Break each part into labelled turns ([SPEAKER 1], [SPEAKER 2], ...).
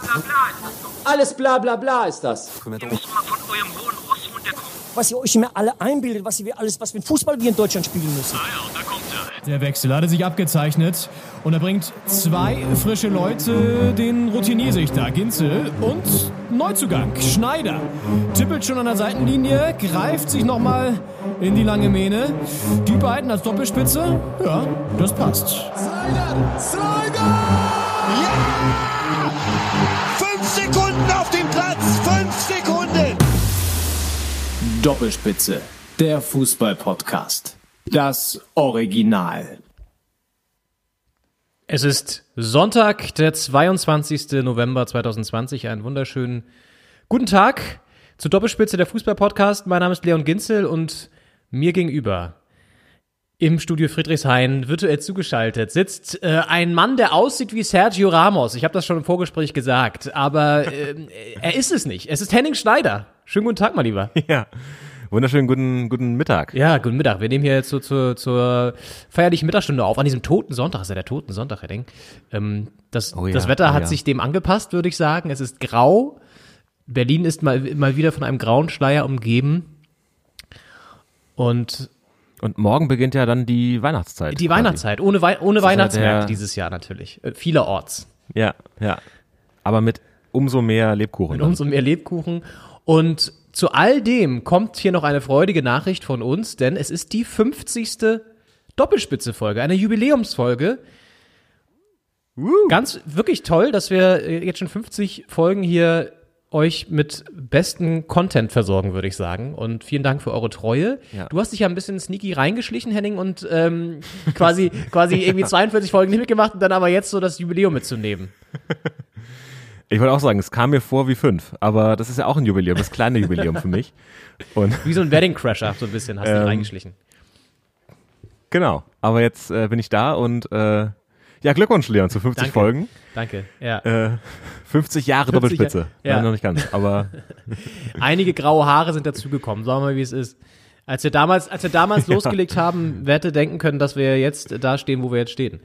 [SPEAKER 1] bla bla bla ist das doch.
[SPEAKER 2] Alles bla bla bla ist das.
[SPEAKER 1] Ihr müsst mal von eurem hohen Ross runterkommen.
[SPEAKER 3] was ihr euch immer alle einbildet, was wir alles, was für ein Fußball wir in Deutschland spielen müssen.
[SPEAKER 1] Ah ja, da kommt er.
[SPEAKER 4] Der Wechsel hatte sich abgezeichnet und er bringt zwei frische Leute, den Routiniersichter Ginzel und Neuzugang Schneider. Tippelt schon an der Seitenlinie, greift sich nochmal in die lange Mähne. Die beiden als Doppelspitze, ja, das passt.
[SPEAKER 5] Fünf Sekunden auf dem Platz. Fünf Sekunden.
[SPEAKER 2] Doppelspitze, der Fußball-Podcast. Das Original.
[SPEAKER 6] Es ist Sonntag, der 22. November 2020. Einen wunderschönen guten Tag zu Doppelspitze der Fußball-Podcast. Mein Name ist Leon Ginzel und mir gegenüber im Studio Friedrichshain virtuell zugeschaltet sitzt äh, ein Mann, der aussieht wie Sergio Ramos. Ich habe das schon im Vorgespräch gesagt, aber äh, er ist es nicht. Es ist Henning Schneider. Schönen guten Tag, mein Lieber.
[SPEAKER 7] Ja. Wunderschönen guten, guten Mittag.
[SPEAKER 6] Ja, guten Mittag. Wir nehmen hier jetzt so zur, zur feierlichen Mittagsstunde auf, an diesem toten Sonntag. ist ja der toten Sonntag, Henning. Ähm, das,
[SPEAKER 7] Oh ja,
[SPEAKER 6] das Wetter
[SPEAKER 7] oh
[SPEAKER 6] hat
[SPEAKER 7] ja.
[SPEAKER 6] sich dem angepasst, würde ich sagen. Es ist grau. Berlin ist mal, mal wieder von einem grauen Schleier umgeben. Und
[SPEAKER 7] Und morgen beginnt ja dann die Weihnachtszeit.
[SPEAKER 6] die
[SPEAKER 7] quasi.
[SPEAKER 6] Weihnachtszeit, ohne, Wei ohne Weihnachtsmärkte
[SPEAKER 7] der-
[SPEAKER 6] dieses Jahr natürlich. Äh, vielerorts.
[SPEAKER 7] Ja, ja. Aber mit umso mehr Lebkuchen. Dann.
[SPEAKER 6] umso mehr Lebkuchen. Und zu all dem kommt hier noch eine freudige Nachricht von uns, denn es ist die 50. Doppelspitze-Folge, eine Jubiläumsfolge. Ganz wirklich toll, dass wir äh, jetzt schon 50 Folgen hier euch mit besten Content versorgen, würde ich sagen. Und vielen Dank für eure Treue.
[SPEAKER 7] Ja.
[SPEAKER 6] Du hast dich ja ein bisschen sneaky reingeschlichen, Henning, und ähm, quasi, quasi irgendwie 42 Folgen nicht mitgemacht und dann aber jetzt so das Jubiläum mitzunehmen.
[SPEAKER 7] Ich wollte auch sagen, es kam mir vor wie fünf, aber das ist ja auch ein Jubiläum, das kleine Jubiläum für mich. Und
[SPEAKER 6] Wie so ein Wedding Crasher, so ein bisschen, hast du
[SPEAKER 7] Ähm,
[SPEAKER 6] reingeschlichen.
[SPEAKER 7] genau, aber jetzt äh, bin ich da und äh, ja, Glückwunsch, Leon, zu 50
[SPEAKER 6] Danke.
[SPEAKER 7] Folgen.
[SPEAKER 6] Danke. Ja.
[SPEAKER 7] Äh, 50 Jahre
[SPEAKER 6] 50
[SPEAKER 7] Doppelspitze.
[SPEAKER 6] Ja.
[SPEAKER 7] Nein, noch nicht ganz, aber
[SPEAKER 6] Einige graue Haare sind dazugekommen. Sagen wir mal, wie es ist. Als wir damals, als wir damals losgelegt haben, wer hätte denken können, dass wir jetzt da stehen, wo wir jetzt stehen.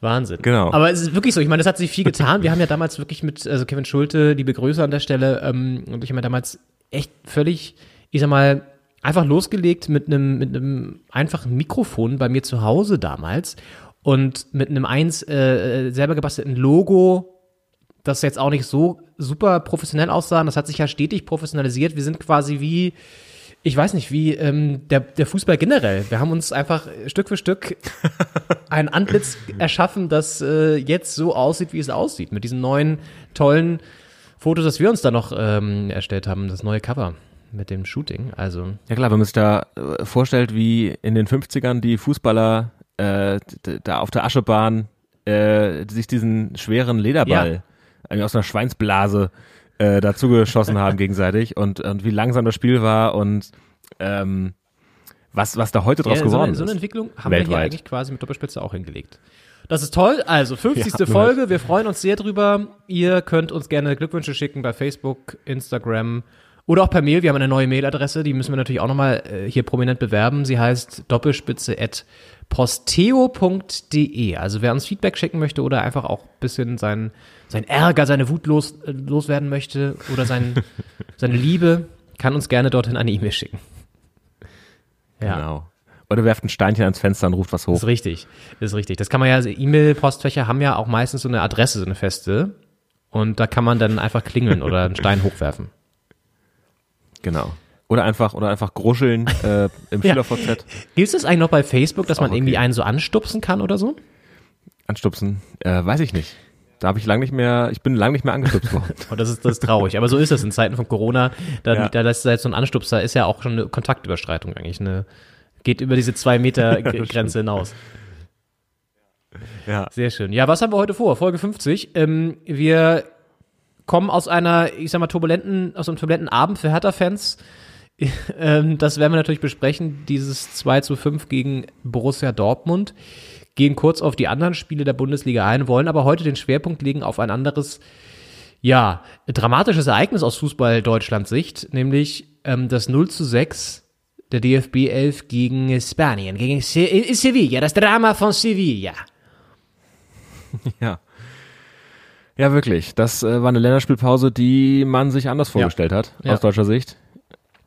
[SPEAKER 6] Wahnsinn.
[SPEAKER 7] Genau.
[SPEAKER 6] Aber es ist wirklich so. Ich meine, es hat sich viel getan. Wir haben ja damals wirklich mit, also Kevin Schulte, liebe Grüße an der Stelle, ähm, und ich habe ja damals echt völlig, ich sag mal, einfach losgelegt mit einem, mit einem einfachen Mikrofon bei mir zu Hause damals und mit einem eins äh, äh, selber gebastelten Logo, das jetzt auch nicht so super professionell aussah. Das hat sich ja stetig professionalisiert. Wir sind quasi wie, ich weiß nicht, wie ähm, der, der Fußball generell. Wir haben uns einfach Stück für Stück ein Antlitz erschaffen, das äh, jetzt so aussieht, wie es aussieht. Mit diesen neuen, tollen Fotos, das wir uns da noch ähm, erstellt haben, das neue Cover mit dem Shooting. Also,
[SPEAKER 7] ja klar, wenn man sich da äh, vorstellt, wie in den 50ern die Fußballer äh, da auf der Aschebahn äh, sich diesen schweren Lederball eigentlich aus einer Schweinsblase äh, dazu geschossen haben gegenseitig und, und wie langsam das Spiel war und ähm, was, was da heute draus
[SPEAKER 6] ja, so,
[SPEAKER 7] geworden
[SPEAKER 6] eine, so eine
[SPEAKER 7] ist.
[SPEAKER 6] Entwicklung haben wir hier
[SPEAKER 7] Weltweit.
[SPEAKER 6] eigentlich quasi mit Doppelspitze auch hingelegt. Das ist toll. Also 50.
[SPEAKER 7] Ja, nur
[SPEAKER 6] Folge. Wir freuen uns sehr drüber. Ihr könnt uns gerne Glückwünsche schicken bei Facebook, Instagram oder auch per Mail. Wir haben eine neue Mailadresse, die müssen wir natürlich auch nochmal äh, hier prominent bewerben. Sie heißt doppelspitze at posteo.de. Also wer uns Feedback schicken möchte oder einfach auch ein bisschen sein, sein Ärger, seine Wut los, äh, loswerden möchte oder sein, seine Liebe, kann uns gerne dorthin eine E-Mail schicken. Ja.
[SPEAKER 7] Genau. Oder werft ein Steinchen ans Fenster und ruft was hoch.
[SPEAKER 6] Ist richtig, ist richtig. Das kann man ja, also E-Mail-Postfächer haben ja auch meistens so eine Adresse, so eine feste. Und da kann man dann einfach klingeln oder einen Stein hochwerfen.
[SPEAKER 7] Genau. Oder einfach, oder einfach gruscheln äh, im
[SPEAKER 6] Ja.
[SPEAKER 7] SchülerVZ
[SPEAKER 6] Gibt es das eigentlich noch bei Facebook, dass man irgendwie
[SPEAKER 7] okay.
[SPEAKER 6] einen so anstupsen kann oder so?
[SPEAKER 7] anstupsen. Äh, weiß ich nicht. Da habe ich lang nicht mehr, ich bin lang nicht mehr angestupst worden.
[SPEAKER 6] Und das ist, das ist traurig. Aber so ist das in Zeiten von Corona. Da,
[SPEAKER 7] Ja.
[SPEAKER 6] da lässt halt so ein Anstupser, ist ja auch schon eine Kontaktüberschreitung eigentlich. Eine, geht über diese zwei Meter Grenze hinaus.
[SPEAKER 7] Ja.
[SPEAKER 6] Sehr schön. Ja, was haben wir heute vor? Folge 50. Ähm, wir kommen aus einer, ich sag mal, turbulenten, aus einem turbulenten Abend für Hertha-Fans. ähm, das werden wir natürlich besprechen, dieses 2 zu 5 gegen Borussia Dortmund. Gehen kurz auf die anderen Spiele der Bundesliga ein, wollen aber heute den Schwerpunkt legen auf ein anderes, ja, dramatisches Ereignis aus Fußball-Deutschlands Sicht, nämlich ähm, das 0 zu 6 der DFB 11 gegen Spanien, gegen Se in Sevilla, das Drama von Sevilla.
[SPEAKER 7] Ja. Ja, wirklich. Das äh, war eine Länderspielpause, die man sich anders vorgestellt hat,
[SPEAKER 6] Ja.
[SPEAKER 7] aus deutscher Sicht.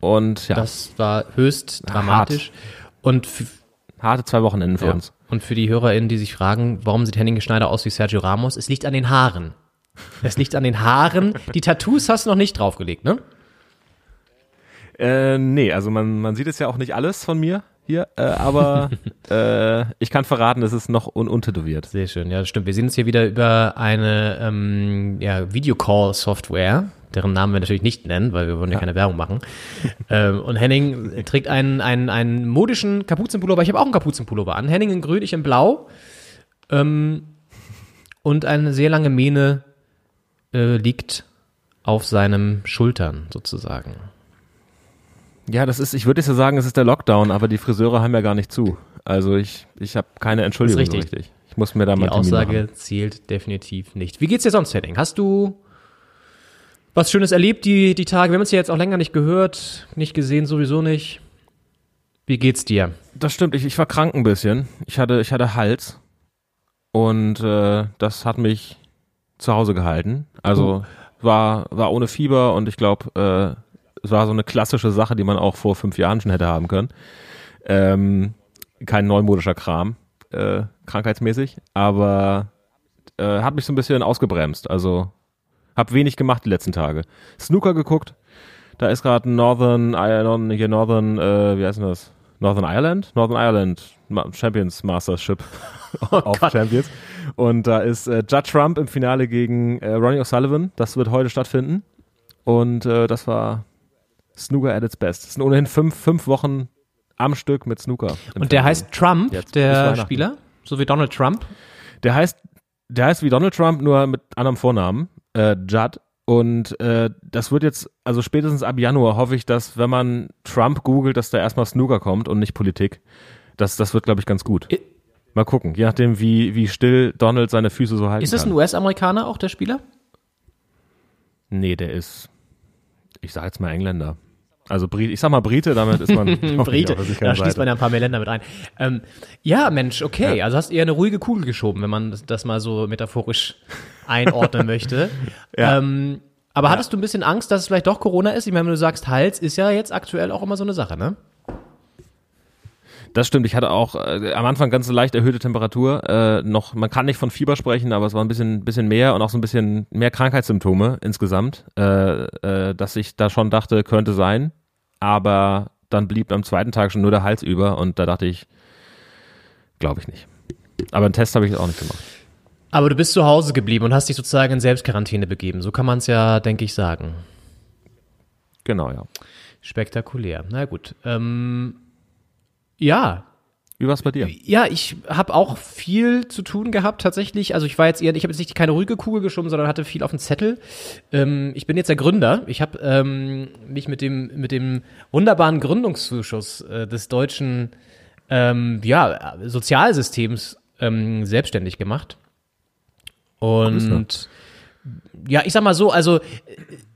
[SPEAKER 7] Und ja,
[SPEAKER 6] Das war höchst dramatisch. Und, f-
[SPEAKER 7] harte zwei Wochenenden für
[SPEAKER 6] ja.
[SPEAKER 7] uns.
[SPEAKER 6] und für die HörerInnen, die sich fragen, warum sieht Henning Schneider aus wie Sergio Ramos? Es liegt an den Haaren. Es liegt an den Haaren. Die Tattoos hast du noch nicht draufgelegt, ne?
[SPEAKER 7] Äh, nee, also man, man sieht es ja auch nicht alles von mir hier, äh, aber äh, ich kann verraten, es ist noch un untätowiert.
[SPEAKER 6] Sehr schön, ja, stimmt. Wir sehen uns hier wieder über eine ähm, ja, Videocall-Software, deren Namen wir natürlich nicht nennen, weil wir wollen ja, keine Werbung machen. ähm, und Henning trägt einen, einen, einen modischen Kapuzenpullover. Ich habe auch einen Kapuzenpullover an. Henning in grün, ich in blau. Ähm, und eine sehr lange Mähne äh, liegt auf seinem Schultern sozusagen.
[SPEAKER 7] Ja, das ist, ich würde jetzt ja sagen, es ist der Lockdown, aber die Friseure haben ja gar nicht zu. Also ich, ich habe keine Entschuldigung
[SPEAKER 6] richtig.
[SPEAKER 7] richtig. Ich muss mir da mal
[SPEAKER 6] Die Aussage
[SPEAKER 7] machen.
[SPEAKER 6] zählt definitiv nicht. Wie geht's dir sonst, Henning? Hast du was Schönes erlebt die, die Tage? Wir haben uns ja jetzt auch länger nicht gehört, nicht gesehen, sowieso nicht. Wie geht's dir?
[SPEAKER 7] Das stimmt, ich, ich war krank ein bisschen. Ich hatte, ich hatte Hals und äh, das hat mich zu Hause gehalten. Also war, war ohne Fieber und ich glaube, äh, war so eine klassische Sache, die man auch vor fünf Jahren schon hätte haben können. Ähm, kein neumodischer Kram, äh, krankheitsmäßig, aber äh, hat mich so ein bisschen ausgebremst. Also hab wenig gemacht die letzten Tage. Snooker geguckt. Da ist gerade Northern Ireland, hier Northern, äh, wie heißt denn das? Northern Ireland? Northern Ireland Champions Mastership auf
[SPEAKER 6] Gott.
[SPEAKER 7] Champions. Und da ist äh, Judd Trump im Finale gegen äh, Ronnie O'Sullivan. Das wird heute stattfinden. Und äh, das war Snooker at its best. Es sind ohnehin fünf, fünf Wochen am Stück mit Snooker.
[SPEAKER 6] Und der heißt Trump,
[SPEAKER 7] Jetzt
[SPEAKER 6] der. Spieler, so wie Donald Trump.
[SPEAKER 7] Der heißt, der heißt wie Donald Trump, nur mit anderem Vornamen, äh, Judd. Und äh, das wird jetzt, also spätestens ab Januar hoffe ich, dass wenn man Trump googelt, dass da erstmal Snooker kommt und nicht Politik. Das, das wird, glaube ich, ganz gut. Mal gucken, je nachdem, wie, wie still Donald seine Füße so halten
[SPEAKER 6] Ist das ein. US-Amerikaner auch, der Spieler?
[SPEAKER 7] Nee, der ist, ich sag jetzt mal Engländer. Also Brit, ich sag mal Brite, damit ist man
[SPEAKER 6] Brite,
[SPEAKER 7] sicheren
[SPEAKER 6] da schließt
[SPEAKER 7] Seite.
[SPEAKER 6] man ja ein paar mehr Länder mit ein. Ähm, ja, Mensch, okay. Also hast eher eine ruhige Kugel geschoben, wenn man das, mal so metaphorisch einordnen möchte.
[SPEAKER 7] Ja.
[SPEAKER 6] Ähm, aber hattest du ein bisschen Angst, dass es vielleicht doch Corona ist? Ich meine, wenn du sagst, Hals ist ja jetzt aktuell auch immer so eine Sache, ne?
[SPEAKER 7] Das stimmt, ich hatte auch äh, am Anfang ganz leicht erhöhte Temperatur. Äh, noch, man kann nicht von Fieber sprechen, aber es war ein bisschen, bisschen mehr und auch so ein bisschen mehr Krankheitssymptome insgesamt, äh, äh, dass ich da schon dachte, könnte sein. Aber dann blieb am zweiten Tag schon nur der Hals über und da dachte ich, glaube ich nicht. Aber einen Test habe ich auch nicht gemacht.
[SPEAKER 6] Aber du bist zu Hause geblieben und hast dich sozusagen in Selbstquarantäne begeben. So kann man es ja, denke ich, sagen.
[SPEAKER 7] Genau, ja.
[SPEAKER 6] Spektakulär. Na gut. Ähm, ja,
[SPEAKER 7] Wie war es bei dir?
[SPEAKER 6] Ja, ich habe auch viel zu tun gehabt tatsächlich. Also ich war jetzt eher, ich habe jetzt nicht keine ruhige Kugel geschoben, sondern hatte viel auf dem Zettel. Ähm, ich bin jetzt der Gründer. Ich habe ähm, mich mit dem mit dem wunderbaren Gründungszuschuss äh, des deutschen ähm, ja, Sozialsystems ähm, selbstständig gemacht. Und ja, ich sag mal so, also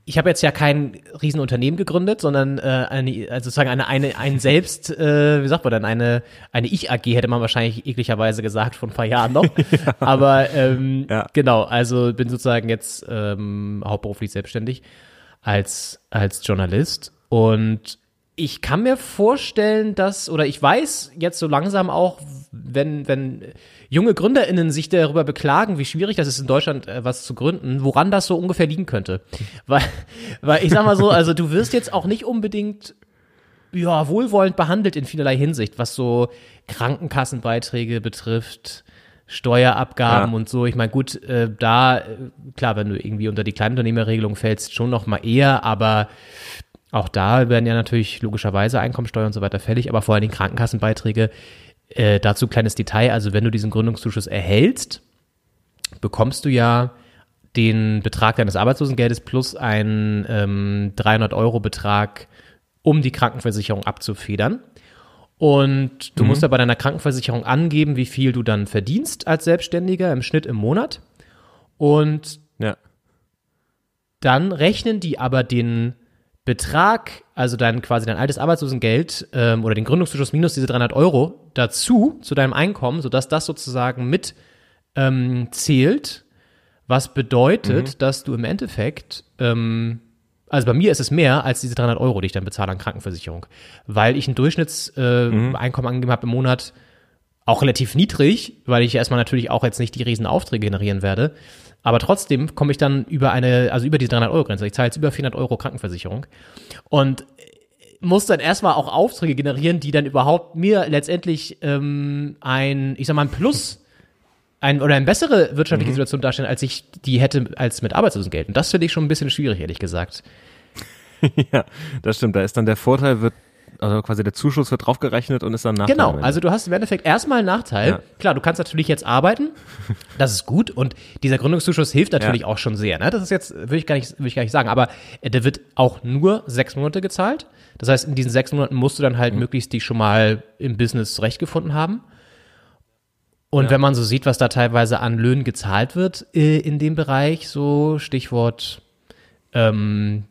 [SPEAKER 6] ich habe jetzt ja kein Riesenunternehmen gegründet, sondern äh, eine, also sozusagen eine, eine, ein selbst, äh, wie sagt man dann, eine, eine Ich-AG hätte man wahrscheinlich ekligerweise gesagt vor ein paar Jahren noch. Aber ähm,
[SPEAKER 7] Ja.
[SPEAKER 6] genau, also bin sozusagen jetzt ähm, hauptberuflich selbstständig als, als Journalist und ich kann mir vorstellen, dass, oder ich weiß jetzt so langsam auch, wenn, wenn junge GründerInnen sich darüber beklagen, wie schwierig das ist, in Deutschland äh, was zu gründen, woran das so ungefähr liegen könnte. Weil, weil ich sag mal so, also du wirst jetzt auch nicht unbedingt ja, wohlwollend behandelt in vielerlei Hinsicht, was so Krankenkassenbeiträge betrifft, Steuerabgaben
[SPEAKER 7] Ja.
[SPEAKER 6] und so. Ich meine, gut, äh, da, äh, klar, wenn du irgendwie unter die Kleinunternehmerregelung fällst, schon noch mal eher, aber auch da werden ja natürlich logischerweise Einkommensteuer und so weiter fällig, aber vor allen Dingen Krankenkassenbeiträge. Äh, dazu kleines Detail, also wenn du diesen Gründungszuschuss erhältst, bekommst du ja den Betrag deines Arbeitslosengeldes plus einen ähm, 300-Euro-Betrag, um die Krankenversicherung abzufedern. Und du musst ja bei deiner Krankenversicherung angeben, wie viel du dann verdienst als Selbstständiger im Schnitt im Monat. Und
[SPEAKER 7] Ja.
[SPEAKER 6] dann rechnen die aber den Betrag, also dein quasi dein altes Arbeitslosengeld ähm, oder den Gründungszuschuss minus diese 300 Euro dazu zu deinem Einkommen, sodass das sozusagen mit ähm, zählt, Was bedeutet, dass du im Endeffekt, ähm, also bei mir ist es mehr als diese 300 Euro, die ich dann bezahle an Krankenversicherung, weil ich ein Durchschnittseinkommen äh, Einkommen angegeben habe im Monat, auch relativ niedrig, weil ich erstmal natürlich auch jetzt nicht die riesen Aufträge generieren werde. Aber trotzdem komme ich dann über eine, also über die 300 Euro Grenze. Ich zahle jetzt über 400 Euro Krankenversicherung und muss dann erstmal auch Aufträge generieren, die dann überhaupt mir letztendlich ähm, ein, ich sag mal, ein Plus ein, oder eine bessere wirtschaftliche Situation darstellen, als ich die hätte als mit Arbeitslosengeld. Und das finde ich schon ein bisschen schwierig, ehrlich gesagt.
[SPEAKER 7] ja, das stimmt. Da ist dann der Vorteil, wird, also quasi der Zuschuss wird draufgerechnet und ist dann Nachteil.
[SPEAKER 6] Genau, also du hast im Endeffekt erstmal einen Nachteil.
[SPEAKER 7] Ja.
[SPEAKER 6] Klar, du kannst natürlich jetzt arbeiten, das ist gut und dieser Gründungszuschuss hilft natürlich
[SPEAKER 7] Ja.
[SPEAKER 6] auch schon sehr. Ne? Das ist jetzt, will ich, gar nicht, will ich gar nicht sagen, aber äh, der wird auch nur sechs Monate gezahlt. Das heißt, in diesen sechs Monaten musst du dann
[SPEAKER 7] Mhm.
[SPEAKER 6] halt möglichst dich schon mal im Business zurechtgefunden haben. Und wenn man so sieht, was da teilweise an Löhnen gezahlt wird äh, in dem Bereich, so Stichwort ähm,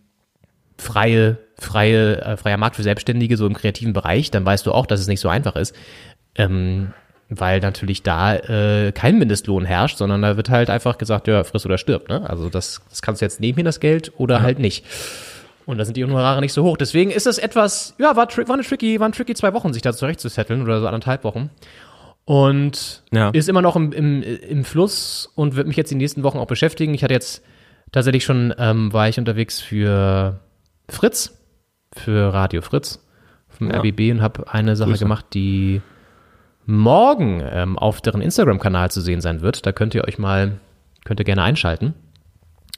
[SPEAKER 6] freie, freie, äh, freier Markt für Selbstständige, so im kreativen Bereich, dann weißt du auch, dass es nicht so einfach ist. Ähm, weil natürlich da äh, kein Mindestlohn herrscht, sondern da wird halt einfach gesagt, ja, friss oder stirb. Ne? Also das, das kannst du jetzt nehmen, das Geld, oder halt nicht. Und da sind die Honorare nicht so hoch. Deswegen ist das etwas, ja, war, war eine tricky, waren tricky zwei Wochen, sich da zurechtzusetteln oder so anderthalb Wochen. Und
[SPEAKER 7] Ja.
[SPEAKER 6] ist immer noch im, im, im Fluss und wird mich jetzt die nächsten Wochen auch beschäftigen. Ich hatte jetzt tatsächlich schon, ähm, war ich unterwegs für Fritz, für Radio Fritz vom
[SPEAKER 7] Ja.
[SPEAKER 6] RBB und habe eine Sache
[SPEAKER 7] Grüße.
[SPEAKER 6] gemacht, die morgen ähm, auf deren Instagram-Kanal zu sehen sein wird. Da könnt ihr euch mal, könnt ihr gerne einschalten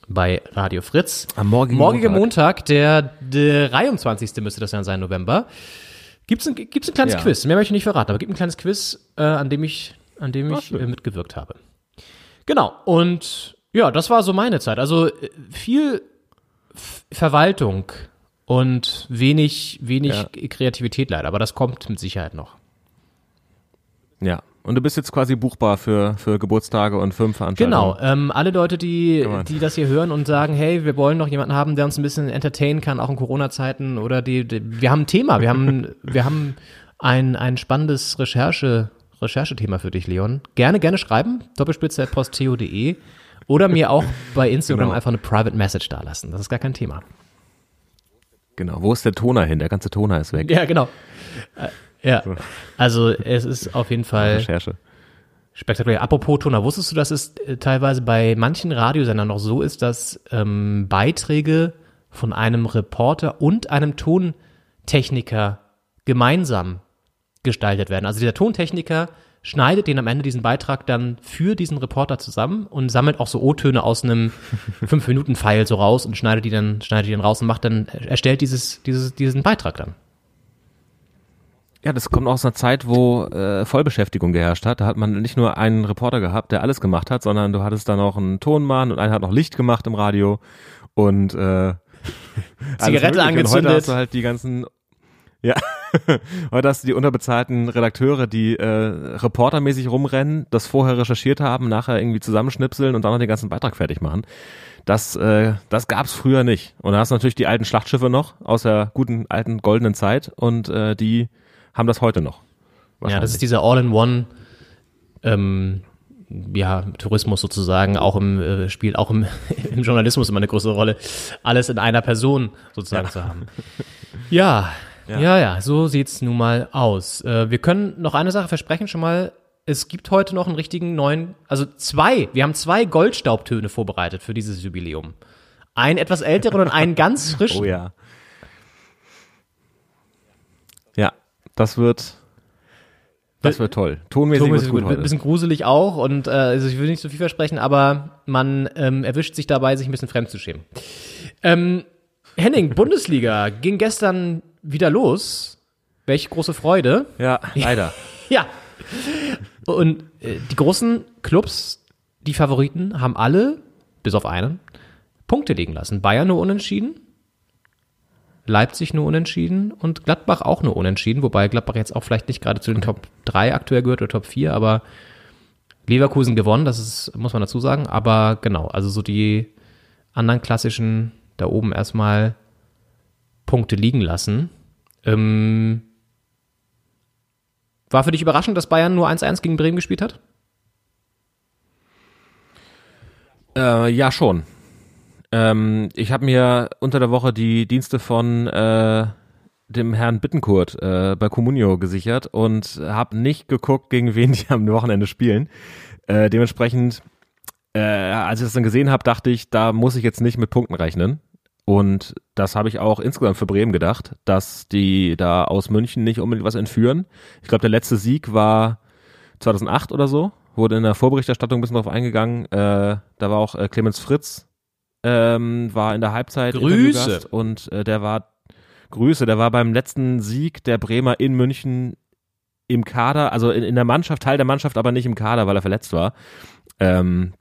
[SPEAKER 6] bei Radio Fritz.
[SPEAKER 7] Am morgigen
[SPEAKER 6] Morgiger
[SPEAKER 7] Montag.
[SPEAKER 6] Montag, der 23. müsste das dann sein, November. Gibt's ein, gibt's ein kleines
[SPEAKER 7] Ja.
[SPEAKER 6] Quiz? Mehr möchte ich nicht verraten, aber gibt ein kleines Quiz, äh, an dem ich, an dem ich äh, mitgewirkt habe. Genau. Und ja, das war so meine Zeit. Also äh, viel Verwaltung und wenig, wenig
[SPEAKER 7] Ja.
[SPEAKER 6] Kreativität leider, aber das kommt mit Sicherheit noch.
[SPEAKER 7] Ja. Und du bist jetzt quasi buchbar für, für Geburtstage und Firmenveranstaltungen.
[SPEAKER 6] Genau, ähm, alle Leute, die, die das hier hören und sagen, hey, wir wollen noch jemanden haben, der uns ein bisschen entertainen kann, auch in Corona-Zeiten oder die, die, wir haben ein Thema, wir haben, wir haben ein, ein spannendes Recherche, Recherchethema für dich, Leon. Gerne, gerne schreiben, doppelspitze.posteo.de oder mir auch bei Instagram
[SPEAKER 7] Genau.
[SPEAKER 6] einfach eine Private Message dalassen. Das ist gar kein Thema.
[SPEAKER 7] Genau. Wo ist der Toner hin? Der ganze Toner ist weg.
[SPEAKER 6] Ja, genau. Äh, ja, also es ist auf jeden Fall
[SPEAKER 7] Recherche.
[SPEAKER 6] Spektakulär. Apropos Toner, wusstest du, dass es äh, teilweise bei manchen Radiosendern noch so ist, dass ähm, Beiträge von einem Reporter und einem Tontechniker gemeinsam gestaltet werden? Also dieser Tontechniker schneidet den am Ende diesen Beitrag dann für diesen Reporter zusammen und sammelt auch so O-Töne aus einem 5-Minuten-File so raus und schneidet die dann, schneidet die dann raus und macht dann, erstellt dieses, dieses, diesen Beitrag dann.
[SPEAKER 7] Ja, das kommt aus einer Zeit, wo äh, Vollbeschäftigung geherrscht hat. Da hat man nicht nur einen Reporter gehabt, der alles gemacht hat, sondern du hattest dann auch einen Tonmann und einer hat noch Licht gemacht im Radio und äh,
[SPEAKER 6] Zigarette
[SPEAKER 7] Mögliche. Und heute
[SPEAKER 6] angezündet.
[SPEAKER 7] hast du halt die ganzen ja, hast du die unterbezahlten Redakteure, die äh, reportermäßig rumrennen, das vorher recherchiert haben, nachher irgendwie zusammenschnipseln und dann noch den ganzen Beitrag fertig machen. Das, äh, das gab's früher nicht. Und da hast du natürlich die alten Schlachtschiffe noch aus der guten alten goldenen Zeit und äh, die haben das heute noch.
[SPEAKER 6] Ja, das ist dieser All-in-One ähm, ja, Tourismus sozusagen, auch im äh, spielt auch im, im Journalismus immer eine größere Rolle, alles in einer Person sozusagen zu haben. Ja, ja, ja, so sieht's nun mal aus. Äh, wir können noch eine Sache versprechen schon mal. Es gibt heute noch einen richtigen neuen, also zwei, wir haben zwei Goldstaubtöne vorbereitet für dieses Jubiläum. Einen etwas älteren und einen ganz frischen.
[SPEAKER 7] Oh ja. Ja, das wird, das wird toll. Tonmäßig
[SPEAKER 6] ist
[SPEAKER 7] gut
[SPEAKER 6] gut, ein
[SPEAKER 7] heute.
[SPEAKER 6] bisschen gruselig auch und äh, also ich will nicht so viel versprechen, aber man ähm, erwischt sich dabei, sich ein bisschen fremd zu schämen. Ähm, Henning, Bundesliga ging gestern wieder los. Welche große Freude.
[SPEAKER 7] Ja, leider.
[SPEAKER 6] Ja. Und äh, die großen Clubs, die Favoriten, haben alle, bis auf einen, Punkte liegen lassen. Bayern nur unentschieden, Leipzig nur unentschieden und Gladbach auch nur unentschieden, wobei Gladbach jetzt auch vielleicht nicht gerade zu den Top 3 aktuell gehört oder Top 4, aber Leverkusen gewonnen, das ist, muss man dazu sagen. Aber genau, also so die anderen klassischen da oben erstmal Punkte liegen lassen. Ähm, war für dich überraschend, dass Bayern nur 1-1 gegen Bremen gespielt hat?
[SPEAKER 7] Äh, ja, schon. Ähm, ich habe mir unter der Woche die Dienste von äh, dem Herrn Bittenkurt äh, bei Comunio gesichert und habe nicht geguckt, gegen wen die am Wochenende spielen. Äh, dementsprechend, äh, als ich das dann gesehen habe, dachte ich, da muss ich jetzt nicht mit Punkten rechnen. Und das habe ich auch insgesamt für Bremen gedacht, dass die da aus München nicht unbedingt was entführen. Ich glaube, der letzte Sieg war 2008 oder so, wurde in der Vorberichterstattung ein bisschen drauf eingegangen. Äh, da war auch äh, Clemens Fritz, ähm, war in der Halbzeit
[SPEAKER 6] Grüße.
[SPEAKER 7] Und äh, der war Grüße, der war beim letzten Sieg der Bremer in München im Kader, also in, in der Mannschaft, Teil der Mannschaft, aber nicht im Kader, weil er verletzt war. Ähm,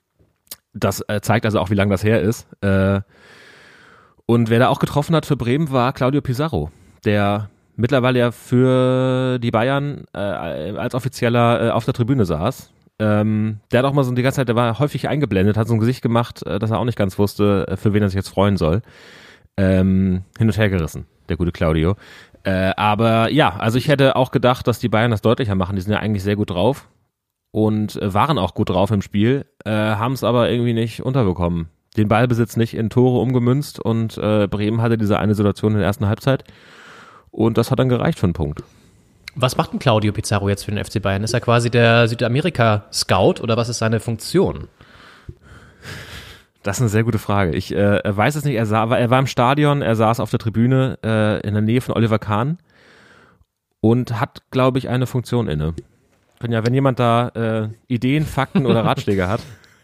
[SPEAKER 7] das äh, zeigt also auch, wie lange das her ist. Äh, und wer da auch getroffen hat für Bremen war Claudio Pizarro, der mittlerweile ja für die Bayern äh, als offizieller äh, auf der Tribüne saß. Ähm, der hat auch mal so die ganze Zeit, der war häufig eingeblendet, hat so ein Gesicht gemacht, äh, dass er auch nicht ganz wusste, äh, für wen er sich jetzt freuen soll. Ähm, hin und her gerissen, der gute Claudio. Äh, aber ja, also ich hätte auch gedacht, dass die Bayern das deutlicher machen. Die sind ja eigentlich sehr gut drauf und äh, waren auch gut drauf im Spiel, äh, haben es aber irgendwie nicht unterbekommen. Den Ballbesitz nicht in Tore umgemünzt und äh, Bremen hatte diese eine Situation in der ersten Halbzeit und das hat dann gereicht für einen Punkt.
[SPEAKER 6] Was macht denn Claudio Pizarro jetzt für den FC Bayern? Ist er quasi der Südamerika-Scout oder was ist seine Funktion?
[SPEAKER 7] Das ist eine sehr gute Frage. Ich äh, weiß es nicht. Er, sah, er war im Stadion, er saß auf der Tribüne äh, in der Nähe von Oliver Kahn und hat, glaube ich, eine Funktion inne. Wenn ja, wenn jemand da äh, Ideen, Fakten oder Ratschläge hat,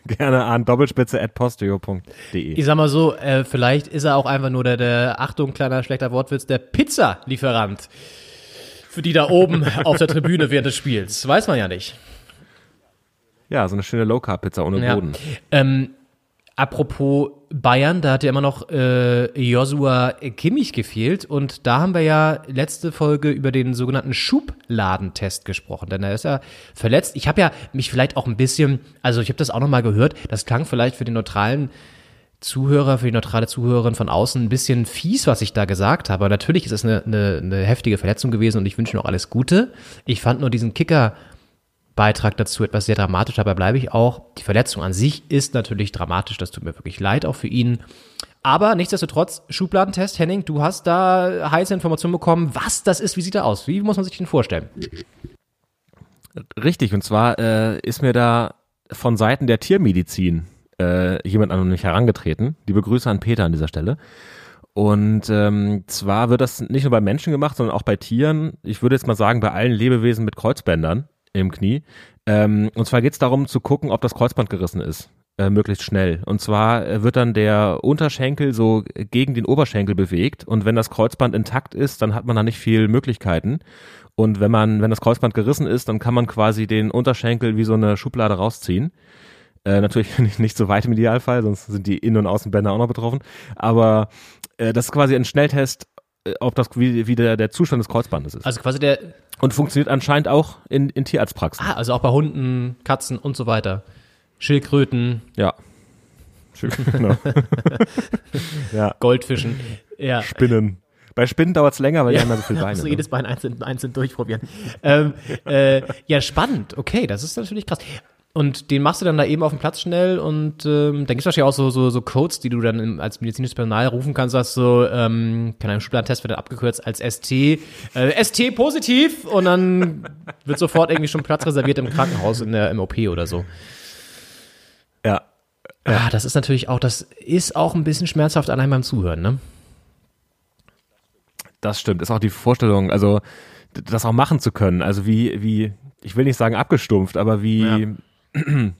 [SPEAKER 7] gerne an doppelspitze.posteo.de.
[SPEAKER 6] Ich sag mal so, äh, vielleicht ist er auch einfach nur der, der Achtung, kleiner schlechter Wortwitz, der Pizza-Lieferant für die da oben auf der Tribüne während des Spiels. Weiß man ja nicht.
[SPEAKER 7] Ja, so eine schöne Low-Carb-Pizza ohne
[SPEAKER 6] Ja.
[SPEAKER 7] Boden.
[SPEAKER 6] Ähm, apropos Bayern, da hat ja immer noch äh, Joshua Kimmich gefehlt und da haben wir ja letzte Folge über den sogenannten Schubladentest gesprochen, denn er ist ja verletzt. Ich habe ja mich vielleicht auch ein bisschen, also ich habe das auch noch mal gehört, das klang vielleicht für den neutralen Zuhörer, für die neutrale Zuhörerin von außen ein bisschen fies, was ich da gesagt habe. Natürlich ist es eine, eine, eine heftige Verletzung gewesen und ich wünsche ihm auch alles Gute. Ich fand nur diesen Kicker Beitrag dazu etwas sehr dramatisch, dabei bleibe ich auch. Die Verletzung an sich ist natürlich dramatisch, das tut mir wirklich leid, auch für ihn. Aber nichtsdestotrotz, Schubladentest, Henning, du hast da heiße Informationen bekommen. Was das ist, wie sieht er aus? Wie muss man sich den vorstellen?
[SPEAKER 7] Richtig, und zwar äh, ist mir da von Seiten der Tiermedizin äh, jemand an mich herangetreten. Liebe Grüße an Peter an dieser Stelle. Und ähm, zwar wird das nicht nur bei Menschen gemacht, sondern auch bei Tieren. Ich würde jetzt mal sagen, bei allen Lebewesen mit Kreuzbändern im Knie. Ähm, und zwar geht es darum zu gucken, ob das Kreuzband gerissen ist. Äh, möglichst schnell. Und zwar äh, wird dann der Unterschenkel so gegen den Oberschenkel bewegt und wenn das Kreuzband intakt ist, dann hat man da nicht viel Möglichkeiten. Und wenn man, wenn das Kreuzband gerissen ist, dann kann man quasi den Unterschenkel wie so eine Schublade rausziehen. Äh, natürlich nicht, so weit im Idealfall, sonst sind die Innen- und Außenbänder auch noch betroffen. Aber äh, das ist quasi ein Schnelltest, äh, ob das wie, wie der, der Zustand des Kreuzbandes ist.
[SPEAKER 6] Also quasi der,
[SPEAKER 7] Und funktioniert anscheinend auch in, in Tierarztpraxen.
[SPEAKER 6] ah, also auch bei Hunden, Katzen und so weiter. Schildkröten,
[SPEAKER 7] Ja. Genau. ja,
[SPEAKER 6] Goldfischen. Ja.
[SPEAKER 7] Spinnen. Bei Spinnen dauert es länger, weil die haben ja so viele Beine.
[SPEAKER 6] musst du
[SPEAKER 7] Ne?
[SPEAKER 6] jedes Bein einzeln, einzeln durchprobieren. ähm, äh, ja, spannend. Okay, das ist natürlich krass. Und den machst du dann da eben auf dem Platz schnell und ähm, dann gibt es wahrscheinlich auch so, so, so Codes, die du dann im, als medizinisches Personal rufen kannst, dass so, ähm, keine Ahnung, Schubladentest wird dann abgekürzt als ST, äh, ST positiv und dann wird sofort irgendwie schon Platz reserviert im Krankenhaus in der, im OP oder so.
[SPEAKER 7] Ja.
[SPEAKER 6] Ja, das ist natürlich auch, das ist auch ein bisschen schmerzhaft allein beim Zuhören, ne?
[SPEAKER 7] Das stimmt, ist auch die Vorstellung, also das auch machen zu können, also wie, wie, ich will nicht sagen abgestumpft, aber wie,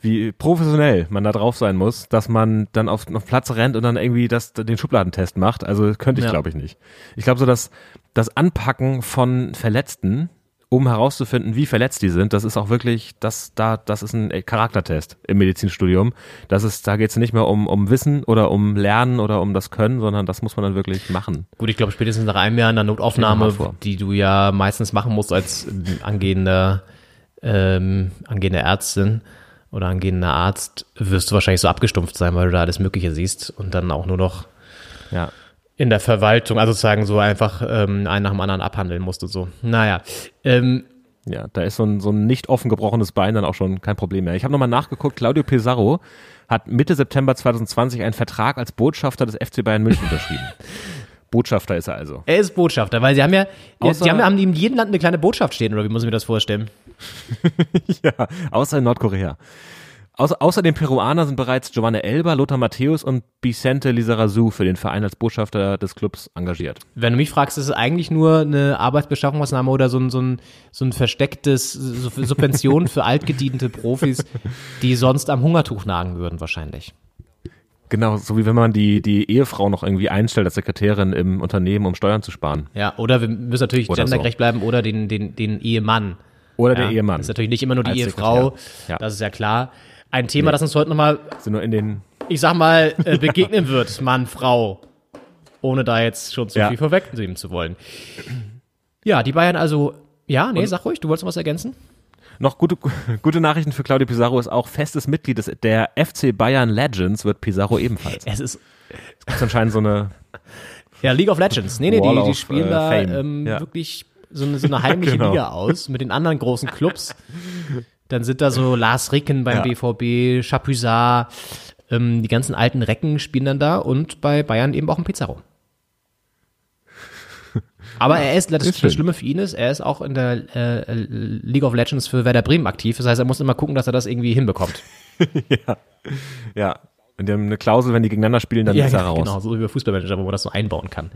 [SPEAKER 7] wie professionell man da drauf sein muss, dass man dann auf, auf Platz rennt und dann irgendwie das, den Schubladentest macht. Also könnte ich,
[SPEAKER 6] Ja.
[SPEAKER 7] glaube ich, nicht. Ich glaube so, dass das Anpacken von Verletzten, um herauszufinden, wie verletzt die sind, das ist auch wirklich, das, da, das ist ein Charaktertest im Medizinstudium. Das ist, da geht es nicht mehr um, um Wissen oder um Lernen oder um das Können, sondern das muss man dann wirklich machen.
[SPEAKER 6] Gut, ich glaube, spätestens nach einem Jahr in der Notaufnahme,
[SPEAKER 7] vor.
[SPEAKER 6] die du ja meistens machen musst als angehender, ähm, angehende Ärztin oder angehender Arzt, wirst du wahrscheinlich so abgestumpft sein, weil du da alles Mögliche siehst und dann auch nur noch
[SPEAKER 7] Ja.
[SPEAKER 6] in der Verwaltung, also sozusagen so einfach ähm, einen nach dem anderen abhandeln musst und so. Naja, ähm,
[SPEAKER 7] Ja, da ist so ein, so ein nicht offen gebrochenes Bein dann auch schon kein Problem mehr. Ich habe nochmal nachgeguckt, Claudio Pizarro hat Mitte September 2020 einen Vertrag als Botschafter des FC Bayern München unterschrieben. Botschafter ist er also.
[SPEAKER 6] Er ist Botschafter, weil sie haben ja,
[SPEAKER 7] Außer-
[SPEAKER 6] sie haben, haben in jedem Land eine kleine Botschaft stehen, oder wie muss ich mir das vorstellen?
[SPEAKER 7] ja, außer in Nordkorea. Außer, außer den Peruaner sind bereits Giovanni Elba, Lothar Matthäus und Vicente Lizarazu für den Verein als Botschafter des Clubs engagiert.
[SPEAKER 6] Wenn du mich fragst, ist es eigentlich nur eine Arbeitsbeschaffungsmaßnahme oder so ein, so ein, so ein verstecktes Subvention für altgediente Profis, die sonst am Hungertuch nagen würden wahrscheinlich.
[SPEAKER 7] Genau, so wie wenn man die, die Ehefrau noch irgendwie einstellt als Sekretärin im Unternehmen, um Steuern zu sparen.
[SPEAKER 6] Ja, oder wir müssen natürlich
[SPEAKER 7] Oder so.
[SPEAKER 6] gendergerecht bleiben oder den, den, den Ehemann.
[SPEAKER 7] Oder
[SPEAKER 6] Ja,
[SPEAKER 7] der Ehemann.
[SPEAKER 6] Das ist natürlich nicht immer nur die Ehefrau.
[SPEAKER 7] Ja.
[SPEAKER 6] das ist ja klar. Ein Thema, das uns heute nochmal, ich sag mal, äh, begegnen wird, Mann, Frau. Ohne da jetzt schon zu
[SPEAKER 7] Ja.
[SPEAKER 6] viel vorwegnehmen zu wollen. Ja, die Bayern also, ja, nee, sag ruhig, du wolltest noch was ergänzen?
[SPEAKER 7] Noch gute, gute Nachrichten für Claudio Pizarro ist auch festes Mitglied des, der FC Bayern Legends wird Pizarro ebenfalls.
[SPEAKER 6] Es ist,
[SPEAKER 7] Es gibt anscheinend so eine,
[SPEAKER 6] Ja, League of Legends. Nee, nee,
[SPEAKER 7] Wall
[SPEAKER 6] die, die
[SPEAKER 7] of,
[SPEAKER 6] spielen
[SPEAKER 7] äh,
[SPEAKER 6] da ähm,
[SPEAKER 7] Ja.
[SPEAKER 6] wirklich so eine, so eine heimliche
[SPEAKER 7] Genau.
[SPEAKER 6] Liga aus mit den anderen großen Clubs. Dann sind da so Lars Ricken beim
[SPEAKER 7] Ja.
[SPEAKER 6] BVB, Chapuisat, ähm, die ganzen alten Recken spielen dann da und bei Bayern eben auch ein Pizarro. Aber er ist, das,
[SPEAKER 7] ist
[SPEAKER 6] das. Schlimme für ihn ist, er ist auch in der äh, League of Legends für Werder Bremen aktiv. Das heißt, er muss immer gucken, dass er das irgendwie hinbekommt.
[SPEAKER 7] ja, und die haben eine Klausel, wenn die gegeneinander spielen, dann ist er raus.
[SPEAKER 6] genau, so wie bei Fußballmanager, wo man das so einbauen kann.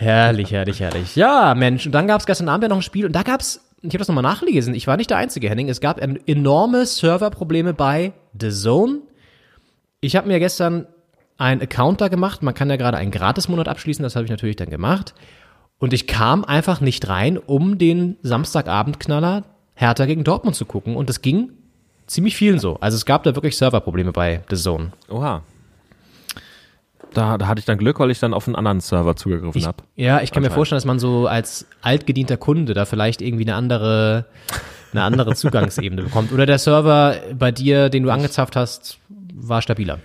[SPEAKER 6] Herrlich, herrlich, herrlich. Ja, Mensch, und dann gab es gestern Abend ja noch ein Spiel und da gab es, ich habe das nochmal nachgelesen, ich war nicht der Einzige, Henning, es gab en- enorme Serverprobleme bei The Zone. Ich habe mir gestern einen Account da gemacht, man kann ja gerade einen Gratismonat abschließen, das habe ich natürlich dann gemacht. Und ich kam einfach nicht rein, um den Samstagabendknaller Hertha gegen Dortmund zu gucken. Und das ging ziemlich vielen so. Also es gab da wirklich Serverprobleme bei The Zone.
[SPEAKER 7] Oha. Da, da hatte ich dann Glück, weil ich dann auf einen anderen Server zugegriffen habe.
[SPEAKER 6] ja, ich kann mir vorstellen, dass man so als altgedienter Kunde da vielleicht irgendwie eine andere, eine andere Zugangsebene bekommt. Oder der Server bei dir, den du angezapft hast, war stabiler.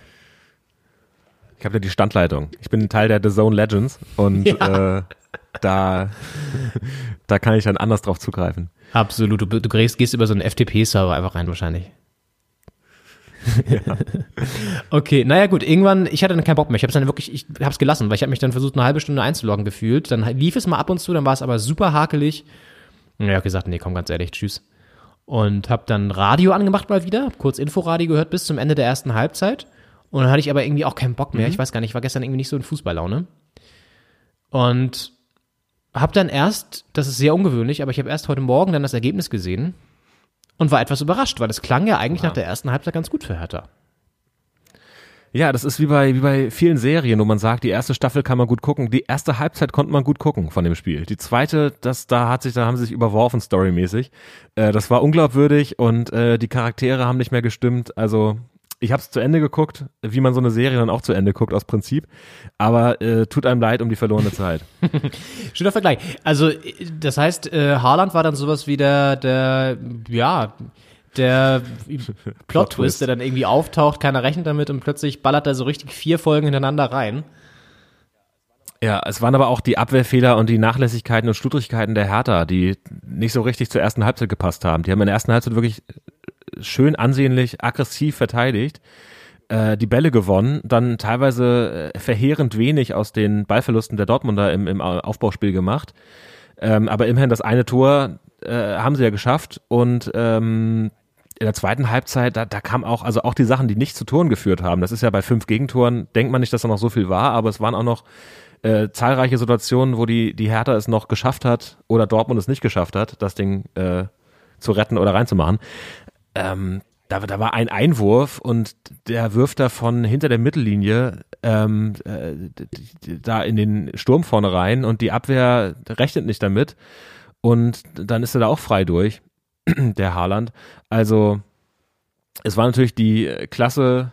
[SPEAKER 7] Ich habe ja die Standleitung. Ich bin ein Teil der The Zone Legends und
[SPEAKER 6] Ja.
[SPEAKER 7] äh, da, da kann ich dann anders drauf zugreifen.
[SPEAKER 6] Absolut. Du, du gehst, gehst über so einen FTP-Server einfach rein wahrscheinlich. Okay, naja gut, irgendwann, ich hatte dann keinen Bock mehr. Ich habe es dann wirklich, ich habe es gelassen, weil ich habe mich dann versucht, eine halbe Stunde einzuloggen gefühlt. Dann lief es mal ab und zu, dann war es aber super hakelig. Und ich habe gesagt, nee, komm, ganz ehrlich, tschüss. Und habe dann Radio angemacht mal wieder, hab kurz Inforadio gehört bis zum Ende der ersten Halbzeit. Und dann hatte ich aber irgendwie auch keinen Bock mehr. Ich weiß gar nicht, ich war gestern irgendwie nicht so in Fußballlaune. Und habe dann erst, das ist sehr ungewöhnlich, aber ich habe erst heute Morgen dann das Ergebnis gesehen und war etwas überrascht, weil es klang ja eigentlich nach der ersten Halbzeit ganz gut für Hertha.
[SPEAKER 7] Ja, das ist wie bei, wie bei vielen Serien, wo man sagt, die erste Staffel kann man gut gucken. Die erste Halbzeit konnte man gut gucken von dem Spiel. Die zweite, das, da hat sich, da haben sie sich überworfen, storymäßig. Äh, das war unglaubwürdig und äh, die Charaktere haben nicht mehr gestimmt. Also, ich habe es zu Ende geguckt, wie man so eine Serie dann auch zu Ende guckt aus Prinzip. Aber äh, tut einem leid um die verlorene Zeit.
[SPEAKER 6] Schöner Vergleich. Also, äh, das heißt, äh, Haaland war dann sowas wie der, der, ja, der Plot-Twist, der dann irgendwie auftaucht, keiner rechnet damit und plötzlich ballert er so richtig vier Folgen hintereinander rein.
[SPEAKER 7] Ja, es waren aber auch die Abwehrfehler und die Nachlässigkeiten und Schludrigkeiten der Hertha, die nicht so richtig zur ersten Halbzeit gepasst haben. Die haben in der ersten Halbzeit wirklich schön ansehnlich, aggressiv verteidigt, äh, die Bälle gewonnen, dann teilweise äh, verheerend wenig aus den Ballverlusten der Dortmunder im, im Aufbauspiel gemacht. Ähm, aber immerhin das eine Tor äh, haben sie ja geschafft und ähm, in der zweiten Halbzeit, da, da kam auch, also auch die Sachen, die nicht zu Toren geführt haben. Das ist ja bei fünf Gegentoren, denkt man nicht, dass da noch so viel war, aber es waren auch noch äh, zahlreiche Situationen, wo die, die Hertha es noch geschafft hat oder Dortmund es nicht geschafft hat, das Ding äh, zu retten oder reinzumachen. Ähm, da, da war ein Einwurf und der wirft da von hinter der Mittellinie ähm, äh, da in den Sturm vorne rein und die Abwehr rechnet nicht damit und dann ist er da auch frei durch, der Haaland. Also es war natürlich die Klasse,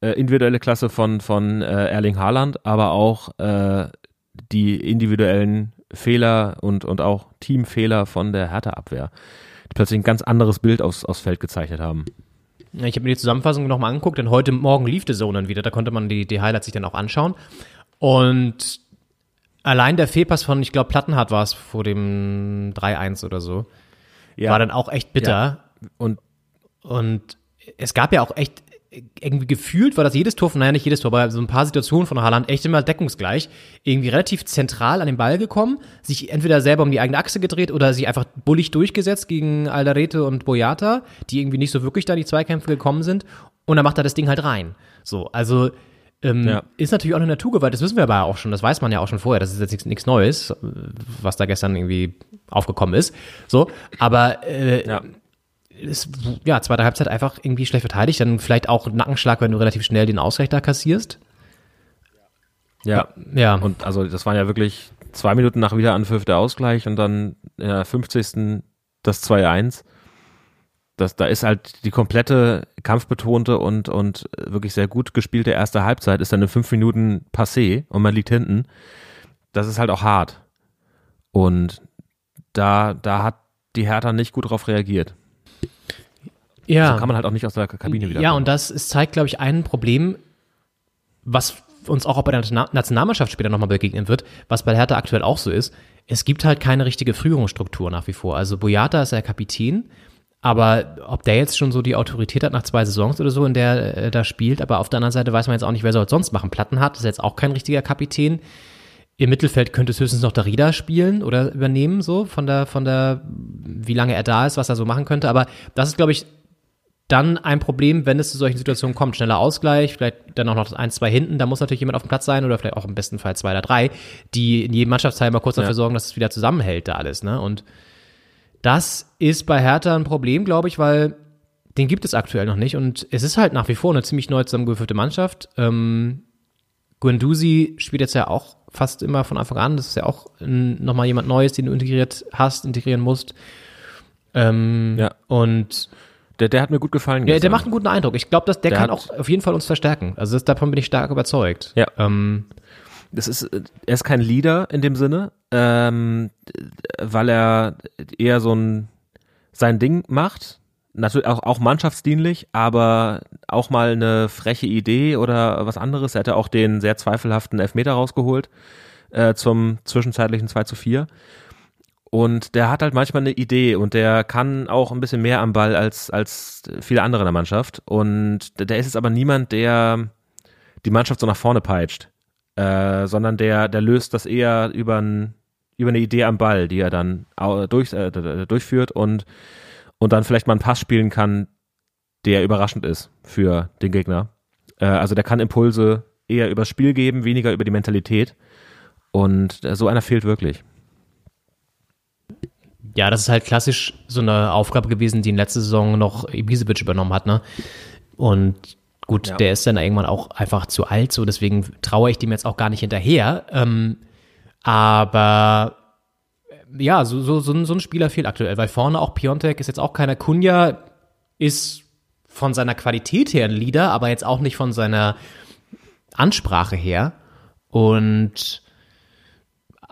[SPEAKER 7] äh, individuelle Klasse von, von äh, Erling Haaland, aber auch äh, die individuellen Fehler und, und auch Teamfehler von der Hertha-Abwehr, plötzlich ein ganz anderes Bild aufs, aufs Feld gezeichnet haben.
[SPEAKER 6] Ja, Ich habe mir die Zusammenfassung nochmal angeguckt, denn heute Morgen lief The Zone dann wieder, da konnte man die, die Highlights sich dann auch anschauen. Und allein der Fehlpass von, ich glaube, Plattenhardt war es vor dem 3-1 oder so,
[SPEAKER 7] Ja,
[SPEAKER 6] war dann auch echt bitter.
[SPEAKER 7] und
[SPEAKER 6] Und es gab ja auch echt irgendwie gefühlt war das jedes Tor von, naja, nicht jedes Tor, aber so ein paar Situationen von Haaland echt immer deckungsgleich. Irgendwie relativ zentral an den Ball gekommen, sich entweder selber um die eigene Achse gedreht oder sich einfach bullig durchgesetzt gegen Alderete und Boyata, die irgendwie nicht so wirklich da in die Zweikämpfe gekommen sind. Und dann macht er das Ding halt rein. So, also ähm,
[SPEAKER 7] Ja.
[SPEAKER 6] ist natürlich auch eine Naturgewalt, das wissen wir aber auch schon, das weiß man ja auch schon vorher, das ist jetzt nichts, nichts Neues, was da gestern irgendwie aufgekommen ist. So, aber äh,
[SPEAKER 7] Ja.
[SPEAKER 6] Ist, ja, zweite Halbzeit einfach irgendwie schlecht verteidigt, dann vielleicht auch Nackenschlag, wenn du relativ schnell den Ausgleich da kassierst.
[SPEAKER 7] Ja.
[SPEAKER 6] Ja,
[SPEAKER 7] Und also das waren ja wirklich zwei Minuten nach Wiederanpfiff der Ausgleich und dann in der 50. das 2-1. Das, da ist halt die komplette kampfbetonte und, und wirklich sehr gut gespielte erste Halbzeit ist dann in fünf Minuten passé und man liegt hinten. Das ist halt auch hart. Und da, da hat die Hertha nicht gut drauf reagiert.
[SPEAKER 6] Ja.
[SPEAKER 7] So kann man halt auch nicht aus der Kabine wieder.
[SPEAKER 6] Ja, und das ist, zeigt, glaube ich, ein Problem, was uns auch bei der Nationa- Nationalmannschaft später nochmal begegnen wird, was bei Hertha aktuell auch so ist. Es gibt halt keine richtige Führungsstruktur nach wie vor. Also Boyata ist ja Kapitän, aber ob der jetzt schon so die Autorität hat nach zwei Saisons oder so, in der er da spielt, aber auf der anderen Seite weiß man jetzt auch nicht, wer soll es sonst machen. Platten hat, ist jetzt auch kein richtiger Kapitän. Im Mittelfeld könnte es höchstens noch der Rieder spielen oder übernehmen, so von der, von der, wie lange er da ist, was er so machen könnte. Aber das ist, glaube ich, dann ein Problem, wenn es zu solchen Situationen kommt. Schneller Ausgleich, vielleicht dann auch noch das 1, 2 hinten, da muss natürlich jemand auf dem Platz sein oder vielleicht auch im besten Fall zwei oder drei, die in jedem Mannschaftsteil mal kurz dafür
[SPEAKER 7] Ja.
[SPEAKER 6] sorgen, dass es wieder zusammenhält, da alles, ne? Und das ist bei Hertha ein Problem, glaube ich, weil den gibt es aktuell noch nicht und es ist halt nach wie vor eine ziemlich neu zusammengewürfelte Mannschaft. Ähm, Guendouzi spielt jetzt ja auch fast immer von Anfang an. Das ist ja auch nochmal jemand Neues, den du integriert hast, integrieren musst. Ähm,
[SPEAKER 7] Ja.
[SPEAKER 6] Und
[SPEAKER 7] Der, der hat mir gut gefallen.
[SPEAKER 6] ja, der
[SPEAKER 7] gestern.
[SPEAKER 6] macht einen guten Eindruck. Ich glaube, dass der,
[SPEAKER 7] Der
[SPEAKER 6] kann auch auf jeden Fall uns verstärken. Also das, davon bin ich stark überzeugt.
[SPEAKER 7] Ja.
[SPEAKER 6] Ähm,
[SPEAKER 7] das ist, er ist kein Leader in dem Sinne, ähm, weil er eher so ein sein Ding macht. Natürlich auch, auch mannschaftsdienlich, aber auch mal eine freche Idee oder was anderes. Er hätte auch den sehr zweifelhaften Elfmeter rausgeholt äh, zum zwischenzeitlichen 2 zu 4. Und der hat halt manchmal eine Idee und der kann auch ein bisschen mehr am Ball als, als viele andere in der Mannschaft. Und der ist jetzt aber niemand, der die Mannschaft so nach vorne peitscht äh, sondern der, der löst das eher über, ein, über eine Idee am Ball, die er dann durch, äh, durchführt und, und dann vielleicht mal einen Pass spielen kann, der überraschend ist für den Gegner. Äh, also der kann Impulse eher übers Spiel geben, weniger über die Mentalität. Und äh, so einer fehlt wirklich.
[SPEAKER 6] Ja, das ist halt klassisch so eine Aufgabe gewesen, die in letzter Saison noch Ibisevic übernommen hat, ne? Und gut,
[SPEAKER 7] Ja.
[SPEAKER 6] der ist dann irgendwann auch einfach zu alt, so deswegen traue ich dem jetzt auch gar nicht hinterher. Ähm, aber äh, ja, so, so, so, ein, so ein Spieler fehlt aktuell, weil vorne auch Piontek ist jetzt auch keiner Kunja, ist von seiner Qualität her ein Leader, aber jetzt auch nicht von seiner Ansprache her. Und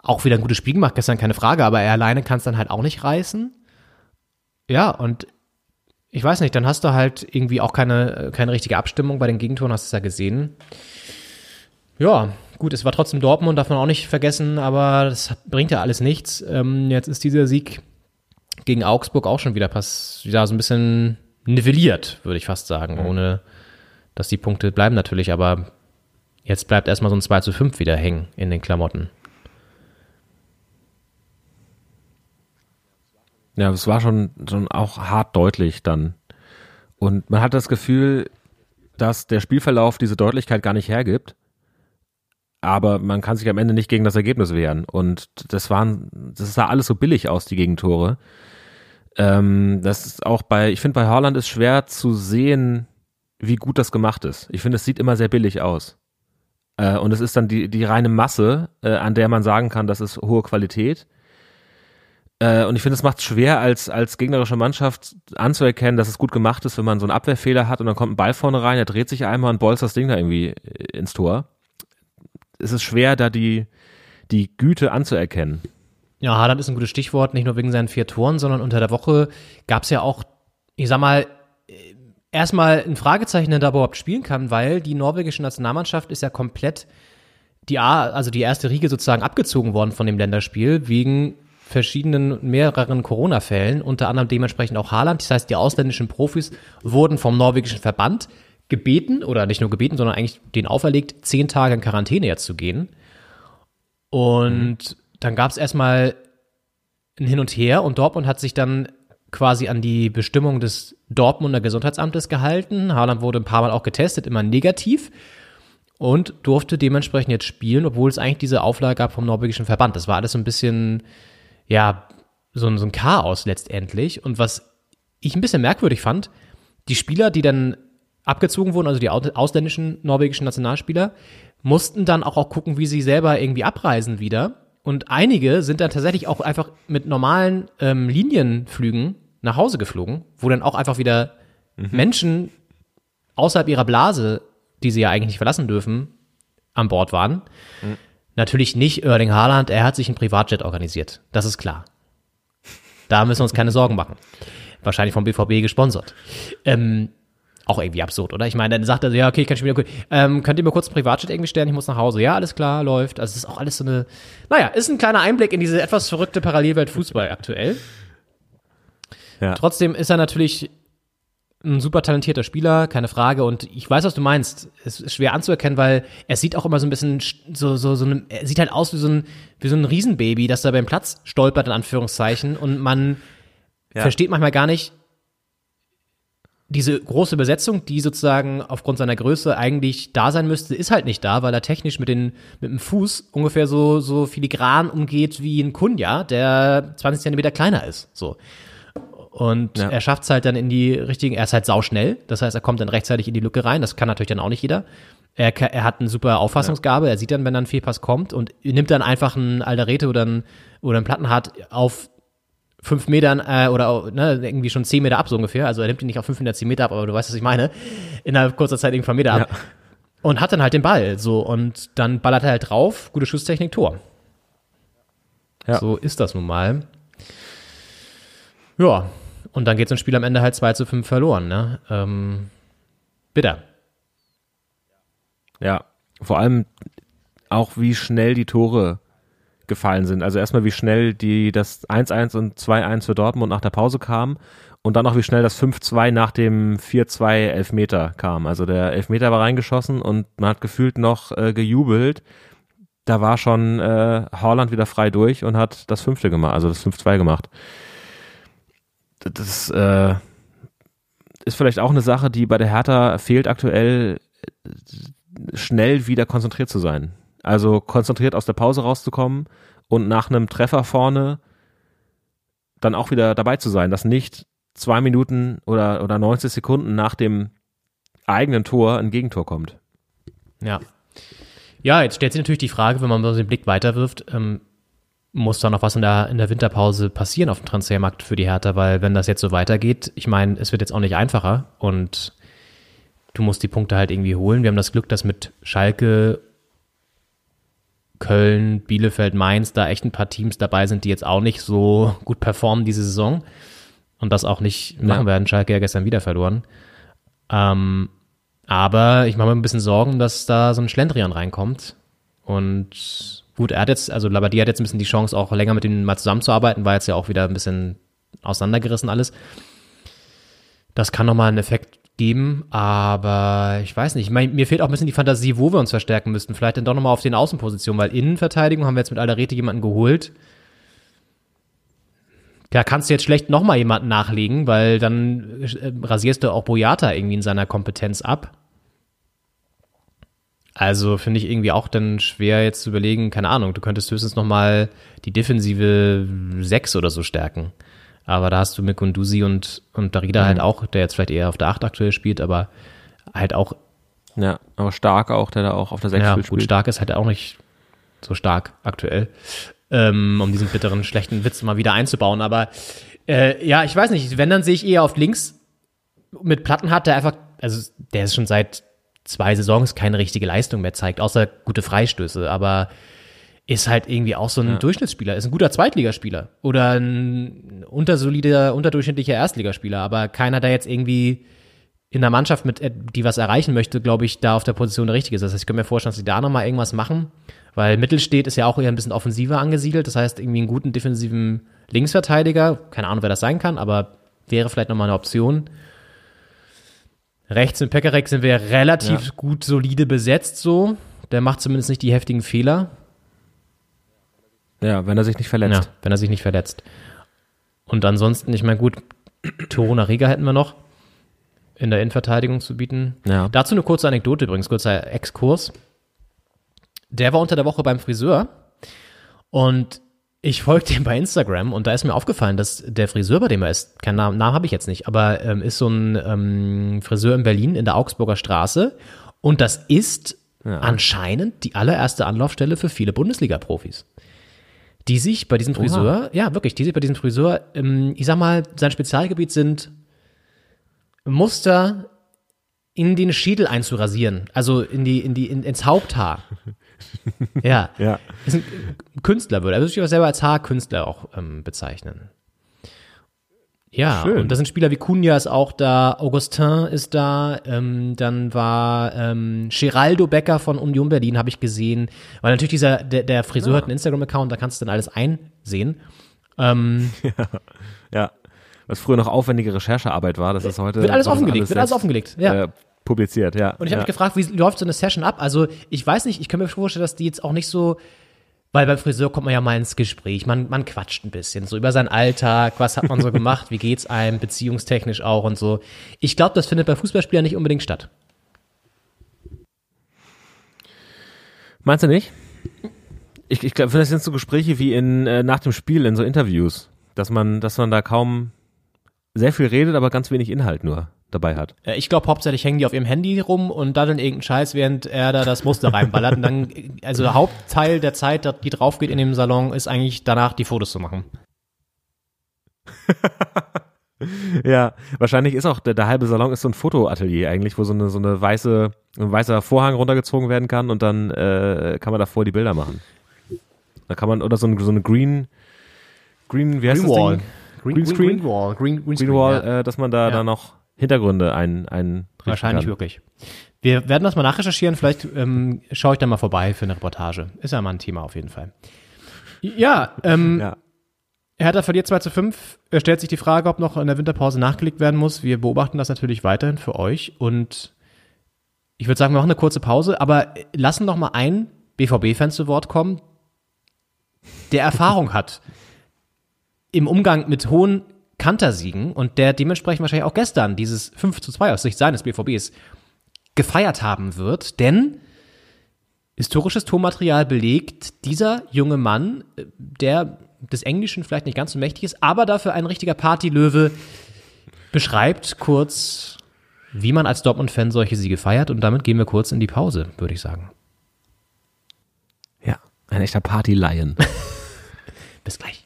[SPEAKER 6] auch wieder ein gutes Spiel gemacht gestern, keine Frage, aber er alleine kann es dann halt auch nicht reißen. Ja, und ich weiß nicht, dann hast du halt irgendwie auch keine, keine richtige Abstimmung bei den Gegentoren, hast du es ja gesehen. Ja, gut, es war trotzdem Dortmund, darf man auch nicht vergessen, aber das bringt ja alles nichts. Ähm, jetzt ist dieser Sieg gegen Augsburg auch schon wieder, pass, wieder so ein bisschen nivelliert, würde ich fast sagen, ohne dass die Punkte bleiben natürlich, aber jetzt bleibt erstmal so ein 2 zu 5 wieder hängen in den Klamotten.
[SPEAKER 7] Ja, es war schon, schon auch hart deutlich dann. Und man hat das Gefühl, dass der Spielverlauf diese Deutlichkeit gar nicht hergibt. Aber man kann sich am Ende nicht gegen das Ergebnis wehren. Und das waren, das sah alles so billig aus, die Gegentore. Ähm, das ist auch bei, ich finde bei Haaland ist schwer zu sehen, wie gut das gemacht ist. Ich finde, es sieht immer sehr billig aus. Äh, und es ist dann die, die reine Masse, äh, an der man sagen kann, das ist hohe Qualität. Äh, und ich finde, es macht es schwer, als, als gegnerische Mannschaft anzuerkennen, dass es gut gemacht ist, wenn man so einen Abwehrfehler hat und dann kommt ein Ball vorne rein, er dreht sich einmal und bolzt das Ding da irgendwie äh, ins Tor. Es ist schwer, da die, die Güte anzuerkennen.
[SPEAKER 6] Ja, Haaland ist ein gutes Stichwort, nicht nur wegen seinen vier Toren, sondern unter der Woche gab es ja auch, ich sag mal, äh, erstmal ein Fragezeichen, der da überhaupt spielen kann, weil die norwegische Nationalmannschaft ist ja komplett die A, also die erste Riege sozusagen abgezogen worden von dem Länderspiel wegen verschiedenen, mehreren Corona-Fällen, unter anderem dementsprechend auch Haaland. Das heißt, die ausländischen Profis wurden vom norwegischen Verband gebeten, oder nicht nur gebeten, sondern eigentlich den auferlegt, zehn Tage in Quarantäne jetzt zu gehen. Und dann gab es erstmal ein Hin und Her und Dortmund hat sich dann quasi an die Bestimmung des Dortmunder Gesundheitsamtes gehalten. Haaland wurde ein paar Mal auch getestet, immer negativ und durfte dementsprechend jetzt spielen, obwohl es eigentlich diese Auflage gab vom norwegischen Verband. Das war alles so ein bisschen, ja, so, ein- so ein Chaos letztendlich. Und was ich ein bisschen merkwürdig fand, die Spieler, die dann abgezogen wurden, also die au- ausländischen norwegischen Nationalspieler, mussten dann auch, auch gucken, wie sie selber irgendwie abreisen wieder. Und einige sind dann tatsächlich auch einfach mit normalen ähm, Linienflügen nach Hause geflogen, wo dann auch einfach wieder Menschen außerhalb ihrer Blase, die sie ja eigentlich nicht verlassen dürfen, an Bord waren. Natürlich nicht Erling Haaland, er hat sich ein Privatjet organisiert. Das ist klar. Da müssen wir uns keine Sorgen machen. Wahrscheinlich vom BVB gesponsert. Ähm, auch irgendwie absurd, oder? Ich meine, dann sagt er so, ja, okay, ich kann schon wieder, okay, ähm, könnt ihr mir kurz ein Privatjet irgendwie stellen? Ich muss nach Hause. Ja, alles klar, läuft. Also es ist auch alles so eine, naja, ist ein kleiner Einblick in diese etwas verrückte Parallelwelt Fußball aktuell.
[SPEAKER 7] Ja.
[SPEAKER 6] Trotzdem ist er natürlich ein super talentierter Spieler, keine Frage. Und ich weiß, was du meinst. Es ist schwer anzuerkennen, weil er sieht auch immer so ein bisschen sch- so, so, so eine, er sieht halt aus wie so ein, wie so ein Riesenbaby, das da beim Platz stolpert, in Anführungszeichen. Und man versteht manchmal gar nicht, diese große Besetzung, die sozusagen aufgrund seiner Größe eigentlich da sein müsste, ist halt nicht da, weil er technisch mit, den, mit dem Fuß ungefähr so, so filigran umgeht wie ein Kunja, der 20 Zentimeter kleiner ist. So. Und
[SPEAKER 7] Ja.
[SPEAKER 6] er schafft es halt dann in die richtigen, er ist halt sauschnell, das heißt, er kommt dann rechtzeitig in die Lücke rein, das kann natürlich dann auch nicht jeder. Er, er hat eine super Auffassungsgabe, er sieht dann, wenn dann ein Fehlpass kommt und nimmt dann einfach einen Alderete oder einen, oder einen Plattenhart auf fünf Metern äh, oder ne, irgendwie schon zehn Meter ab so ungefähr. Also er nimmt ihn nicht auf 500 zehn Meter ab, aber du weißt, was ich meine. Innerhalb kurzer Zeit irgendwann Meter ab. Und hat dann halt den Ball so und dann ballert er halt drauf, gute Schusstechnik, Tor.
[SPEAKER 7] Ja.
[SPEAKER 6] So ist das nun mal. Ja, und dann geht so ein Spiel am Ende halt 2 zu 5 verloren, ne? Ähm, bitter.
[SPEAKER 7] Ja, vor allem auch wie schnell die Tore gefallen sind. Also erstmal wie schnell die das 1-1 und 2-1 für Dortmund nach der Pause kam und dann auch wie schnell das 5-2 nach dem 4-2 Elfmeter kam. Also der Elfmeter war reingeschossen und man hat gefühlt noch äh, gejubelt. Da war schon äh, Haaland wieder frei durch und hat das fünfte gemacht, also das 5-2 gemacht. Das äh, ist vielleicht auch eine Sache, die bei der Hertha fehlt aktuell schnell wieder konzentriert zu sein. Also konzentriert aus der Pause rauszukommen und nach einem Treffer vorne dann auch wieder dabei zu sein, dass nicht zwei Minuten oder, oder 90 Sekunden nach dem eigenen Tor ein Gegentor kommt.
[SPEAKER 6] Ja. Ja, jetzt stellt sich natürlich die Frage, wenn man so den Blick weiterwirft, ähm, muss da noch was in der, in der Winterpause passieren auf dem Transfermarkt für die Hertha, weil wenn das jetzt so weitergeht, ich meine, es wird jetzt auch nicht einfacher und du musst die Punkte halt irgendwie holen. Wir haben das Glück, dass mit Schalke, Köln, Bielefeld, Mainz da echt ein paar Teams dabei sind, die jetzt auch nicht so gut performen diese Saison und das auch nicht machen werden. Schalke ja gestern wieder verloren. Ähm, aber ich mache mir ein bisschen Sorgen, dass da so ein Schlendrian reinkommt. Und gut, er hat jetzt, also Labadie hat jetzt ein bisschen die Chance, auch länger mit denen mal zusammenzuarbeiten, war jetzt ja auch wieder ein bisschen auseinandergerissen alles. Das kann nochmal einen Effekt geben, aber ich weiß nicht. Ich mein, mir fehlt auch ein bisschen die Fantasie, wo wir uns verstärken müssten. Vielleicht dann doch nochmal auf den Außenpositionen, weil Innenverteidigung haben wir jetzt mit Alderete jemanden geholt. Da kannst du jetzt schlecht nochmal jemanden nachlegen, weil dann äh, rasierst du auch Boyata irgendwie in seiner Kompetenz ab. Also finde ich irgendwie auch dann schwer jetzt zu überlegen, keine Ahnung, du könntest höchstens nochmal die defensive 6 oder so stärken. Aber da hast du mit Gunduzi und, und Darida halt auch, der jetzt vielleicht eher auf der 8 aktuell spielt, aber halt auch,
[SPEAKER 7] Ja, aber stark auch, der da auch auf der 6
[SPEAKER 6] ja,
[SPEAKER 7] spielt.
[SPEAKER 6] gut, stark ist halt auch nicht so stark aktuell, ähm, um diesen bitteren, schlechten Witz mal wieder einzubauen. Aber äh, ja, ich weiß nicht, wenn, dann sehe ich eher auf links mit Plattenhardt, der einfach, also der ist schon seit zwei Saisons keine richtige Leistung mehr zeigt, außer gute Freistöße, aber ist halt irgendwie auch so ein Durchschnittsspieler, ist ein guter Zweitligaspieler oder ein untersolider, unterdurchschnittlicher Erstligaspieler, aber keiner, der jetzt irgendwie in der Mannschaft, mit, äh, die was erreichen möchte, glaube ich, da auf der Position der Richtige ist. Das heißt, ich könnte mir vorstellen, dass sie da nochmal irgendwas machen, weil Mittelstedt ist ja auch eher ein bisschen offensiver angesiedelt, das heißt, irgendwie einen guten defensiven Linksverteidiger, keine Ahnung, wer das sein kann, aber wäre vielleicht nochmal eine Option. Rechts mit Pekarek sind wir relativ gut solide besetzt so. Der macht zumindest nicht die heftigen Fehler.
[SPEAKER 7] Ja, wenn er sich nicht verletzt.
[SPEAKER 6] Ja, wenn er sich nicht verletzt. Und ansonsten, ich meine, gut, Toruna Riga hätten wir noch in der Innenverteidigung zu bieten.
[SPEAKER 7] Ja.
[SPEAKER 6] Dazu eine kurze Anekdote übrigens, kurzer Exkurs. Der war unter der Woche beim Friseur und ich folgte ihm bei Instagram und da ist mir aufgefallen, dass der Friseur, bei dem er ist, keinen Namen, Namen habe ich jetzt nicht, aber ähm, ist so ein ähm, Friseur in Berlin in der Augsburger Straße und das ist anscheinend die allererste Anlaufstelle für viele Bundesliga-Profis die sich bei diesem Friseur, ja wirklich, die sich bei diesem Friseur, ähm, ich sag mal, sein Spezialgebiet sind Muster in den Schädel einzurasieren, also in die, in die, in, ins Haupthaar. ja.
[SPEAKER 7] Ja.
[SPEAKER 6] Ist ein Künstler würde, er würde sich aber selber als Haarkünstler auch ähm, bezeichnen. Ja,
[SPEAKER 7] Schön.
[SPEAKER 6] und da sind Spieler wie Cunha ist auch da, Augustin ist da, ähm, dann war ähm, Geraldo Becker von Union Berlin, habe ich gesehen, weil natürlich dieser, der, der Friseur hat einen Instagram-Account, da kannst du dann alles einsehen. Ähm,
[SPEAKER 7] Ja. Was früher noch aufwendige Recherchearbeit war, das ist heute.
[SPEAKER 6] wird alles
[SPEAKER 7] das
[SPEAKER 6] offengelegt, wird alles offengelegt, ja.
[SPEAKER 7] Äh, publiziert, ja.
[SPEAKER 6] Und ich habe
[SPEAKER 7] ja.
[SPEAKER 6] mich gefragt, wie läuft so eine Session ab? Also ich weiß nicht, ich kann mir vorstellen, dass die jetzt auch nicht so, weil beim Friseur kommt man ja mal ins Gespräch, man, man quatscht ein bisschen, so über seinen Alltag, was hat man so gemacht, wie geht's einem, beziehungstechnisch auch und so. Ich glaube, das findet bei Fußballspielern nicht unbedingt statt.
[SPEAKER 7] Meinst du nicht? Ich, ich glaube, das sind so Gespräche wie in, äh, nach dem Spiel, in so Interviews, dass man, dass man da kaum sehr viel redet, aber ganz wenig Inhalt nur dabei hat.
[SPEAKER 6] Ich glaube, hauptsächlich hängen die auf ihrem Handy rum und daddeln irgendeinen Scheiß, während er da das Muster reinballert. Und dann, also der Hauptteil der Zeit, die drauf geht in dem Salon, ist eigentlich danach die Fotos zu machen.
[SPEAKER 7] Ja, wahrscheinlich ist auch der, der halbe Salon ist so ein Fotoatelier eigentlich, wo so eine so eine weiße ein weißer Vorhang runtergezogen werden kann und dann äh, kann man davor die Bilder machen. Da kann man oder so eine so eine Green Green wie heißt das Ding? Green Screen?
[SPEAKER 6] Green Wall. Green, Green,
[SPEAKER 7] Green
[SPEAKER 6] Screen,
[SPEAKER 7] Wall,
[SPEAKER 6] ja.
[SPEAKER 7] äh, dass man da
[SPEAKER 6] Ja.
[SPEAKER 7] dann noch Hintergründe ein ein
[SPEAKER 6] Wahrscheinlich
[SPEAKER 7] kann.
[SPEAKER 6] wirklich. Wir werden das mal nachrecherchieren. Vielleicht ähm, schaue ich da mal vorbei für eine Reportage. Ist ja mal ein Thema auf jeden Fall. Ja, ähm,
[SPEAKER 7] Ja.
[SPEAKER 6] Hertha verliert 2 zu 5. Es stellt sich die Frage, ob noch in der Winterpause nachgelegt werden muss. Wir beobachten das natürlich weiterhin für euch. Und ich würde sagen, wir machen eine kurze Pause, aber lassen noch mal einen BVB-Fan zu Wort kommen, der Erfahrung hat im Umgang mit hohen Kantersiegen und der dementsprechend wahrscheinlich auch gestern dieses 5 zu 2 aus Sicht seines BVBs gefeiert haben wird, denn historisches Tonmaterial belegt, dieser junge Mann, äh, der des Englischen vielleicht nicht ganz so mächtig ist, aber dafür ein richtiger Partylöwe, beschreibt kurz, wie man als Dortmund-Fan solche Siege feiert und damit gehen wir kurz in die Pause, würde ich sagen.
[SPEAKER 7] Ja, ein echter Party Lion.
[SPEAKER 6] Bis gleich.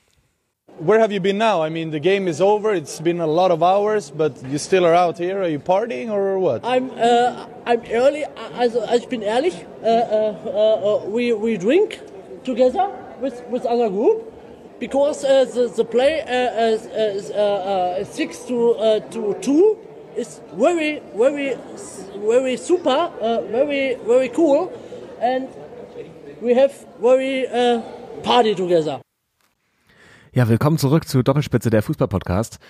[SPEAKER 8] Where have you been now? I mean, the game is over. It's been a lot of hours, but you still are out here. Are you partying or what?
[SPEAKER 9] I'm uh, I'm early. Also ich bin ehrlich. Uh, uh, uh, uh, we we drink together with with other group because uh, the the play uh, uh, uh, six to uh, to two is very very very super, uh, very very cool, and we have very uh, party together.
[SPEAKER 7] Ja, willkommen zurück zu Doppelspitze der Fußball-Podcast.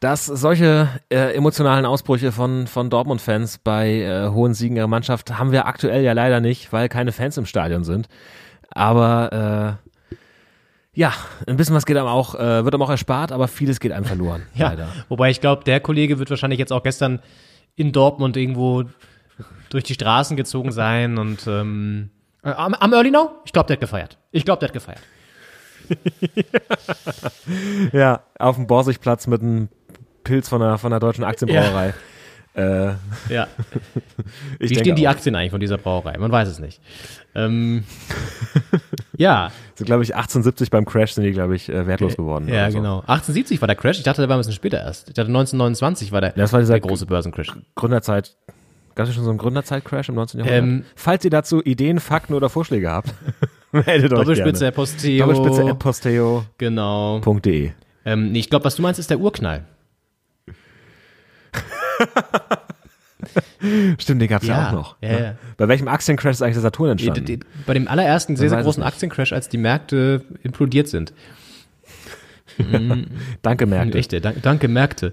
[SPEAKER 7] Dass solche äh, emotionalen Ausbrüche von, von Dortmund-Fans bei äh, hohen Siegen ihrer Mannschaft haben wir aktuell ja leider nicht, weil keine Fans im Stadion sind. Aber äh, ja, ein bisschen was geht einem auch, äh, wird einem auch erspart, aber vieles geht einem verloren.
[SPEAKER 6] Ja,
[SPEAKER 7] Leider.
[SPEAKER 6] wobei ich glaube, der Kollege wird wahrscheinlich jetzt auch gestern in Dortmund irgendwo durch die Straßen gezogen sein und ähm, äh, am, am Early Now? Ich glaube, der hat gefeiert. Ich glaube, der hat gefeiert.
[SPEAKER 7] Ja, auf dem Borsigplatz mit einem Pilz von der, von der deutschen Aktienbrauerei. Äh,
[SPEAKER 6] Ja.
[SPEAKER 7] ich
[SPEAKER 6] Wie stehen die
[SPEAKER 7] auch.
[SPEAKER 6] Aktien eigentlich von dieser Brauerei? Man weiß es nicht. Ähm, ja,
[SPEAKER 7] So, glaube ich, 1870 beim Crash sind die, glaube ich, äh, wertlos geworden.
[SPEAKER 6] ja,
[SPEAKER 7] so.
[SPEAKER 6] genau. 1870 war der Crash. Ich dachte, der war ein bisschen später erst. Ich dachte, 1929 war der,
[SPEAKER 7] Das war dieser
[SPEAKER 6] der große Börsencrash.
[SPEAKER 7] Gründerzeit. Gab es schon so einen Gründerzeit-Crash im 19. Jahrhundert?
[SPEAKER 6] Ähm,
[SPEAKER 7] Falls ihr dazu Ideen, Fakten oder Vorschläge habt, meldet euch
[SPEAKER 6] Doppelspitze
[SPEAKER 7] gerne.
[SPEAKER 6] Posteo.
[SPEAKER 7] Doppelspitze posteo.de.
[SPEAKER 6] Genau. Ähm, nee, ich glaube, was du meinst, ist der Urknall.
[SPEAKER 7] Stimmt, den gab es ja.
[SPEAKER 6] Ja,
[SPEAKER 7] auch noch.
[SPEAKER 6] ja,
[SPEAKER 7] ne?
[SPEAKER 6] ja.
[SPEAKER 7] Bei welchem Aktiencrash ist eigentlich der Saturn entstanden?
[SPEAKER 6] Bei dem allerersten sehr, sehr großen. Aktiencrash, als die Märkte implodiert sind.
[SPEAKER 7] Danke, Märkte.
[SPEAKER 6] Echte, danke, danke Märkte.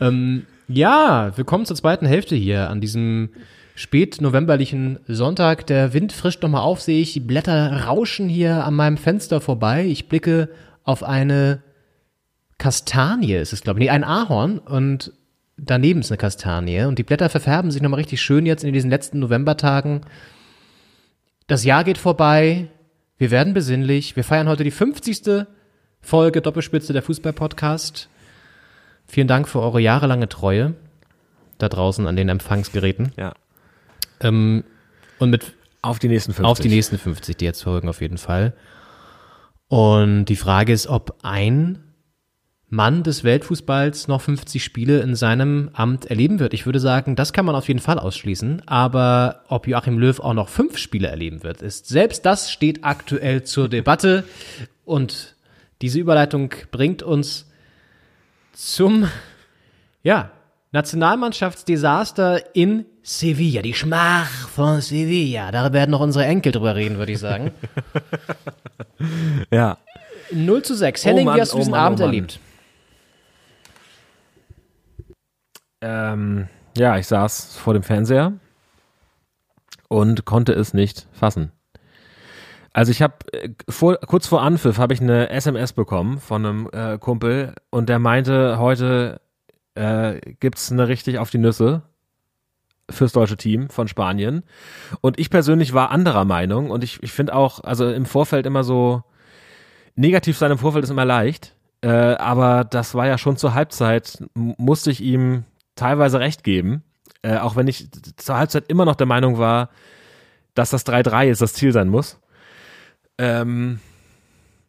[SPEAKER 6] Ähm, Ja, willkommen zur zweiten Hälfte hier an diesem spätnovemberlichen Sonntag. Der Wind frischt nochmal auf, sehe ich. Die Blätter rauschen hier an meinem Fenster vorbei. Ich blicke auf eine Kastanie, ist es, glaube ich. Nee, ein Ahorn und daneben ist eine Kastanie. Und die Blätter verfärben sich nochmal richtig schön jetzt in diesen letzten Novembertagen. Das Jahr geht vorbei. Wir werden besinnlich. Wir feiern heute die 50. Folge Doppelspitze der Fußball-Podcast. Vielen Dank für eure jahrelange Treue da draußen an den Empfangsgeräten.
[SPEAKER 7] Ja.
[SPEAKER 6] Ähm, und mit
[SPEAKER 7] Auf die nächsten 50.
[SPEAKER 6] auf die nächsten 50, die jetzt folgen auf jeden Fall. Und die Frage ist, ob ein Mann des Weltfußballs noch 50 Spiele in seinem Amt erleben wird. Ich würde sagen, das kann man auf jeden Fall ausschließen. Aber ob Joachim Löw auch noch fünf Spiele erleben wird, ist selbst das steht aktuell zur Debatte. Und diese Überleitung bringt uns zum, ja, Nationalmannschaftsdesaster in Sevilla. Die Schmach von Sevilla. Da werden noch unsere Enkel drüber reden, würde ich sagen.
[SPEAKER 7] Ja.
[SPEAKER 6] 0 zu 6.
[SPEAKER 7] Oh
[SPEAKER 6] Henning,
[SPEAKER 7] Mann,
[SPEAKER 6] wie hast du
[SPEAKER 7] oh
[SPEAKER 6] diesen
[SPEAKER 7] Mann, oh
[SPEAKER 6] Abend
[SPEAKER 7] Mann.
[SPEAKER 6] erlebt?
[SPEAKER 7] Ähm, ja, ich saß vor dem Fernseher und konnte es nicht fassen. Also ich habe vor, kurz vor Anpfiff habe ich eine SMS bekommen von einem äh, Kumpel und der meinte, heute äh, gibt's eine richtig auf die Nüsse fürs deutsche Team von Spanien. Und ich persönlich war anderer Meinung und ich, ich finde auch, also im Vorfeld immer so, negativ sein im Vorfeld ist immer leicht, äh, aber das war ja schon zur Halbzeit, musste ich ihm teilweise recht geben, äh, auch wenn ich zur Halbzeit immer noch der Meinung war, dass das 3-3 jetzt das Ziel sein muss. Ähm,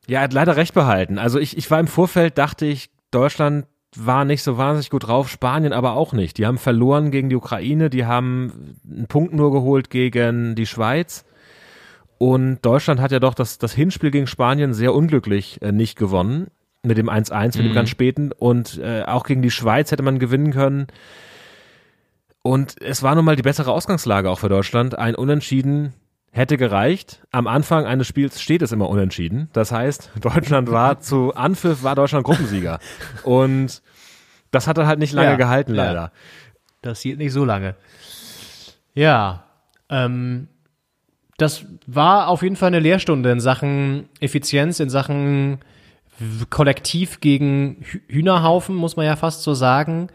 [SPEAKER 7] ja, er hat leider recht behalten. Also ich, ich war im Vorfeld, dachte ich, Deutschland war nicht so wahnsinnig gut drauf, Spanien aber auch nicht. Die haben verloren gegen die Ukraine, die haben einen Punkt nur geholt gegen die Schweiz. Und Deutschland hat ja doch das, das Hinspiel gegen Spanien sehr unglücklich äh, nicht gewonnen. Mit dem 1-1, mit dem ganz späten. Und äh, auch gegen die Schweiz hätte man gewinnen können. Und es war nun mal die bessere Ausgangslage auch für Deutschland. Ein Unentschieden hätte gereicht. Am Anfang eines Spiels steht es immer unentschieden. Das heißt, Deutschland war zu Anpfiff, war Deutschland Gruppensieger. Und das hat dann halt nicht lange
[SPEAKER 6] Ja,
[SPEAKER 7] gehalten,
[SPEAKER 6] ja.
[SPEAKER 7] leider.
[SPEAKER 6] Das hielt nicht so lange. Ja, ähm, das war auf jeden Fall eine Lehrstunde in Sachen Effizienz, in Sachen Kollektiv gegen Hü- Hühnerhaufen, muss man ja fast so sagen.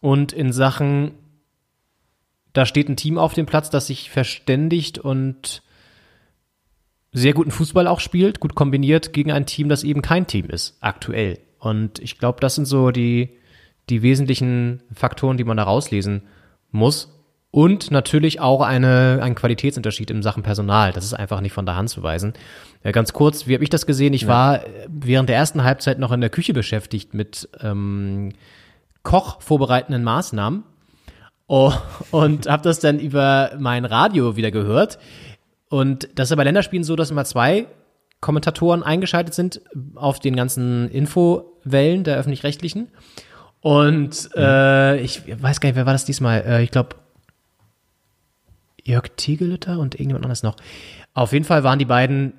[SPEAKER 6] Und in Sachen, da steht ein Team auf dem Platz, das sich verständigt und sehr guten Fußball auch spielt, gut kombiniert gegen ein Team, das eben kein Team ist, aktuell. Und ich glaube, das sind so die, die wesentlichen Faktoren, die man da rauslesen muss. Und natürlich auch eine, ein Qualitätsunterschied in Sachen Personal. Das ist einfach nicht von der Hand zu weisen. Ja, ganz kurz, wie habe ich das gesehen? Ich war äh, während der ersten Halbzeit noch in der Küche beschäftigt mit ähm, kochvorbereitenden Maßnahmen oh, und habe das dann über mein Radio wieder gehört. Und das ist ja bei Länderspielen so, dass immer zwei Kommentatoren eingeschaltet sind auf den ganzen Infowellen der öffentlich-rechtlichen. Und äh, ich weiß gar nicht, wer war das diesmal? Äh, ich glaube, Jörg Tiegelütter und irgendjemand anderes noch. Auf jeden Fall waren die beiden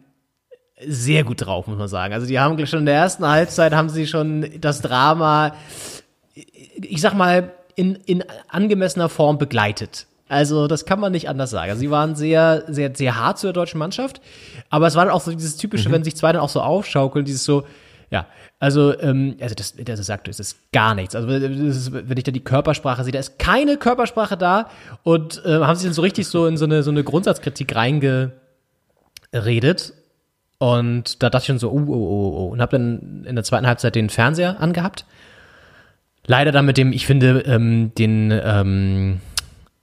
[SPEAKER 6] sehr gut drauf, muss man sagen. Also die haben schon in der ersten Halbzeit haben sie schon das Drama, ich sag mal, in, in angemessener Form begleitet. Also das kann man nicht anders sagen. Also sie waren sehr, sehr, sehr hart zu der deutschen Mannschaft, aber es war dann auch so dieses typische, wenn sich zwei dann auch so aufschaukeln, dieses so, ja, also, ähm, also das, das sagt, es ist gar nichts. Also ist, wenn ich da die Körpersprache sehe, da ist keine Körpersprache da und äh, haben sich dann so richtig so in so eine, so eine Grundsatzkritik reingeredet. Und da dachte ich schon so, oh, oh, oh, oh. Und habe dann in der zweiten Halbzeit den Fernseher angehabt. Leider dann mit dem, ich finde, ähm, den ähm,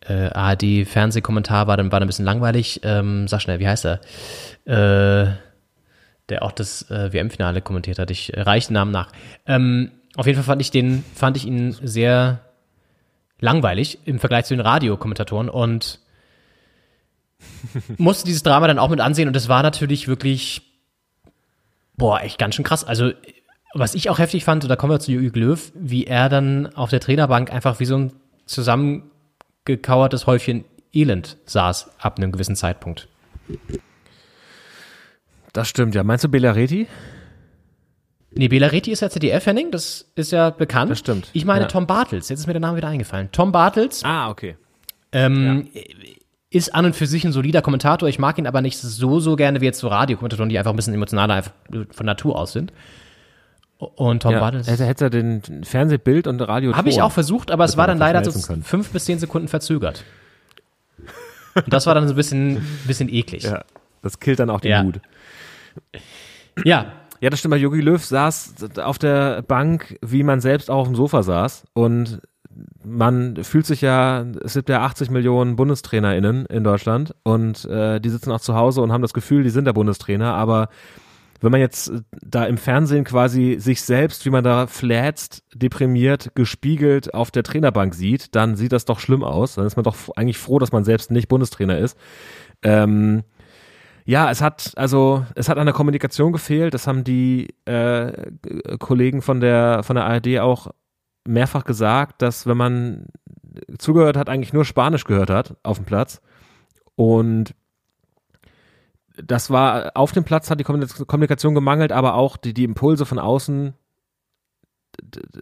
[SPEAKER 6] äh, ARD-Fernsehkommentar war dann, war dann ein bisschen langweilig. Ähm, sag schnell, wie heißt er? Äh, der auch das äh, WM-Finale kommentiert hat. Ich äh, reiche den Namen nach. Ähm, auf jeden Fall fand ich den, fand ich ihn sehr langweilig im Vergleich zu den Radiokommentatoren und musste dieses Drama dann auch mit ansehen und es war natürlich wirklich, boah, echt ganz schön krass. Also, was ich auch heftig fand, und da kommen wir zu Jürgen Löw, wie er dann auf der Trainerbank einfach wie so ein zusammengekauertes Häufchen Elend saß ab einem gewissen Zeitpunkt.
[SPEAKER 7] Das stimmt, ja. Meinst du Belareti?
[SPEAKER 6] Nee, Belareti ist ja ZDF, Henning, das ist ja bekannt.
[SPEAKER 7] Das stimmt,
[SPEAKER 6] Ich meine
[SPEAKER 7] ja.
[SPEAKER 6] Tom Bartels, jetzt ist mir der Name wieder eingefallen. Tom Bartels
[SPEAKER 7] Ah, okay.
[SPEAKER 6] ähm, ist an und für sich ein solider Kommentator. Ich mag ihn aber nicht so, so gerne wie jetzt so Radiokommentatoren, die einfach ein bisschen emotionaler von Natur aus sind. Und Tom
[SPEAKER 7] Ja,
[SPEAKER 6] Bartels.
[SPEAKER 7] hätte, hätte er den Fernsehbild und Radio
[SPEAKER 6] Habe ich auch versucht, aber es war dann leider so
[SPEAKER 7] können.
[SPEAKER 6] fünf bis zehn Sekunden verzögert. Und das war dann so ein bisschen, bisschen eklig.
[SPEAKER 7] Ja, das killt dann auch den
[SPEAKER 6] Ja.
[SPEAKER 7] Mut.
[SPEAKER 6] ja,
[SPEAKER 7] Ja, das stimmt. Jogi Löw saß auf der Bank, wie man selbst auch auf dem Sofa saß. Und man fühlt sich ja, es gibt ja 80 Millionen BundestrainerInnen in Deutschland. Und äh, die sitzen auch zu Hause und haben das Gefühl, die sind der Bundestrainer. Aber wenn man jetzt äh, da im Fernsehen quasi sich selbst, wie man da flätzt, deprimiert, gespiegelt auf der Trainerbank sieht, dann sieht das doch schlimm aus. Dann ist man doch eigentlich froh, dass man selbst nicht Bundestrainer ist. Ähm, ja, es hat also es hat an der Kommunikation gefehlt. Das haben die äh, Kollegen von der von der ARD auch mehrfach gesagt, dass wenn man zugehört hat, eigentlich nur Spanisch gehört hat auf dem Platz und das war auf dem Platz hat die Kommunik- Kommunikation gemangelt, aber auch die die Impulse von außen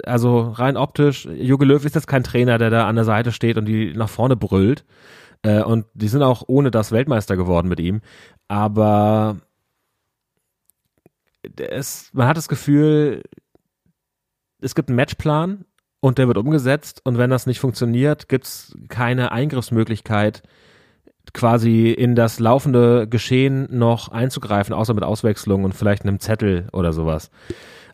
[SPEAKER 7] also rein optisch, Jogi Löw ist jetzt kein Trainer, der da an der Seite steht und die nach vorne brüllt. Äh, und die sind auch ohne das Weltmeister geworden mit ihm. Aber es, man hat das Gefühl, es gibt einen Matchplan und der wird umgesetzt. Und wenn das nicht funktioniert, gibt es keine Eingriffsmöglichkeit, quasi in das laufende Geschehen noch einzugreifen, außer mit Auswechslung und vielleicht einem Zettel oder sowas.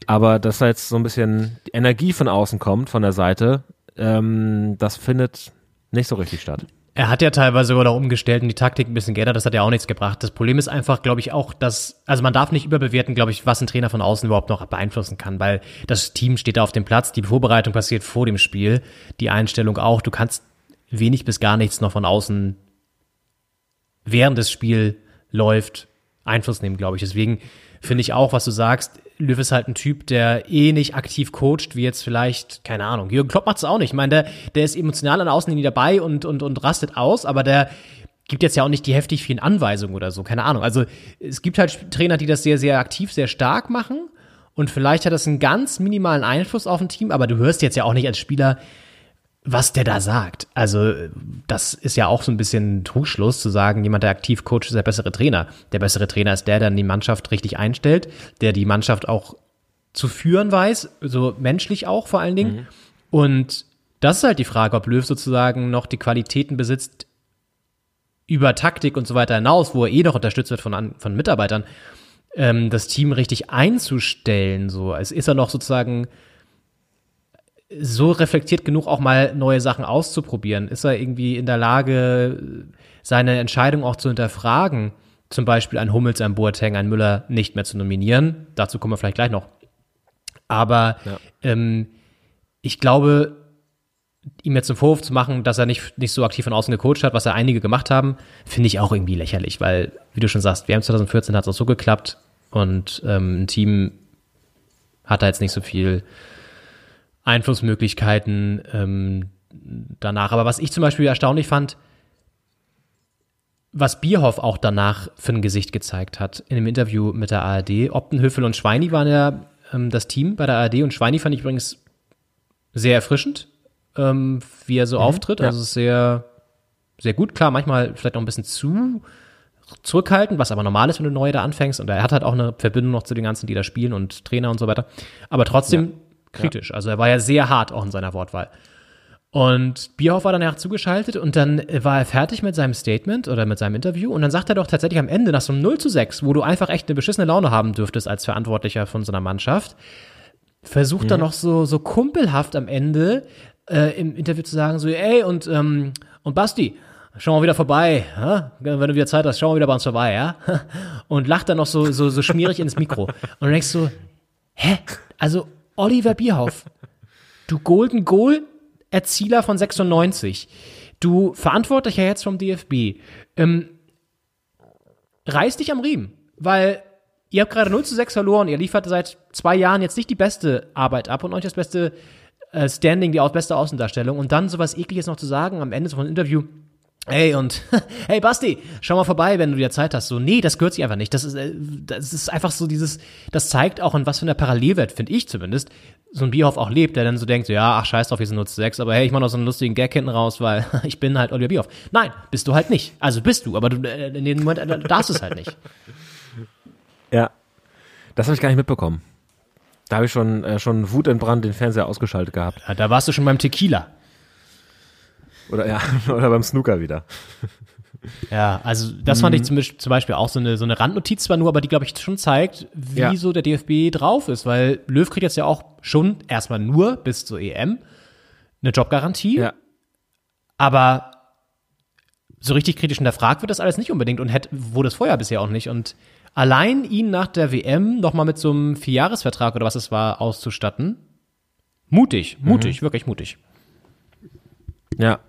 [SPEAKER 7] Aber dass da jetzt so ein bisschen Energie von außen kommt, von der Seite, ähm, das findet nicht so richtig statt.
[SPEAKER 6] Er hat ja teilweise sogar noch umgestellt und die Taktik ein bisschen geändert, das hat ja auch nichts gebracht. Das Problem ist einfach, glaube ich, auch, dass, also man darf nicht überbewerten, glaube ich, was ein Trainer von außen überhaupt noch beeinflussen kann, weil das Team steht da auf dem Platz, die Vorbereitung passiert vor dem Spiel, die Einstellung auch. Du kannst wenig bis gar nichts noch von außen, während das Spiel läuft, Einfluss nehmen, glaube ich. Deswegen finde ich auch, was du sagst, Löw ist halt ein Typ, der eh nicht aktiv coacht, wie jetzt vielleicht, keine Ahnung, Jürgen Klopp macht es auch nicht. Ich meine, der, der ist emotional an der Außenlinie dabei und, und, und rastet aus, aber der gibt jetzt ja auch nicht die heftig vielen Anweisungen oder so, keine Ahnung. Also es gibt halt Trainer, die das sehr, sehr aktiv, sehr stark machen und vielleicht hat das einen ganz minimalen Einfluss auf ein Team, aber du hörst jetzt ja auch nicht als Spieler, was der da sagt. Also, das ist ja auch so ein bisschen Trugschluss zu sagen, jemand, der aktiv coacht, ist der bessere Trainer. Der bessere Trainer ist der, der die Mannschaft richtig einstellt, der die Mannschaft auch zu führen weiß, so menschlich auch vor allen Dingen. Und das ist halt die Frage, ob Löw sozusagen noch die Qualitäten besitzt, über Taktik und so weiter hinaus, wo er eh noch unterstützt wird von, von Mitarbeitern, ähm, das Team richtig einzustellen. So, es ist er noch sozusagen so reflektiert genug, auch mal neue Sachen auszuprobieren? Ist er irgendwie in der Lage, seine Entscheidung auch zu hinterfragen? Zum Beispiel ein Hummels, ein Boateng, ein Müller nicht mehr zu nominieren. Dazu kommen wir vielleicht gleich noch. Aber ähm, ich glaube, ihm jetzt einen Vorwurf zu machen, dass er nicht, nicht so aktiv von außen gecoacht hat, was ja einige gemacht haben, finde ich auch irgendwie lächerlich, weil, wie du schon sagst, WM 2014 hat es auch so geklappt und ähm, ein Team hat da jetzt nicht so viel Einflussmöglichkeiten ähm, danach. Aber was ich zum Beispiel erstaunlich fand, was Bierhoff auch danach für ein Gesicht gezeigt hat in dem Interview mit der ARD. Optenhöfel und Schweini waren ja ähm, das Team bei der ARD und Schweini fand ich übrigens sehr erfrischend, ähm, wie er so auftritt.
[SPEAKER 7] ja.
[SPEAKER 6] Also sehr, sehr gut. Klar, manchmal vielleicht auch ein bisschen zu zurückhaltend, was aber normal ist, wenn du neu da anfängst. Und er hat halt auch eine Verbindung noch zu den ganzen, die da spielen und Trainer und so weiter. Aber trotzdem kritisch. Also er war ja sehr hart auch in seiner Wortwahl. Und Bierhoff war danach zugeschaltet und dann war er fertig mit seinem Statement oder mit seinem Interview und dann sagt er doch tatsächlich am Ende nach so einem 0 zu 6, wo du einfach echt eine beschissene Laune haben dürftest als Verantwortlicher von so einer Mannschaft, versucht er noch so, so kumpelhaft am Ende äh, im Interview zu sagen, so, ey, und, ähm, und Basti, schau mal wieder vorbei, ja? wenn du wieder Zeit hast, schau mal wieder bei uns vorbei, ja? Und lacht dann noch so, so, so schmierig ins Mikro. Und du denkst so, hä? Also, Oliver Bierhoff, du Golden Goal Erzieler von 96, du Verantwortlicher jetzt vom DFB, ähm, reiß dich am Riemen, weil ihr habt gerade 0 zu 6 verloren, ihr liefert seit zwei Jahren jetzt nicht die beste Arbeit ab und euch das beste äh, Standing, die beste Außendarstellung. Und dann sowas ekliges noch zu sagen am Ende von einem Interview, Hey und hey Basti, schau mal vorbei, wenn du dir Zeit hast. So, nee, das gehört sich einfach nicht. Das ist, äh, das ist einfach so dieses, das zeigt auch, in was für einer Parallelwelt, finde ich zumindest, so ein Bierhoff auch lebt, der dann so denkt, so, ja, ach scheiß drauf, wir sind nur zu sechs, aber hey, ich mach noch so einen lustigen Gag hinten raus, weil ich bin halt Oliver Bierhoff. Nein, bist du halt nicht. Also bist du, aber du, äh, in dem Moment äh, darfst du es halt nicht.
[SPEAKER 7] Ja. Das habe ich gar nicht mitbekommen. Da habe ich schon, äh, schon wutentbrannt den Fernseher ausgeschaltet gehabt.
[SPEAKER 6] Ja, da warst du schon beim Tequila.
[SPEAKER 7] Oder ja, oder beim Snooker wieder.
[SPEAKER 6] Ja, also das fand ich zum, Beispiel- zum Beispiel auch so eine, so eine Randnotiz zwar nur, aber die, glaube ich, schon zeigt, wie
[SPEAKER 7] Ja.
[SPEAKER 6] so der DFB drauf ist, weil Löw kriegt jetzt ja auch schon erstmal nur bis zur EM eine Jobgarantie,
[SPEAKER 7] Ja.
[SPEAKER 6] aber so richtig kritisch hinterfragt wird das alles nicht unbedingt und hätte, wurde es vorher bisher auch nicht. Und allein ihn nach der WM nochmal mit so einem Vierjahresvertrag oder was es war, auszustatten, mutig, mutig, wirklich mutig.
[SPEAKER 7] Ja.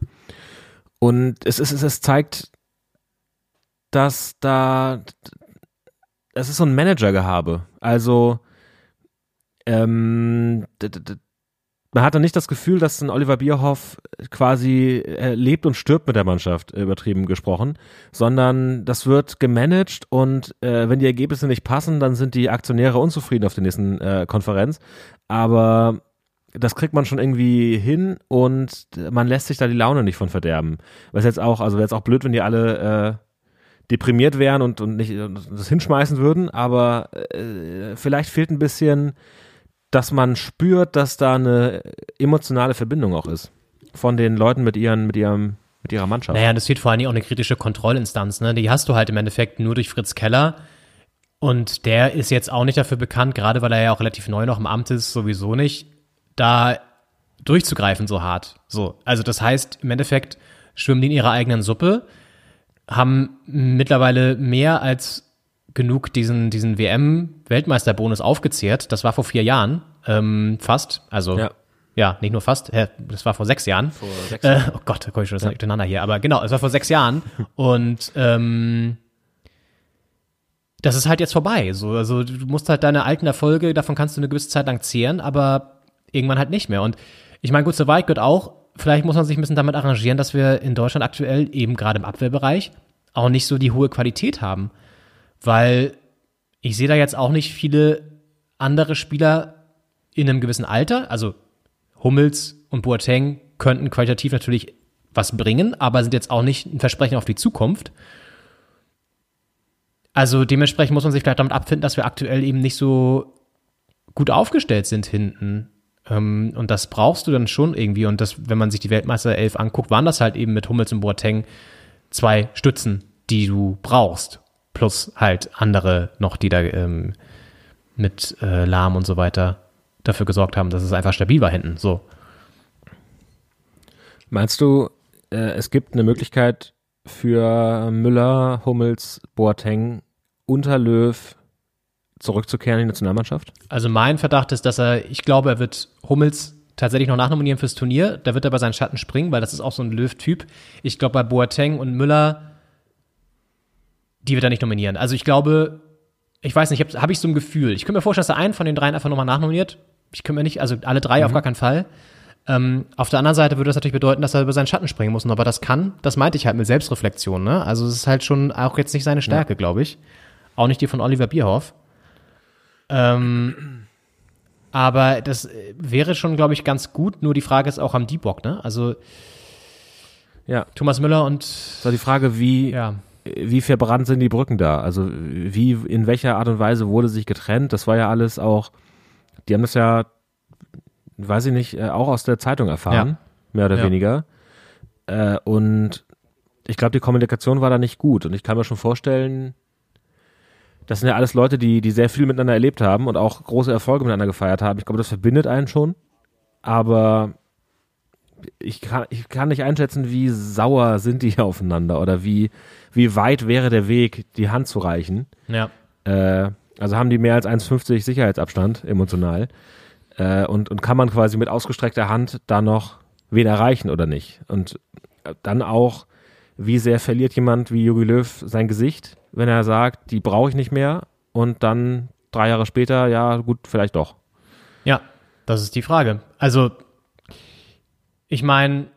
[SPEAKER 7] Und es ist, es, es zeigt, dass da, es ist so ein Managergehabe. Also, ähm, man hat dann nicht das Gefühl, dass ein Oliver Bierhoff quasi äh, lebt und stirbt mit der Mannschaft, äh, übertrieben gesprochen, sondern das wird gemanagt und äh, wenn die Ergebnisse nicht passen, dann sind die Aktionäre unzufrieden auf der nächsten äh, Konferenz. Aber das kriegt man schon irgendwie hin und man lässt sich da die Laune nicht von verderben. Was jetzt auch, also wäre jetzt auch blöd, wenn die alle äh, deprimiert wären und, und nicht und das hinschmeißen würden, aber äh, vielleicht fehlt ein bisschen, dass man spürt, dass da eine emotionale Verbindung auch ist von den Leuten mit ihren, mit ihrem, mit ihrer Mannschaft.
[SPEAKER 6] Naja, es fehlt vor allen Dingen auch eine kritische Kontrollinstanz. Ne? Die hast du halt im Endeffekt nur durch Fritz Keller. Und der ist jetzt auch nicht dafür bekannt, gerade weil er ja auch relativ neu noch im Amt ist, sowieso nicht, da durchzugreifen so hart. So, also das heißt, im Endeffekt schwimmen die in ihrer eigenen Suppe, haben mittlerweile mehr als genug diesen, diesen WM-Weltmeisterbonus aufgezehrt. Das war vor vier Jahren, ähm, fast. Also
[SPEAKER 7] Ja.
[SPEAKER 6] ja, nicht nur fast, äh, das war vor sechs Jahren. Vor
[SPEAKER 7] sechs
[SPEAKER 6] äh, oh Gott, da komme ich schon das durcheinander hier. Aber genau, es war vor sechs Jahren. Und ähm, das ist halt jetzt vorbei. So, also du musst halt deine alten Erfolge, davon kannst du eine gewisse Zeit lang zehren, aber irgendwann halt nicht mehr. Und ich meine, gut, so weit gehört auch, vielleicht muss man sich ein bisschen damit arrangieren, dass wir in Deutschland aktuell eben gerade im Abwehrbereich auch nicht so die hohe Qualität haben. Weil ich sehe da jetzt auch nicht viele andere Spieler in einem gewissen Alter. Also Hummels und Boateng könnten qualitativ natürlich was bringen, aber sind jetzt auch nicht ein Versprechen auf die Zukunft. Also dementsprechend muss man sich vielleicht damit abfinden, dass wir aktuell eben nicht so gut aufgestellt sind hinten. Ähm, und das brauchst du dann schon irgendwie. Und das, wenn man sich die Weltmeister 11 anguckt, waren das halt eben mit Hummels und Boateng zwei Stützen, die du brauchst. Plus halt andere noch, die da ähm, mit äh, Lahm und so weiter dafür gesorgt haben, dass es einfach stabil war hinten. So.
[SPEAKER 7] Meinst du, äh, es gibt eine Möglichkeit für Müller, Hummels, Boateng unter Löw zurückzukehren in die Nationalmannschaft?
[SPEAKER 6] Also mein Verdacht ist, dass er, ich glaube, er wird Hummels tatsächlich noch nachnominieren fürs Turnier. Da wird er bei seinen Schatten springen, weil das ist auch so ein Löw-Typ. Ich glaube, bei Boateng und Müller, die wird er nicht nominieren. Also ich glaube, ich weiß nicht, habe hab ich so ein Gefühl. Ich könnte mir vorstellen, dass er einen von den dreien einfach nochmal nachnominiert. Ich könnte mir nicht, also alle drei auf gar keinen Fall. Ähm, auf der anderen Seite würde das natürlich bedeuten, dass er über seinen Schatten springen muss. Und ob er das kann, das meinte ich halt mit Selbstreflexion. Ne? Also es ist halt schon auch jetzt nicht seine Stärke, glaube ich. Auch nicht die von Oliver Bierhoff. Ähm, aber das äh, wäre schon, glaube ich, ganz gut. Nur die Frage ist auch am die Bock, ne? Also
[SPEAKER 7] Ja.
[SPEAKER 6] Thomas Müller und
[SPEAKER 7] So die Frage, wie,
[SPEAKER 6] ja,
[SPEAKER 7] wie verbrannt sind die Brücken da? Also wie, in welcher Art und Weise wurde sich getrennt? Das war ja alles auch, die haben das ja, weiß ich nicht, äh, auch aus der Zeitung erfahren,
[SPEAKER 6] Ja.
[SPEAKER 7] mehr oder
[SPEAKER 6] Ja.
[SPEAKER 7] weniger. Äh, und ich glaube, die Kommunikation war da nicht gut. Und ich kann mir schon vorstellen, das sind ja alles Leute, die, die sehr viel miteinander erlebt haben und auch große Erfolge miteinander gefeiert haben. Ich glaube, das verbindet einen schon. Aber ich kann, ich kann nicht einschätzen, wie sauer sind die aufeinander oder wie, wie weit wäre der Weg, die Hand zu reichen.
[SPEAKER 6] ja.
[SPEAKER 7] Äh, also haben die mehr als 1,50 Sicherheitsabstand emotional. Äh, und, und kann man quasi mit ausgestreckter Hand da noch wen erreichen oder nicht? Und äh, dann auch, wie sehr verliert jemand wie Jogi Löw sein Gesicht, wenn er sagt, die brauche ich nicht mehr und dann drei Jahre später, ja gut, vielleicht doch.
[SPEAKER 6] Ja, das ist die Frage. Also, ich meine,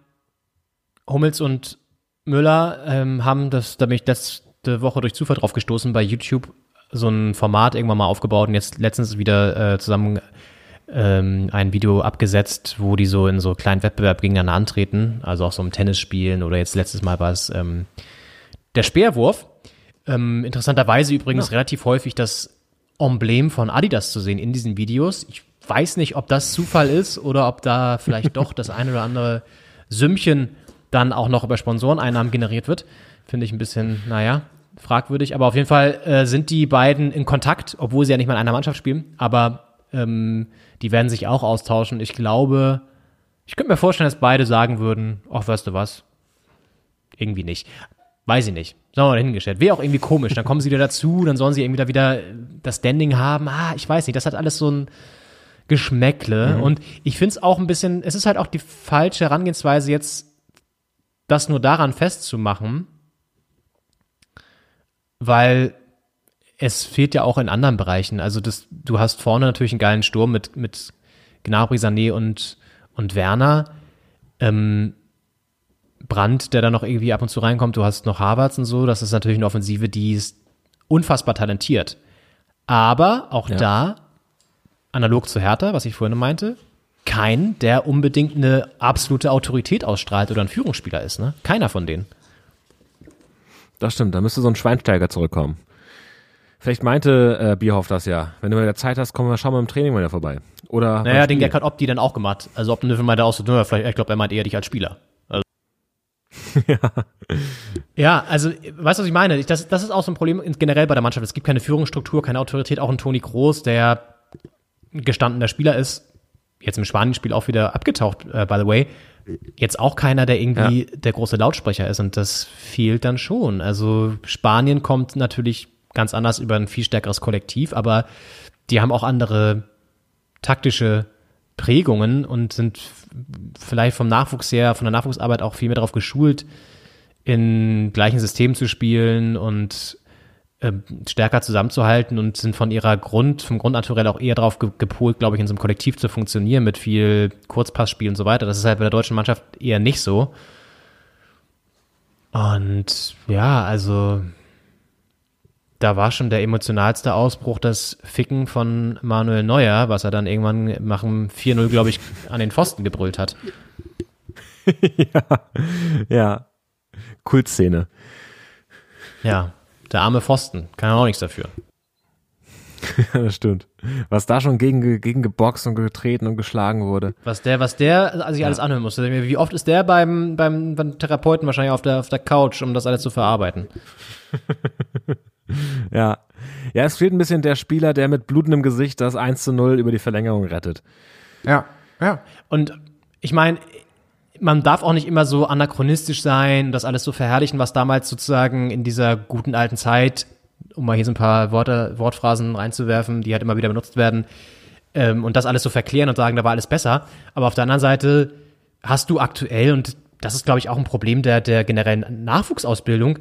[SPEAKER 6] Hummels und Müller ähm, haben das, da bin ich letzte Woche durch Zufall drauf gestoßen, bei YouTube so ein Format irgendwann mal aufgebaut und jetzt letztens wieder äh, zusammen ähm, ein Video abgesetzt, wo die so in so kleinen Wettbewerb gegeneinander antreten, also auch so im Tennis spielen oder jetzt letztes Mal war es ähm, der Speerwurf. Ähm, interessanterweise übrigens relativ häufig das Emblem von Adidas zu sehen in diesen Videos. Ich weiß nicht, ob das Zufall ist oder ob da vielleicht doch das eine oder andere Sümmchen dann auch noch über Sponsoreneinnahmen generiert wird. Finde ich ein bisschen, naja, fragwürdig. Aber auf jeden Fall äh, sind die beiden in Kontakt, obwohl sie ja nicht mal in einer Mannschaft spielen. Aber ähm, die werden sich auch austauschen. Ich glaube, ich könnte mir vorstellen, dass beide sagen würden, ach, weißt du was? Irgendwie nicht. Weiß ich nicht. Sagen wir mal hingestellt. Wäre auch irgendwie komisch. Dann kommen sie wieder dazu, dann sollen sie irgendwie da wieder das Standing haben. Ah, ich weiß nicht. Das hat alles so ein Geschmäckle. Und ich finde es auch ein bisschen, es ist halt auch die falsche Herangehensweise, jetzt das nur daran festzumachen, weil es fehlt ja auch in anderen Bereichen. Also das, du hast vorne natürlich einen geilen Sturm mit, mit Gnabry, Sané und, und Werner. Ähm, Brandt, der da noch irgendwie ab und zu reinkommt. Du hast noch Havertz und so. Das ist natürlich eine Offensive, die ist unfassbar talentiert. Aber auch
[SPEAKER 7] Ja.
[SPEAKER 6] da, analog zu Hertha, was ich vorhin meinte, kein, der unbedingt eine absolute Autorität ausstrahlt oder ein Führungsspieler ist. Ne? Keiner von denen.
[SPEAKER 7] Das stimmt, da müsste so ein Schweinsteiger zurückkommen. Vielleicht meinte äh, Bierhoff das ja. Wenn du mal wieder Zeit hast, kommen wir, schauen wir im Training mal wieder vorbei. Oder
[SPEAKER 6] Naja, den. Gag hat Opti dann auch gemacht. Also Opti meinte auch so, vielleicht, ich glaube, er meint eher dich als Spieler. Also. ja. also, weißt du, was ich meine? Das, das ist auch so ein Problem generell bei der Mannschaft. Es gibt keine Führungsstruktur, keine Autorität. Auch ein Toni Kroos, der gestandener Spieler ist, jetzt im Spanien-Spiel auch wieder abgetaucht, äh, by the way. Jetzt auch keiner, der irgendwie der große Lautsprecher ist. Und das fehlt dann schon. Also Spanien kommt natürlich ganz anders über ein viel stärkeres Kollektiv, aber die haben auch andere taktische Prägungen und sind vielleicht vom Nachwuchs her, von der Nachwuchsarbeit auch viel mehr darauf geschult, in gleichen Systemen zu spielen und ähm, stärker zusammenzuhalten und sind von ihrer Grund, vom Grundnaturell auch eher darauf ge gepolt, glaube ich, in so einem Kollektiv zu funktionieren mit viel Kurzpassspiel und so weiter. Das ist halt bei der deutschen Mannschaft eher nicht so. Und ja, also da war schon der emotionalste Ausbruch das Ficken von Manuel Neuer, was er dann irgendwann nach dem 4-0, glaube ich, an den Pfosten gebrüllt hat.
[SPEAKER 7] Ja. Kultszene.
[SPEAKER 6] Ja, der arme Pfosten, kann auch nichts dafür.
[SPEAKER 7] Ja, das stimmt. Was da schon gegen, ge- gegen geboxt und getreten und geschlagen wurde.
[SPEAKER 6] Was der, was der sich alles anhören musste. Wie oft ist der beim, beim, beim Therapeuten wahrscheinlich auf der, auf der Couch, um das alles zu verarbeiten?
[SPEAKER 7] Ja. Ja, es fehlt ein bisschen der Spieler, der mit blutendem Gesicht das 1 zu 0 über die Verlängerung rettet.
[SPEAKER 6] Ja, ja. Und ich meine, man darf auch nicht immer so anachronistisch sein, das alles so verherrlichen, was damals sozusagen in dieser guten alten Zeit, um mal hier so ein paar Worte, Wortphrasen reinzuwerfen, die halt immer wieder benutzt werden, ähm, und das alles so verklären und sagen, da war alles besser. Aber auf der anderen Seite hast du aktuell, und das ist, glaube ich, auch ein Problem der, der generellen Nachwuchsausbildung,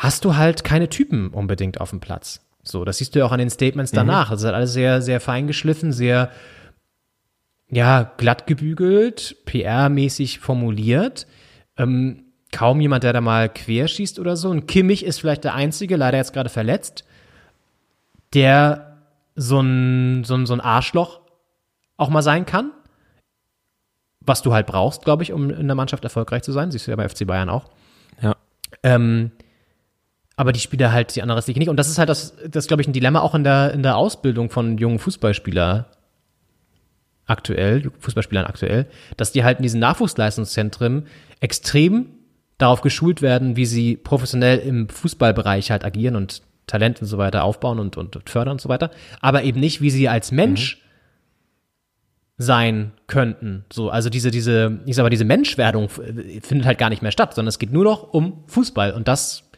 [SPEAKER 6] hast du halt keine Typen unbedingt auf dem Platz. So, das siehst du ja auch an den Statements danach. Das ist halt alles sehr, sehr fein geschliffen, sehr, ja, glatt gebügelt, PR-mäßig formuliert. Ähm, kaum jemand, der da mal querschießt oder so. Und Kimmich ist vielleicht der Einzige, leider jetzt gerade verletzt, der so ein, so ein, so ein Arschloch auch mal sein kann. Was du halt brauchst, glaube ich, um in der Mannschaft erfolgreich zu sein. Siehst du ja bei FC Bayern auch.
[SPEAKER 7] Ja.
[SPEAKER 6] Ähm, aber die Spieler halt die andere Liga nicht. Und das ist halt das, das glaube ich, ein Dilemma auch in der, in der Ausbildung von jungen Fußballspieler aktuell, Fußballspielern aktuell, dass die halt in diesen Nachwuchsleistungszentren extrem darauf geschult werden, wie sie professionell im Fußballbereich halt agieren und Talent und so weiter aufbauen und, und, fördern und so weiter, aber eben nicht, wie sie als Mensch sein könnten. So, also diese, diese, ich sag mal, diese Menschwerdung äh, findet halt gar nicht mehr statt, sondern es geht nur noch um Fußball und das,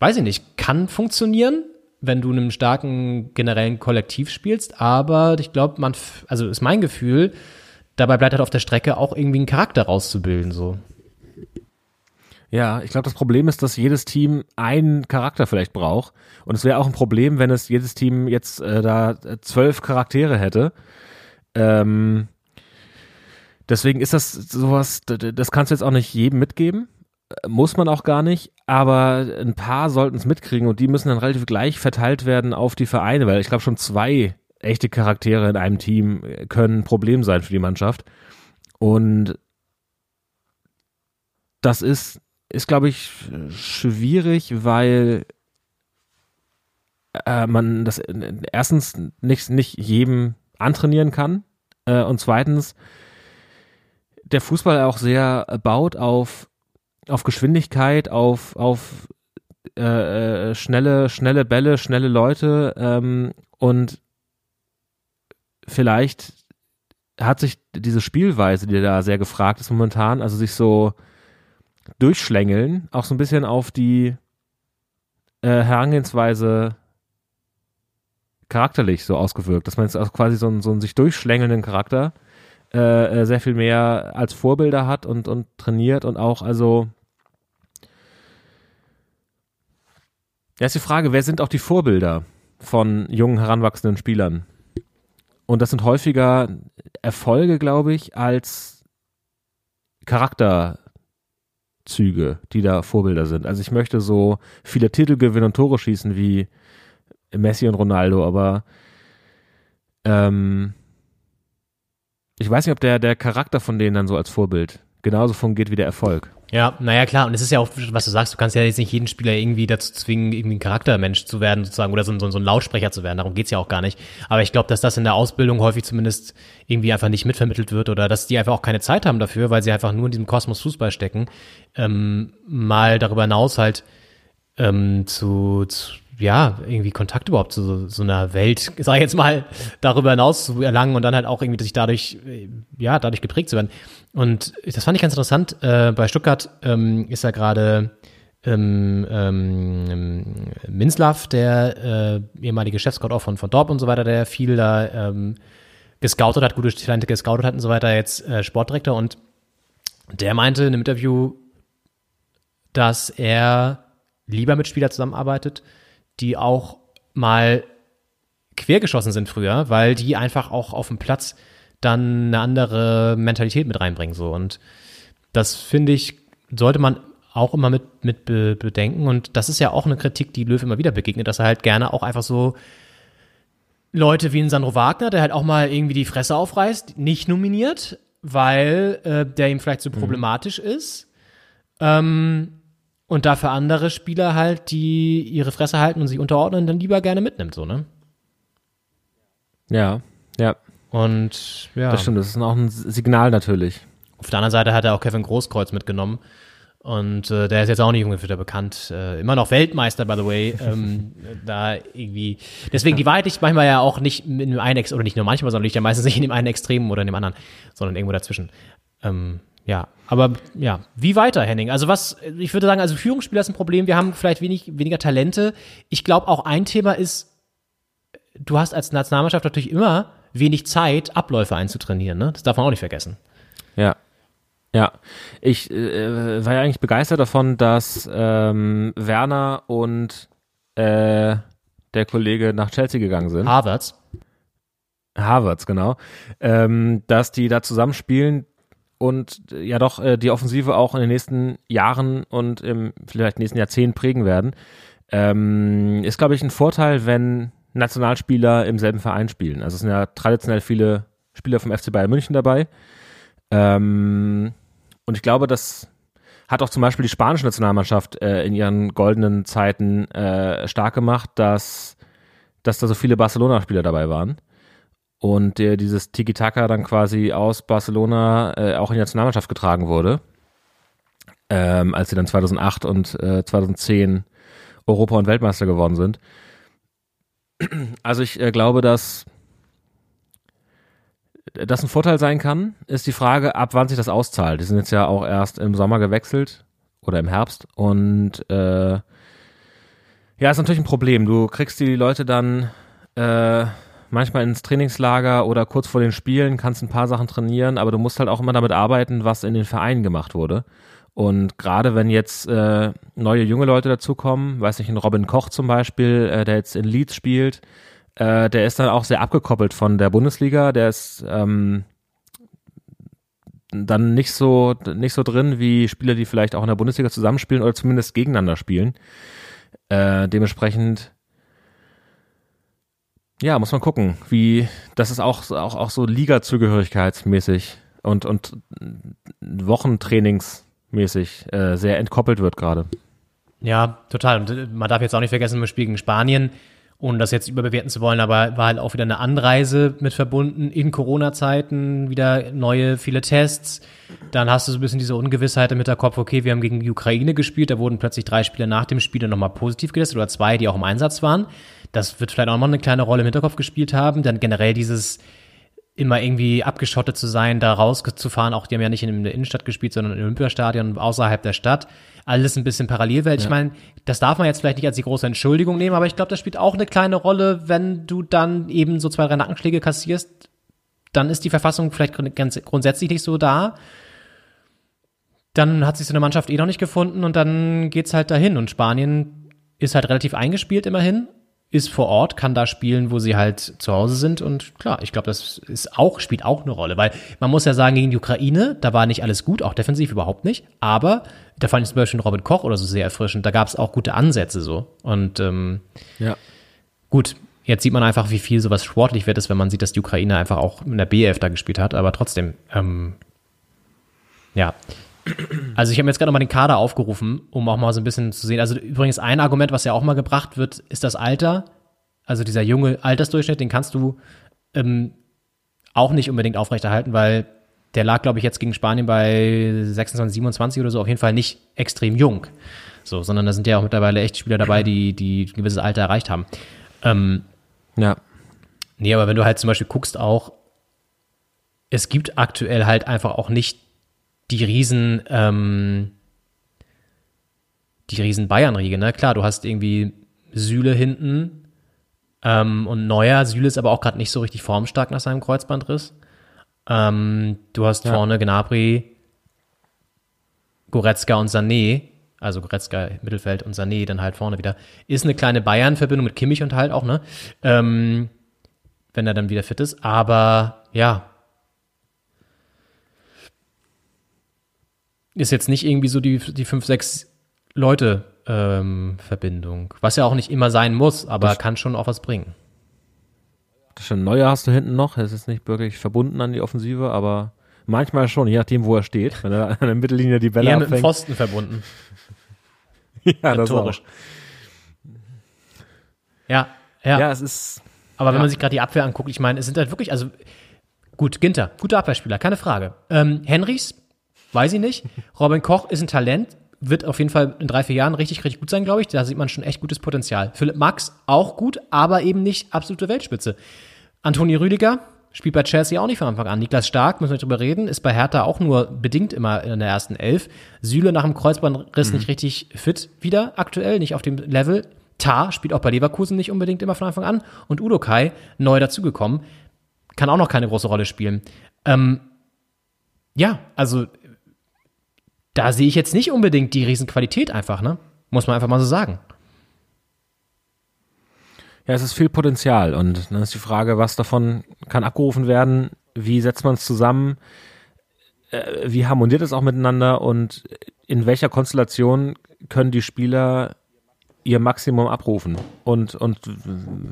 [SPEAKER 6] weiß ich nicht, kann funktionieren, wenn du in einem starken generellen Kollektiv spielst, aber ich glaube, man, also ist mein Gefühl, dabei bleibt halt auf der Strecke auch irgendwie einen Charakter rauszubilden, so.
[SPEAKER 7] Ja, ich glaube, das Problem ist, dass jedes Team einen Charakter vielleicht braucht. Und es wäre auch ein Problem, wenn es jedes Team jetzt äh, da äh, zwölf Charaktere hätte. Ähm, deswegen ist das sowas, das kannst du jetzt auch nicht jedem mitgeben. muss man auch gar nicht, aber ein paar sollten es mitkriegen und die müssen dann relativ gleich verteilt werden auf die Vereine, weil ich glaube schon zwei echte Charaktere in einem Team können ein Problem sein für die Mannschaft. Und das ist, ist glaube ich, schwierig, weil äh, man das erstens nicht, nicht jedem antrainieren kann äh, und zweitens der Fußball auch sehr baut auf, auf Geschwindigkeit, auf, auf äh, äh, schnelle, schnelle Bälle, schnelle Leute ähm, und vielleicht hat sich diese Spielweise, die da sehr gefragt ist momentan, also sich so durchschlängeln, auch so ein bisschen auf die äh, Herangehensweise charakterlich so ausgewirkt, dass man jetzt auch quasi so einen, so einen sich durchschlängelnden Charakter äh, äh, sehr viel mehr als Vorbilder hat und, und trainiert und auch also ja ist die Frage, wer sind auch die Vorbilder von jungen heranwachsenden Spielern? Und das sind häufiger Erfolge, glaube ich, als Charakterzüge, die da Vorbilder sind. Also ich möchte so viele Titel gewinnen und Tore schießen wie Messi und Ronaldo, aber ähm, ich weiß nicht, ob der, der Charakter von denen dann so als Vorbild genauso fungiert wie der Erfolg.
[SPEAKER 6] Ja, naja, klar. Und es ist ja auch, was du sagst, du kannst ja jetzt nicht jeden Spieler irgendwie dazu zwingen, irgendwie ein Charaktermensch zu werden, sozusagen, oder so, so, so ein Lautsprecher zu werden. Darum geht's ja auch gar nicht. Aber ich glaube, dass das in der Ausbildung häufig zumindest irgendwie einfach nicht mitvermittelt wird oder dass die einfach auch keine Zeit haben dafür, weil sie einfach nur in diesem Kosmos Fußball stecken, ähm, mal darüber hinaus halt ähm, zu, zu ja, irgendwie Kontakt überhaupt zu so, so einer Welt, sag ich jetzt mal, darüber hinaus zu erlangen und dann halt auch irgendwie sich dadurch, äh, ja, dadurch geprägt zu werden. Und das fand ich ganz interessant. Äh, bei Stuttgart ähm, ist ja gerade ähm, ähm, Minslav, der äh, ehemalige Chefscout auch von, von Dorp und so weiter, der viel da ähm, gescoutet hat, gute Talente gescoutet hat und so weiter, jetzt äh, Sportdirektor und der meinte in einem Interview, dass er lieber mit Spielern zusammenarbeitet, die auch mal quergeschossen sind früher, weil die einfach auch auf dem Platz dann eine andere Mentalität mit reinbringen. So. Und das finde ich, sollte man auch immer mit, mit bedenken. Und das ist ja auch eine Kritik, die Löw immer wieder begegnet, dass er halt gerne auch einfach so Leute wie ein Sandro Wagner, der halt auch mal irgendwie die Fresse aufreißt, nicht nominiert, weil äh, der ihm vielleicht so mhm. problematisch ist. Ähm, und dafür andere Spieler halt, die ihre Fresse halten und sich unterordnen, dann lieber gerne mitnimmt, so, ne?
[SPEAKER 7] Ja, ja.
[SPEAKER 6] Und ja.
[SPEAKER 7] Das stimmt, das ist auch ein Signal natürlich.
[SPEAKER 6] Auf der anderen Seite hat er auch Kevin Großkreuz mitgenommen. Und äh, der ist jetzt auch nicht ungefähr bekannt. Äh, immer noch Weltmeister, by the way. Ähm, da irgendwie. Deswegen, die Wahrheit liegt manchmal ja auch nicht in dem einen Ex oder nicht nur manchmal, sondern liegt ja meistens nicht in dem einen Extremen oder in dem anderen, sondern irgendwo dazwischen. Ähm, ja, aber ja, wie weiter, Henning? Also was, ich würde sagen, also Führungsspieler ist ein Problem. Wir haben vielleicht wenig, weniger Talente. Ich glaube auch ein Thema ist, du hast als Nationalmannschaft natürlich immer wenig Zeit, Abläufe einzutrainieren. Ne? Das darf man auch nicht vergessen.
[SPEAKER 7] Ja. Ja, ich äh, war ja eigentlich begeistert davon, dass ähm, Werner und äh, der Kollege nach Chelsea gegangen sind.
[SPEAKER 6] Harvards.
[SPEAKER 7] Harvards, genau. Ähm, dass die da zusammenspielen, und ja doch äh, die Offensive auch in den nächsten Jahren und im vielleicht nächsten Jahrzehnt prägen werden. Ähm, ist, glaube ich, ein Vorteil, wenn Nationalspieler im selben Verein spielen. Also es sind ja traditionell viele Spieler vom FC Bayern München dabei. Ähm, und ich glaube, das hat auch zum Beispiel die spanische Nationalmannschaft äh, in ihren goldenen Zeiten äh, stark gemacht, dass, dass da so viele Barcelona-Spieler dabei waren und der dieses Tiki-Taka dann quasi aus Barcelona äh, auch in die Nationalmannschaft getragen wurde, ähm, als sie dann 2008 und äh, 2010 Europa- und Weltmeister geworden sind. Also ich äh, glaube, dass das ein Vorteil sein kann, ist die Frage, ab wann sich das auszahlt. Die sind jetzt ja auch erst im Sommer gewechselt oder im Herbst und äh, ja, ist natürlich ein Problem. Du kriegst die Leute dann äh, manchmal ins Trainingslager oder kurz vor den Spielen, kannst ein paar Sachen trainieren, aber du musst halt auch immer damit arbeiten, was in den Vereinen gemacht wurde. Und gerade wenn jetzt äh, neue junge Leute dazukommen, weiß nicht, ein Robin Koch zum Beispiel, äh, der jetzt in Leeds spielt, äh, der ist dann auch sehr abgekoppelt von der Bundesliga. Der ist, ähm, dann nicht so, nicht so drin wie Spieler, die vielleicht auch in der Bundesliga zusammenspielen oder zumindest gegeneinander spielen. Äh, dementsprechend, ja, muss man gucken, wie, das ist auch, auch, auch so Liga-Zugehörigkeitsmäßig und, und Wochentrainingsmäßig äh, sehr entkoppelt wird gerade.
[SPEAKER 6] Ja, total. Und äh, man darf jetzt auch nicht vergessen, wir spielen gegen Spanien ohne das jetzt überbewerten zu wollen, aber war halt auch wieder eine Anreise mit verbunden in Corona-Zeiten, wieder neue, viele Tests. Dann hast du so ein bisschen diese Ungewissheit im Hinterkopf, okay, wir haben gegen die Ukraine gespielt, da wurden plötzlich drei Spieler nach dem Spiel nochmal positiv getestet oder zwei, die auch im Einsatz waren. Das wird vielleicht auch mal eine kleine Rolle im Hinterkopf gespielt haben. Dann generell dieses immer irgendwie abgeschottet zu sein, da rauszufahren. Auch die haben ja nicht in der Innenstadt gespielt, sondern im Olympiastadion außerhalb der Stadt. Alles ein bisschen Parallelwelt. Ja. Ich meine, das darf man jetzt vielleicht nicht als die große Entschuldigung nehmen, aber ich glaube, das spielt auch eine kleine Rolle, wenn du dann eben so zwei, drei Nackenschläge kassierst. Dann ist die Verfassung vielleicht ganz grundsätzlich nicht so da. Dann hat sich so eine Mannschaft eh noch nicht gefunden und dann geht's halt dahin. Und Spanien ist halt relativ eingespielt immerhin ist vor Ort, kann da spielen, wo sie halt zu Hause sind. Und klar, ich glaube, das ist auch, spielt auch eine Rolle. Weil man muss ja sagen, gegen die Ukraine, da war nicht alles gut, auch defensiv überhaupt nicht. Aber da fand ich zum Beispiel Robin Koch oder so sehr erfrischend. Da gab es auch gute Ansätze so. Und ähm,
[SPEAKER 7] ja.
[SPEAKER 6] gut, jetzt sieht man einfach, wie viel sowas sportlich wird ist, wenn man sieht, dass die Ukraine einfach auch in der BF da gespielt hat. Aber trotzdem, ähm, ja, also ich habe mir jetzt gerade nochmal den Kader aufgerufen, um auch mal so ein bisschen zu sehen. Also übrigens ein Argument, was ja auch mal gebracht wird, ist das Alter. Also dieser junge Altersdurchschnitt, den kannst du ähm, auch nicht unbedingt aufrechterhalten, weil der lag, glaube ich, jetzt gegen Spanien bei 26, 27 oder so, auf jeden Fall nicht extrem jung. So, sondern da sind ja auch mittlerweile echt Spieler dabei, die, die ein gewisses Alter erreicht haben. Ähm,
[SPEAKER 7] ja.
[SPEAKER 6] Nee, aber wenn du halt zum Beispiel guckst auch, es gibt aktuell halt einfach auch nicht die riesen, ähm, die riesen Bayern-Riege, ne? Klar, du hast irgendwie Süle hinten ähm, und Neuer. Süle ist aber auch gerade nicht so richtig formstark nach seinem Kreuzbandriss. Ähm, du hast ja. vorne Gnabry, Goretzka und Sané, also Goretzka im Mittelfeld und Sané dann halt vorne wieder. Ist eine kleine Bayern-Verbindung mit Kimmich und halt auch, ne? Ähm, wenn er dann wieder fit ist. Aber ja, ist jetzt nicht irgendwie so die, die fünf, sechs Leute ähm, Verbindung. Was ja auch nicht immer sein muss, aber das kann schon auch was bringen.
[SPEAKER 7] Das schon Neuer hast du hinten noch. Es ist nicht wirklich verbunden an die Offensive, aber manchmal schon, je nachdem, wo er steht. Wenn er an der Mittellinie die Bälle
[SPEAKER 6] Eher
[SPEAKER 7] abfängt.
[SPEAKER 6] mit dem Pfosten verbunden.
[SPEAKER 7] ja, das auch.
[SPEAKER 6] Ja, ja.
[SPEAKER 7] Ja, es ist.
[SPEAKER 6] Aber wenn
[SPEAKER 7] ja.
[SPEAKER 6] man sich gerade die Abwehr anguckt, ich meine, es sind halt wirklich, also gut, Ginter, guter Abwehrspieler, keine Frage. Ähm, Henrys, Weiß ich nicht. Robin Koch ist ein Talent, wird auf jeden Fall in drei, vier Jahren richtig, richtig gut sein, glaube ich. Da sieht man schon echt gutes Potenzial. Philipp Max auch gut, aber eben nicht absolute Weltspitze. Antoni Rüdiger spielt bei Chelsea auch nicht von Anfang an. Niklas Stark, müssen wir drüber reden, ist bei Hertha auch nur bedingt immer in der ersten Elf. Süle nach dem Kreuzbandriss mhm. nicht richtig fit wieder aktuell, nicht auf dem Level. Tar spielt auch bei Leverkusen nicht unbedingt immer von Anfang an. Und Udo Kai, neu dazugekommen, kann auch noch keine große Rolle spielen. Ähm, ja, also da sehe ich jetzt nicht unbedingt die Riesenqualität einfach, ne? Muss man einfach mal so sagen.
[SPEAKER 7] Ja, es ist viel Potenzial und dann ist die Frage, was davon kann abgerufen werden, wie setzt man es zusammen, äh, wie harmoniert es auch miteinander? Und in welcher Konstellation können die Spieler ihr Maximum abrufen? Und, und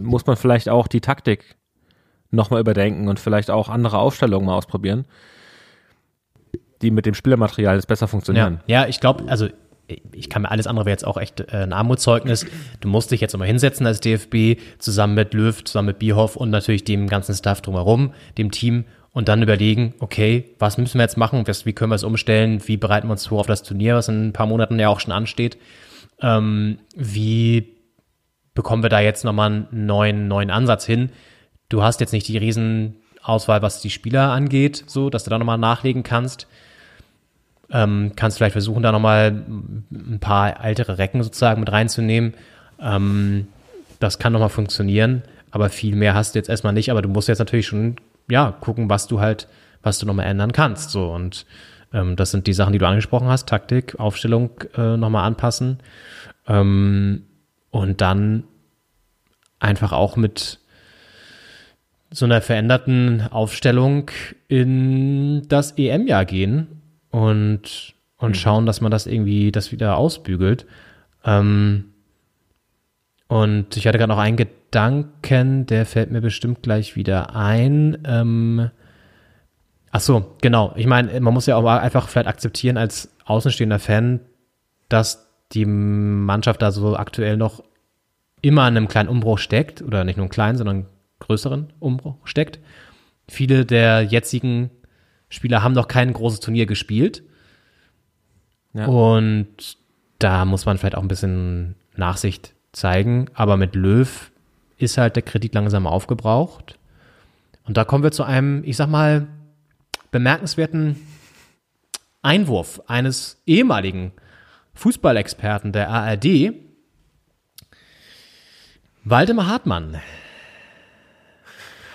[SPEAKER 7] muss man vielleicht auch die Taktik nochmal überdenken und vielleicht auch andere Aufstellungen mal ausprobieren die mit dem Spielermaterial jetzt besser funktionieren.
[SPEAKER 6] Ja, ja ich glaube, also ich kann mir alles andere wäre jetzt auch echt äh, ein Armutszeugnis. Du musst dich jetzt nochmal hinsetzen als DFB, zusammen mit Löw, zusammen mit Bierhoff und natürlich dem ganzen Staff drumherum, dem Team und dann überlegen, okay, was müssen wir jetzt machen, wie können wir es umstellen, wie bereiten wir uns vor auf das Turnier, was in ein paar Monaten ja auch schon ansteht, ähm, wie bekommen wir da jetzt nochmal einen neuen, neuen Ansatz hin. Du hast jetzt nicht die Riesenauswahl, was die Spieler angeht, so, dass du da nochmal nachlegen kannst. Ähm, kannst vielleicht versuchen, da nochmal ein paar ältere Recken sozusagen mit reinzunehmen. Ähm, das kann nochmal funktionieren, aber viel mehr hast du jetzt erstmal nicht. Aber du musst jetzt natürlich schon, ja, gucken, was du halt, was du nochmal ändern kannst. So und ähm, das sind die Sachen, die du angesprochen hast: Taktik, Aufstellung äh, nochmal anpassen. Ähm, und dann einfach auch mit so einer veränderten Aufstellung in das EM-Jahr gehen und, und schauen, dass man das irgendwie, das wieder ausbügelt. Ähm, und ich hatte gerade noch einen Gedanken, der fällt mir bestimmt gleich wieder ein. Ähm, ach so, genau. Ich meine, man muss ja auch einfach vielleicht akzeptieren als außenstehender Fan, dass die Mannschaft da so aktuell noch immer an einem kleinen Umbruch steckt, oder nicht nur einen kleinen, sondern einen größeren Umbruch steckt. Viele der jetzigen Spieler haben noch kein großes Turnier gespielt.
[SPEAKER 7] Ja.
[SPEAKER 6] Und da muss man vielleicht auch ein bisschen Nachsicht zeigen. Aber mit Löw ist halt der Kredit langsam aufgebraucht. Und da kommen wir zu einem, ich sag mal, bemerkenswerten Einwurf eines ehemaligen Fußballexperten der ARD, Waldemar Hartmann,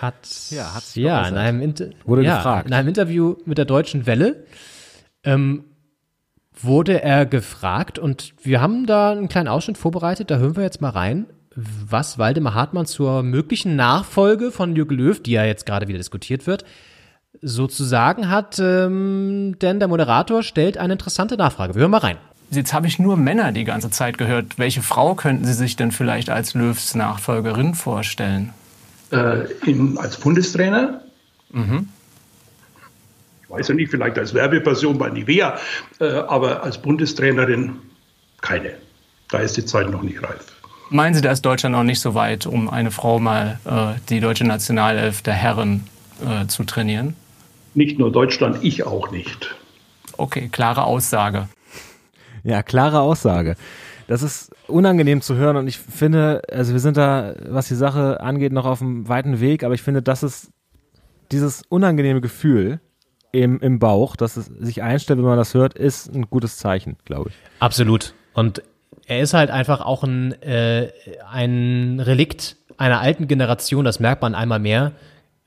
[SPEAKER 6] hat,
[SPEAKER 7] Ja, hat sich
[SPEAKER 6] ja in, einem Inter
[SPEAKER 7] Wurde
[SPEAKER 6] ja,
[SPEAKER 7] gefragt.
[SPEAKER 6] in einem Interview mit der Deutschen Welle ähm, wurde er gefragt und wir haben da einen kleinen Ausschnitt vorbereitet, da hören wir jetzt mal rein, was Waldemar Hartmann zur möglichen Nachfolge von Jürgen Löw, die ja jetzt gerade wieder diskutiert wird, sozusagen hat, ähm, denn der Moderator stellt eine interessante Nachfrage. Wir hören mal rein.
[SPEAKER 10] Jetzt habe ich nur Männer die ganze Zeit gehört. Welche Frau könnten Sie sich denn vielleicht als Löws Nachfolgerin vorstellen?
[SPEAKER 11] Äh, in, als Bundestrainer. Ich weiß ja nicht, vielleicht als Werbeperson bei Nivea, äh, aber als Bundestrainerin keine. Da ist die Zeit noch nicht reif.
[SPEAKER 10] Meinen Sie, da ist Deutschland noch nicht so weit, um eine Frau mal äh, die deutsche Nationalelf der Herren äh, zu trainieren?
[SPEAKER 11] Nicht nur Deutschland, ich auch nicht.
[SPEAKER 10] Okay, klare Aussage.
[SPEAKER 7] Ja, klare Aussage. Das ist unangenehm zu hören und ich finde, also wir sind da, was die Sache angeht, noch auf einem weiten Weg, aber ich finde, das ist dieses unangenehme Gefühl im, im Bauch, dass es sich einstellt, wenn man das hört, ist ein gutes Zeichen, glaube ich.
[SPEAKER 6] Absolut. Und er ist halt einfach auch ein, äh, ein Relikt einer alten Generation, das merkt man einmal mehr.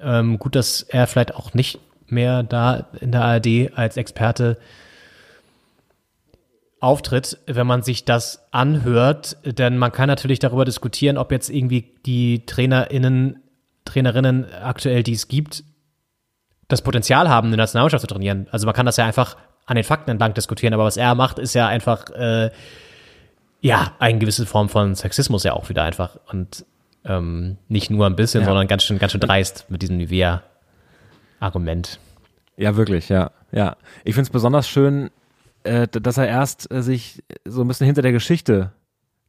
[SPEAKER 6] Ähm, gut, dass er vielleicht auch nicht mehr da in der ARD als Experte auftritt, wenn man sich das anhört, denn man kann natürlich darüber diskutieren, ob jetzt irgendwie die TrainerInnen, Trainerinnen aktuell, die es gibt, das Potenzial haben, eine Nationalmannschaft zu trainieren. Also man kann das ja einfach an den Fakten entlang diskutieren, aber was er macht, ist ja einfach, äh, ja, eine gewisse Form von Sexismus ja auch wieder einfach und ähm, nicht nur ein bisschen,
[SPEAKER 7] Ja.
[SPEAKER 6] sondern ganz schön, ganz schön dreist mit diesem Nivea-Argument.
[SPEAKER 7] Ja, wirklich, ja. Ja. Ich finde es besonders schön, äh, dass er erst äh, sich so ein bisschen hinter der Geschichte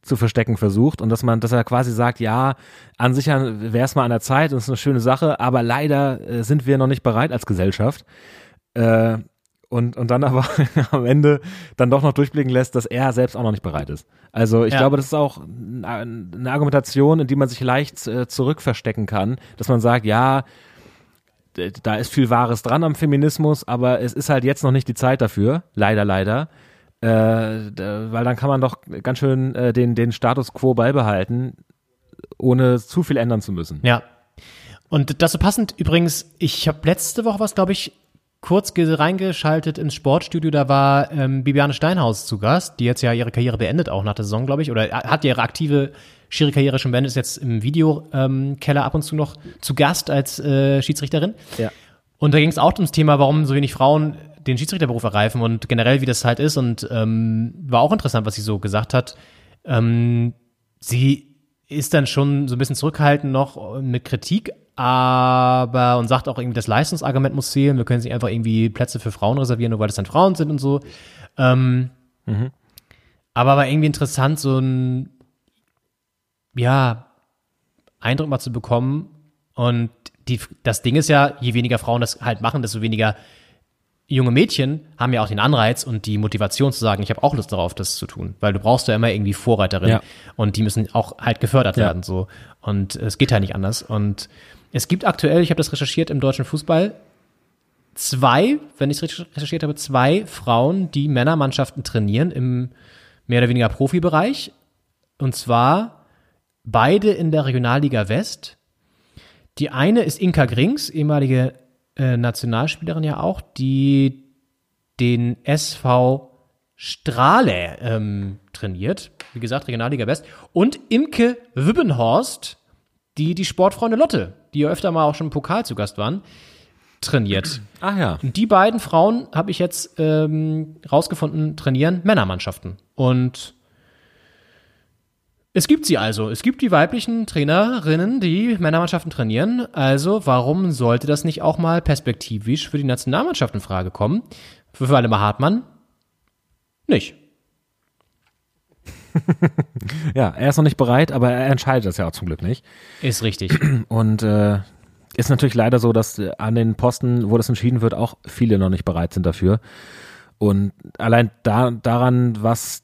[SPEAKER 7] zu verstecken versucht und dass man, dass er quasi sagt, ja, an sich wäre es mal an der Zeit und es ist eine schöne Sache, aber leider äh, sind wir noch nicht bereit als Gesellschaft. Äh, und, und dann aber am Ende dann doch noch durchblicken lässt, dass er selbst auch noch nicht bereit ist. Also ich
[SPEAKER 6] Ja.
[SPEAKER 7] glaube, das ist auch eine Argumentation, in die man sich leicht äh, zurückverstecken kann, dass man sagt, ja, da ist viel Wahres dran am Feminismus, aber es ist halt jetzt noch nicht die Zeit dafür, leider, leider. Äh, weil dann kann man doch ganz schön äh, den, den Status quo beibehalten, ohne zu viel ändern zu müssen.
[SPEAKER 6] Ja. Und das so passend übrigens, ich habe letzte Woche was, glaube ich, kurz ge- reingeschaltet ins Sportstudio, da war ähm, Bibiane Steinhaus zu Gast, die jetzt ja ihre Karriere beendet, auch nach der Saison, glaube ich, oder hat ihre aktive Schiri-Karriere schon beendet, ist jetzt im Videokeller ähm, Keller ab und zu noch zu Gast als äh, Schiedsrichterin.
[SPEAKER 7] Ja.
[SPEAKER 6] Und da ging es auch ums Thema, warum so wenig Frauen den Schiedsrichterberuf ergreifen und generell, wie das halt ist. Und ähm, war auch interessant, was sie so gesagt hat. Ähm, sie ist dann schon so ein bisschen zurückhaltend noch mit Kritik, aber und sagt auch irgendwie, das Leistungsargument muss zählen. Wir können sich einfach irgendwie Plätze für Frauen reservieren, nur weil das dann Frauen sind und so. Ähm, Aber war irgendwie interessant, so ein ja Eindruck mal zu bekommen. Und die, das Ding ist ja, je weniger Frauen das halt machen, desto weniger junge Mädchen haben ja auch den Anreiz und die Motivation zu sagen, ich habe auch Lust darauf, das zu tun, weil du brauchst ja immer irgendwie Vorreiterin
[SPEAKER 7] Ja.
[SPEAKER 6] und die müssen auch halt gefördert
[SPEAKER 7] Ja.
[SPEAKER 6] werden so und es geht halt nicht anders und es gibt aktuell, ich habe das recherchiert im deutschen Fußball, zwei, wenn ich es richtig recherchiert habe, zwei Frauen, die Männermannschaften trainieren im mehr oder weniger Profibereich und zwar beide in der Regionalliga West. Die eine ist Inka Grings, ehemalige äh, Nationalspielerin ja auch, die den SV Strahle ähm, trainiert. Wie gesagt, Regionalliga West. Und Imke Wibbenhorst, die die Sportfreunde Lotte, die ja öfter mal auch schon im Pokal zu Gast waren, trainiert.
[SPEAKER 7] Ach ja.
[SPEAKER 6] Und die beiden Frauen habe ich jetzt ähm, rausgefunden, trainieren Männermannschaften. Und es gibt sie also. Es gibt die weiblichen Trainerinnen, die Männermannschaften trainieren. Also warum sollte das nicht auch mal perspektivisch für die Nationalmannschaft in Frage kommen? Für Waldemar Hartmann nicht.
[SPEAKER 7] Ja, er ist noch nicht bereit, aber er entscheidet das ja auch zum Glück nicht.
[SPEAKER 6] Ist richtig.
[SPEAKER 7] Und äh, ist natürlich leider so, dass äh, an den Posten, wo das entschieden wird, auch viele noch nicht bereit sind dafür. Und allein da, daran, was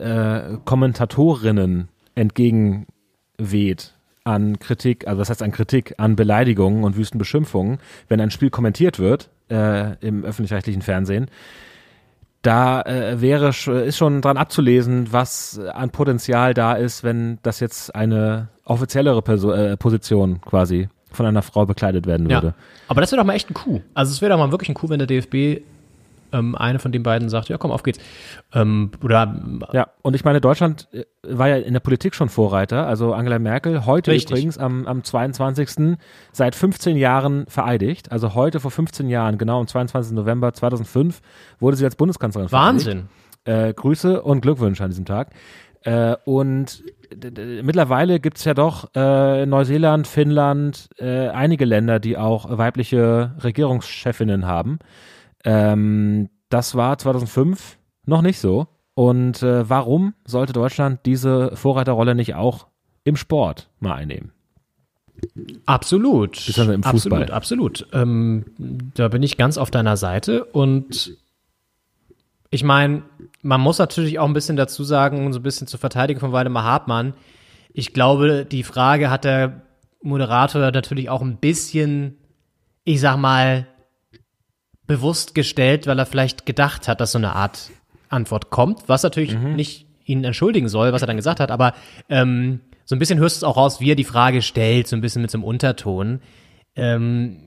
[SPEAKER 7] äh, Kommentatorinnen entgegenweht an Kritik, also das heißt an Kritik, an Beleidigungen und wüsten Beschimpfungen, wenn ein Spiel kommentiert wird äh, im öffentlich-rechtlichen Fernsehen, da äh, wäre ist schon dran abzulesen, was an Potenzial da ist, wenn das jetzt eine offiziellere Perso äh, Position quasi von einer Frau bekleidet werden würde.
[SPEAKER 6] Ja. Aber das wäre doch mal echt ein Coup. Also es wäre doch mal wirklich ein Coup, wenn der DFB ähm, eine von den beiden sagt, ja komm, auf geht's. Ähm, oder
[SPEAKER 7] Ja, und ich meine, Deutschland äh, war ja in der Politik schon Vorreiter. Also Angela Merkel, heute
[SPEAKER 6] Richtig.
[SPEAKER 7] übrigens am, am 22. seit 15 Jahren vereidigt. Also heute vor 15 Jahren, genau am 22. November 2005, wurde sie als Bundeskanzlerin
[SPEAKER 6] Wahnsinn.
[SPEAKER 7] vereidigt. Äh, Grüße und Glückwünsche an diesem Tag. Äh, und mittlerweile gibt es ja doch äh, Neuseeland, Finnland, äh, einige Länder, die auch weibliche Regierungschefinnen haben. Ähm, das war 2005 noch nicht so. Und äh, warum sollte Deutschland diese Vorreiterrolle nicht auch im Sport mal einnehmen?
[SPEAKER 6] Absolut.
[SPEAKER 7] Beziehungsweise im Fußball.
[SPEAKER 6] Absolut, absolut. Ähm, da bin ich ganz auf deiner Seite und ich meine, man muss natürlich auch ein bisschen dazu sagen, so ein bisschen zur Verteidigung von Waldemar Hartmann. Ich glaube, die Frage hat der Moderator natürlich auch ein bisschen, ich sag mal, bewusst gestellt, weil er vielleicht gedacht hat, dass so eine Art Antwort kommt, was natürlich nicht ihn entschuldigen soll, was er dann gesagt hat, aber ähm, so ein bisschen hörst du es auch raus, wie er die Frage stellt, so ein bisschen mit so einem Unterton. Ähm,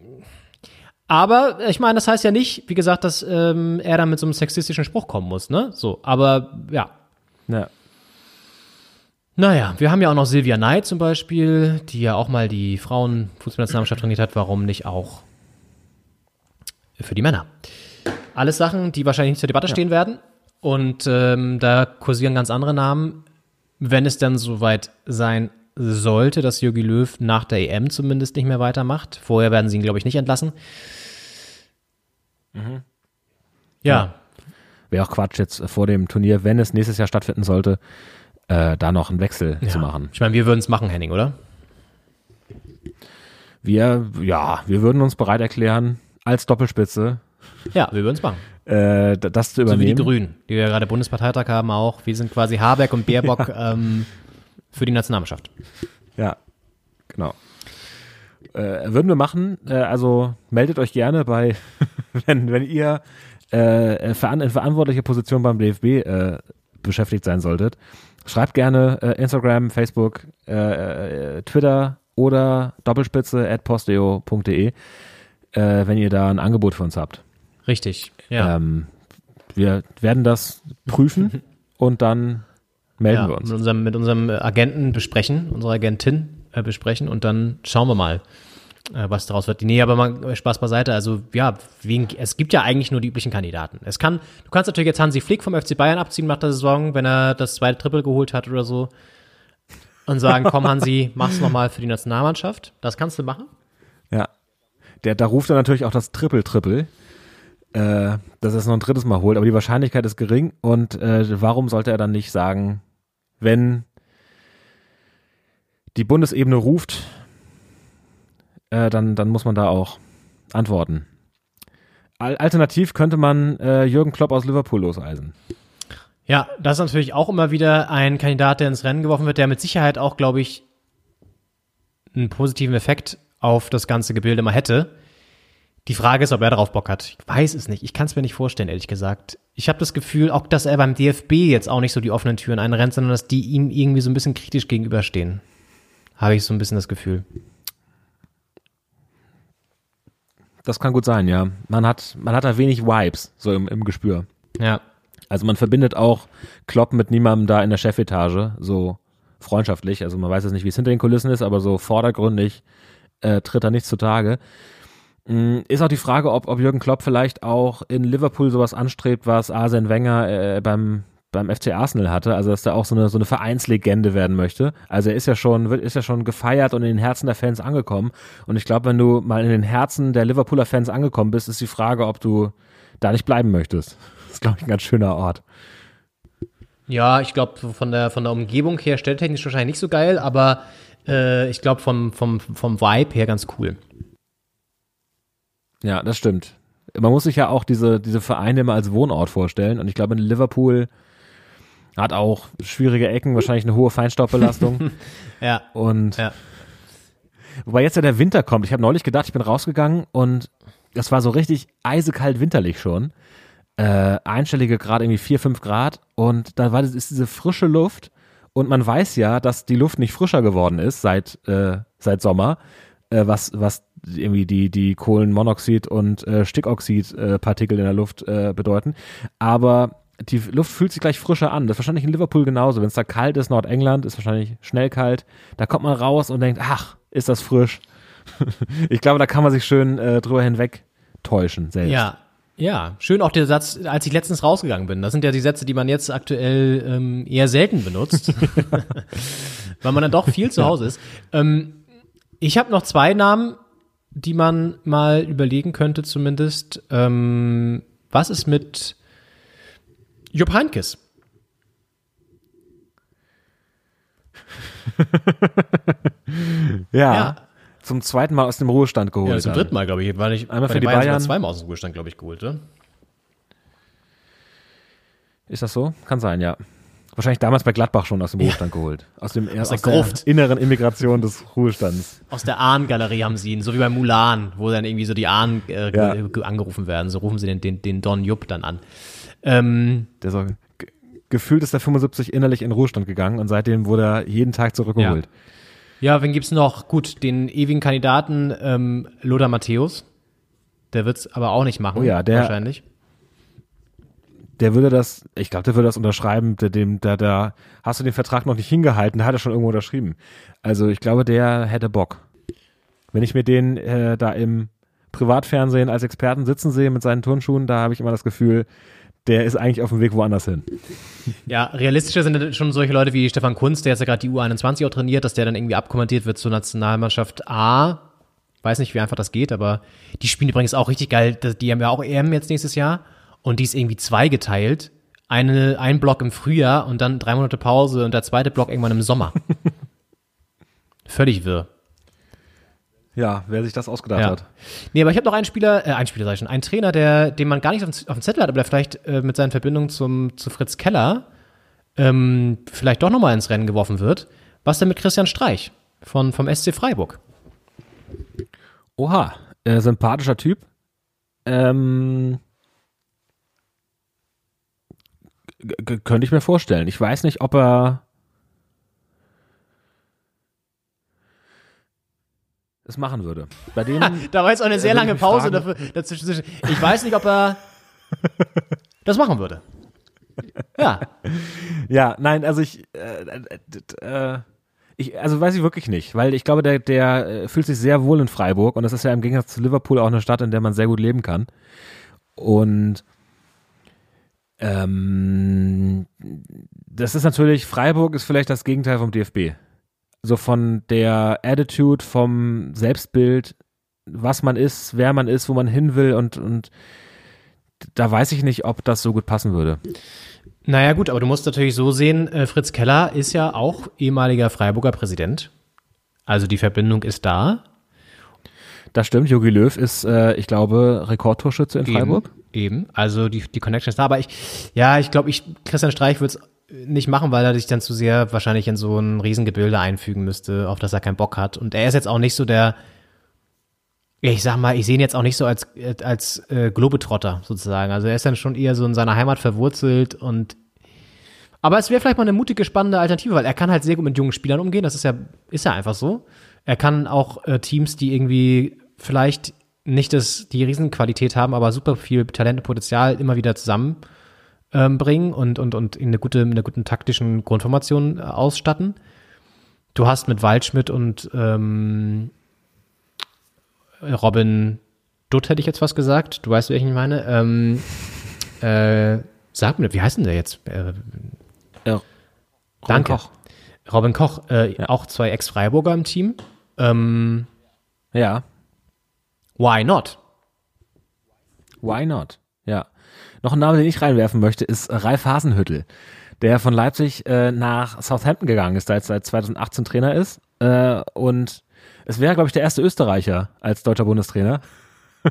[SPEAKER 6] aber ich meine, das heißt ja nicht, wie gesagt, dass ähm, er dann mit so einem sexistischen Spruch kommen muss, ne? So, aber ja.
[SPEAKER 7] Ja.
[SPEAKER 6] Naja, wir haben ja auch noch Silvia Knight zum Beispiel, die ja auch mal die Frauenfußballnationalmannschaft trainiert hat. Warum nicht auch für die Männer? Alles Sachen, die wahrscheinlich nicht zur Debatte stehen werden. Und ähm, da kursieren ganz andere Namen. Wenn es dann soweit sein sollte, dass Jogi Löw nach der EM zumindest nicht mehr weitermacht. Vorher werden sie ihn, glaube ich, nicht entlassen. Ja,
[SPEAKER 7] Wäre auch Quatsch jetzt vor dem Turnier, wenn es nächstes Jahr stattfinden sollte, äh, da noch einen Wechsel zu machen.
[SPEAKER 6] ich meine, wir würden es machen, Henning, oder?
[SPEAKER 7] Wir, ja, wir würden uns bereit erklären, als Doppelspitze
[SPEAKER 6] Ja, wir würden es machen.
[SPEAKER 7] äh, das zu
[SPEAKER 6] So wie die
[SPEAKER 7] übernehmen.
[SPEAKER 6] Grünen, die ja gerade Bundesparteitag haben auch. Wir sind quasi Habeck und Baerbock ähm, für die Nationalmannschaft.
[SPEAKER 7] Ja, genau. Äh, würden wir machen. Äh, also meldet euch gerne bei, wenn, wenn ihr äh, veran in verantwortlicher Position beim DFB äh, beschäftigt sein solltet. Schreibt gerne äh, Instagram, Facebook, äh, äh, Twitter oder doppelspitze at posteo.de, äh, wenn ihr da ein Angebot für uns habt.
[SPEAKER 6] Richtig, ja.
[SPEAKER 7] Ähm, wir werden das prüfen und dann melden
[SPEAKER 6] ja
[SPEAKER 7] wir uns.
[SPEAKER 6] Mit unserem, mit unserem Agenten besprechen, unserer Agentin äh, besprechen und dann schauen wir mal, äh, was daraus wird. Nee, aber mal Spaß beiseite. Also ja, wen, es gibt ja eigentlich nur die üblichen Kandidaten. Es kann, du kannst natürlich jetzt Hansi Flick vom FC Bayern abziehen nach der Saison, wenn er das zweite Triple geholt hat oder so. Und sagen, komm Hansi, mach's nochmal für die Nationalmannschaft. Das kannst du machen.
[SPEAKER 7] Ja. Der, da ruft er natürlich auch das Triple-Triple, äh, dass er es noch ein drittes Mal holt, aber die Wahrscheinlichkeit ist gering und äh, warum sollte er dann nicht sagen, wenn die Bundesebene ruft, äh, dann, dann muss man da auch antworten. Al alternativ könnte man äh, Jürgen Klopp aus Liverpool loseisen.
[SPEAKER 6] Ja, das ist natürlich auch immer wieder ein Kandidat, der ins Rennen geworfen wird, der mit Sicherheit auch, glaube ich, einen positiven Effekt auf das ganze Gebilde mal hätte. Die Frage ist, ob er darauf Bock hat. Ich weiß es nicht. Ich kann es mir nicht vorstellen, ehrlich gesagt. Ich habe das Gefühl, auch dass er beim DFB jetzt auch nicht so die offenen Türen einrennt, sondern dass die ihm irgendwie so ein bisschen kritisch gegenüberstehen. Habe ich so ein bisschen das Gefühl.
[SPEAKER 7] Das kann gut sein, ja. Man hat, man hat da wenig Vibes, so im, im Gespür.
[SPEAKER 6] Ja.
[SPEAKER 7] Also man verbindet auch Klopp mit niemandem da in der Chefetage, so freundschaftlich. Also man weiß jetzt nicht, wie es hinter den Kulissen ist, aber so vordergründig äh, tritt da nichts zutage. Mm, Ist auch die Frage, ob, ob Jürgen Klopp vielleicht auch in Liverpool sowas anstrebt, was Arsene Wenger äh, beim beim FC Arsenal hatte, also dass er auch so eine so eine Vereinslegende werden möchte. Also er ist ja schon wird ist ja schon gefeiert und in den Herzen der Fans angekommen und ich glaube, wenn du mal in den Herzen der Liverpooler Fans angekommen bist, ist die Frage, ob du da nicht bleiben möchtest. Das ist glaube ich ein ganz schöner Ort.
[SPEAKER 6] Ja, ich glaube, von der, von der Umgebung her stelltechnisch wahrscheinlich nicht so geil, aber äh, ich glaube vom, vom, vom Vibe her ganz cool.
[SPEAKER 7] Ja, das stimmt. Man muss sich ja auch diese, diese Vereine immer als Wohnort vorstellen. Und ich glaube, in Liverpool hat auch schwierige Ecken, wahrscheinlich eine hohe Feinstaubbelastung.
[SPEAKER 6] Ja.
[SPEAKER 7] Und
[SPEAKER 6] Ja.
[SPEAKER 7] wobei jetzt ja der Winter kommt. Ich habe neulich gedacht, ich bin rausgegangen und das war so richtig eisekalt winterlich schon. Äh, einstellige Grad, irgendwie 4, 5 Grad. Und da war das, ist diese frische Luft. Und man weiß ja, dass die Luft nicht frischer geworden ist seit, äh, seit Sommer, äh, was, was irgendwie die, die Kohlenmonoxid- und äh, Stickoxid-Partikel in der Luft äh, bedeuten. Aber die Luft fühlt sich gleich frischer an. Das ist wahrscheinlich in Liverpool genauso. Wenn es da kalt ist, Nordengland ist wahrscheinlich schnell kalt. Da kommt man raus und denkt, ach, ist das frisch. ich glaube, da kann man sich schön äh, drüber hinweg täuschen selbst.
[SPEAKER 6] Ja. Ja, schön auch der Satz, als ich letztens rausgegangen bin. Das sind ja die Sätze, die man jetzt aktuell ähm, eher selten benutzt, weil man dann doch viel zu Hause ist. Ähm, ich habe noch zwei Namen, die man mal überlegen könnte zumindest. Ähm, was ist mit Jupp Heynckes?
[SPEAKER 7] Ja.
[SPEAKER 6] Ja.
[SPEAKER 7] Zum zweiten Mal aus dem Ruhestand geholt.
[SPEAKER 6] Ja, zum dritten Mal, glaube ich. War nicht,
[SPEAKER 7] Einmal für die
[SPEAKER 6] sogar
[SPEAKER 7] Bayern.
[SPEAKER 6] zweimal aus dem Ruhestand, glaube ich, geholt, ne?
[SPEAKER 7] Ist das so? Kann sein, ja. Wahrscheinlich damals bei Gladbach schon aus dem Ruhestand geholt. Aus, dem, aus,
[SPEAKER 6] der
[SPEAKER 7] der
[SPEAKER 6] Gruft.
[SPEAKER 7] inneren Immigration des Ruhestands.
[SPEAKER 6] Aus der Ahn-Galerie haben sie ihn, so wie bei Mulan, wo dann irgendwie so die Ahnen äh,
[SPEAKER 7] Ja.
[SPEAKER 6] ge- angerufen werden. So rufen sie den, den, den Don Jupp dann an. Ähm,
[SPEAKER 7] Der so, ge- gefühlt ist der 75 innerlich in Ruhestand gegangen und seitdem wurde er jeden Tag zurückgeholt.
[SPEAKER 6] ja, wen gibt's noch? Gut, den ewigen Kandidaten ähm, Lothar Matthäus. Der wird's aber auch nicht machen,
[SPEAKER 7] Oh ja, der-
[SPEAKER 6] wahrscheinlich.
[SPEAKER 7] Der würde das, ich glaube, der würde das unterschreiben, der, dem, da, da hast du den Vertrag noch nicht hingehalten, da hat er schon irgendwo unterschrieben. Also ich glaube, der hätte Bock. Wenn ich mir den äh, da im Privatfernsehen als Experten sitzen sehe mit seinen Turnschuhen, da habe ich immer das Gefühl, der ist eigentlich auf dem Weg woanders hin.
[SPEAKER 6] Ja, realistischer sind schon solche Leute wie Stefan Kunz, der jetzt ja gerade die U21 auch trainiert, dass der dann irgendwie abkommentiert wird zur Nationalmannschaft A. Weiß nicht, wie einfach das geht, aber die spielen übrigens auch richtig geil. Die haben ja auch EM jetzt nächstes Jahr und die ist irgendwie zweigeteilt. Eine, ein Block im Frühjahr und dann drei Monate Pause und der zweite Block irgendwann im Sommer. Völlig wirr.
[SPEAKER 7] Ja, wer sich das ausgedacht
[SPEAKER 6] Ja.
[SPEAKER 7] hat.
[SPEAKER 6] Nee, aber ich habe noch einen Spieler, äh, einen Spieler sag ich schon, einen Trainer, der, den man gar nicht auf, dem- auf dem Zettel hat, aber der vielleicht äh, mit seinen Verbindungen zum, zu Fritz Keller ähm, vielleicht doch nochmal ins Rennen geworfen wird. Was denn mit Christian Streich von, vom SC Freiburg?
[SPEAKER 7] Oha, äh, sympathischer Typ. Ähm, könnte ich mir vorstellen. Ich weiß nicht, ob er es machen würde. Bei dem,
[SPEAKER 6] Da war jetzt auch eine sehr lange Pause dafür, dazwischen. Ich weiß nicht, ob er das machen würde. Ja,
[SPEAKER 7] ja, nein, also ich, äh, äh, äh, ich, also weiß ich wirklich nicht, weil ich glaube, der, der äh, fühlt sich sehr wohl in Freiburg und das ist ja im Gegensatz zu Liverpool auch eine Stadt, in der man sehr gut leben kann. Und ähm, das ist natürlich, Freiburg ist vielleicht das Gegenteil vom DFB. So von der Attitude, vom Selbstbild, was man ist, wer man ist, wo man hin will und, und da weiß ich nicht, ob das so gut passen würde.
[SPEAKER 6] Naja, gut, aber du musst natürlich so sehen, äh, Fritz Keller ist ja auch ehemaliger Freiburger Präsident. Also die Verbindung ist da.
[SPEAKER 7] Das stimmt, Jogi Löw ist, äh, ich glaube, Rekordtorschütze in Freiburg.
[SPEAKER 6] Eben, eben. also die, die Connection ist da. Aber ich, ja, ich glaube, ich, Christian Streich würde es nicht machen, weil er sich dann zu sehr wahrscheinlich in so ein Riesengebilde einfügen müsste, auf das er keinen Bock hat. Und er ist jetzt auch nicht so der, ich sag mal, ich sehe ihn jetzt auch nicht so als, als äh, Globetrotter sozusagen. Also er ist dann schon eher so in seiner Heimat verwurzelt und aber es wäre vielleicht mal eine mutige, spannende Alternative, weil er kann halt sehr gut mit jungen Spielern umgehen. Das ist ja, ist ja einfach so. Er kann auch äh, Teams, die irgendwie vielleicht nicht das, die Riesenqualität haben, aber super viel Talent und Potenzial immer wieder zusammen ähm, bringen und, und, und in eine gute, mit einer guten taktischen Grundformation äh, ausstatten. du hast mit Waldschmidt und ähm, Robin Dutt hätte ich jetzt was gesagt. Du weißt, welchen ich meine. Ähm, äh, sag mir, wie heißt denn der jetzt? Äh,
[SPEAKER 7] Ja.
[SPEAKER 6] danke.
[SPEAKER 7] Koch.
[SPEAKER 6] Robin Koch, äh, auch zwei Ex-Freiburger im Team. Ähm,
[SPEAKER 7] Ja.
[SPEAKER 6] why not?
[SPEAKER 7] Why not? Noch ein Name, den ich reinwerfen möchte, ist Ralf Hasenhüttel, der von Leipzig äh, nach Southampton gegangen ist, der jetzt seit 2018 Trainer ist. Äh, und es wäre, glaube ich, der erste Österreicher als deutscher Bundestrainer.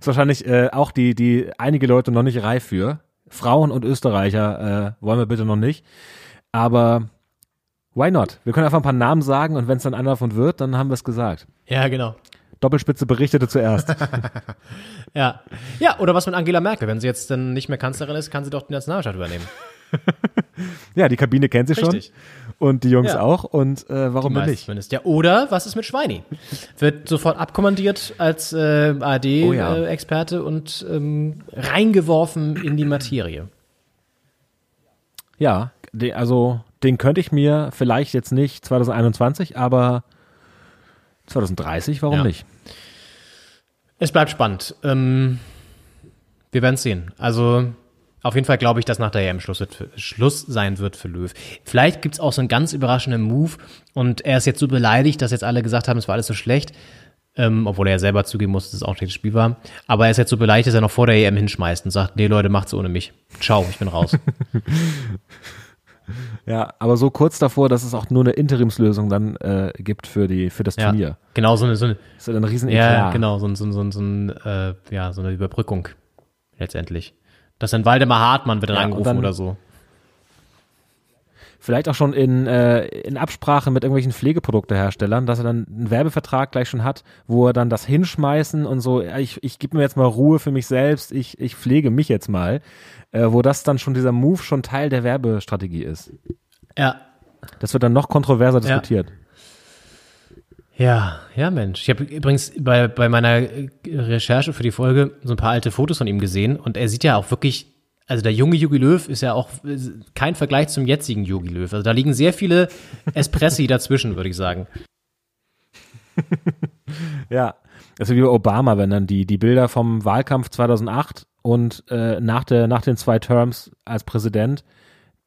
[SPEAKER 7] ist wahrscheinlich äh, auch die, die einige Leute noch nicht reif für. Frauen und Österreicher äh, wollen wir bitte noch nicht. Aber why not? Wir können einfach ein paar Namen sagen und wenn es dann einer davon wird, dann haben wir es gesagt.
[SPEAKER 6] Ja, genau.
[SPEAKER 7] Doppelspitze berichtete zuerst.
[SPEAKER 6] Ja. Ja, oder was mit Angela Merkel? Wenn sie jetzt dann nicht mehr Kanzlerin ist, kann sie doch die Nationalstaat übernehmen.
[SPEAKER 7] ja, die Kabine kennt sie
[SPEAKER 6] Richtig.
[SPEAKER 7] schon. Und die Jungs
[SPEAKER 6] Ja.
[SPEAKER 7] auch. Und äh, warum
[SPEAKER 6] Die
[SPEAKER 7] nicht?
[SPEAKER 6] Zumindest. Ja, oder was ist mit Schweini? Wird sofort abkommandiert als äh,
[SPEAKER 7] Oh ja.
[SPEAKER 6] ARD-Experte und ähm, reingeworfen in die Materie.
[SPEAKER 7] Ja, also den könnte ich mir vielleicht jetzt nicht 2021, aber 2030, warum
[SPEAKER 6] Ja.
[SPEAKER 7] nicht?
[SPEAKER 6] Es bleibt spannend. Ähm, wir werden es sehen. Also auf jeden Fall glaube ich, dass nach der EM Schluss, wird Schluss sein wird für Löw. Vielleicht gibt es auch so einen ganz überraschenden Move und er ist jetzt so beleidigt, dass jetzt alle gesagt haben, es war alles so schlecht. Ähm, obwohl er ja selber zugeben muss, dass es auch ein schlechtes Spiel war. Aber er ist jetzt so beleidigt, dass er noch vor der EM hinschmeißt und sagt, nee Leute, macht's ohne mich. Ciao, ich bin raus.
[SPEAKER 7] Ja, aber so kurz davor, dass es auch nur eine Interimslösung dann äh, gibt für die für das
[SPEAKER 6] Ja,
[SPEAKER 7] Turnier.
[SPEAKER 6] genau, so eine, so eine
[SPEAKER 7] Das ist ein riesen
[SPEAKER 6] Ja,
[SPEAKER 7] Eklat.
[SPEAKER 6] genau, so, ein- so, ein- so, ein- so, ein, äh, ja, so eine Überbrückung letztendlich. Dass dann Waldemar Hartmann wird dann
[SPEAKER 7] Ja,
[SPEAKER 6] angerufen
[SPEAKER 7] dann-
[SPEAKER 6] oder so.
[SPEAKER 7] Vielleicht auch schon in, äh, in Absprache mit irgendwelchen Pflegeprodukteherstellern, dass er dann einen Werbevertrag gleich schon hat, wo er dann das hinschmeißen und so, ja, ich, ich gebe mir jetzt mal Ruhe für mich selbst, ich, ich pflege mich jetzt mal, äh, wo das dann schon dieser Move schon Teil der Werbestrategie ist.
[SPEAKER 6] Ja.
[SPEAKER 7] Das wird dann noch kontroverser
[SPEAKER 6] Ja.
[SPEAKER 7] diskutiert.
[SPEAKER 6] Ja, ja, Mensch. Ich habe übrigens bei, bei meiner Recherche für die Folge so ein paar alte Fotos von ihm gesehen und er sieht ja auch wirklich, also der junge Jogi Löw ist ja auch kein Vergleich zum jetzigen Jogi Löw. Also da liegen sehr viele Espressi dazwischen, würde ich sagen.
[SPEAKER 7] Ja, das ist wie bei Obama, wenn dann die, die Bilder vom Wahlkampf 2008 und äh, nach, der, nach den zwei Terms als Präsident,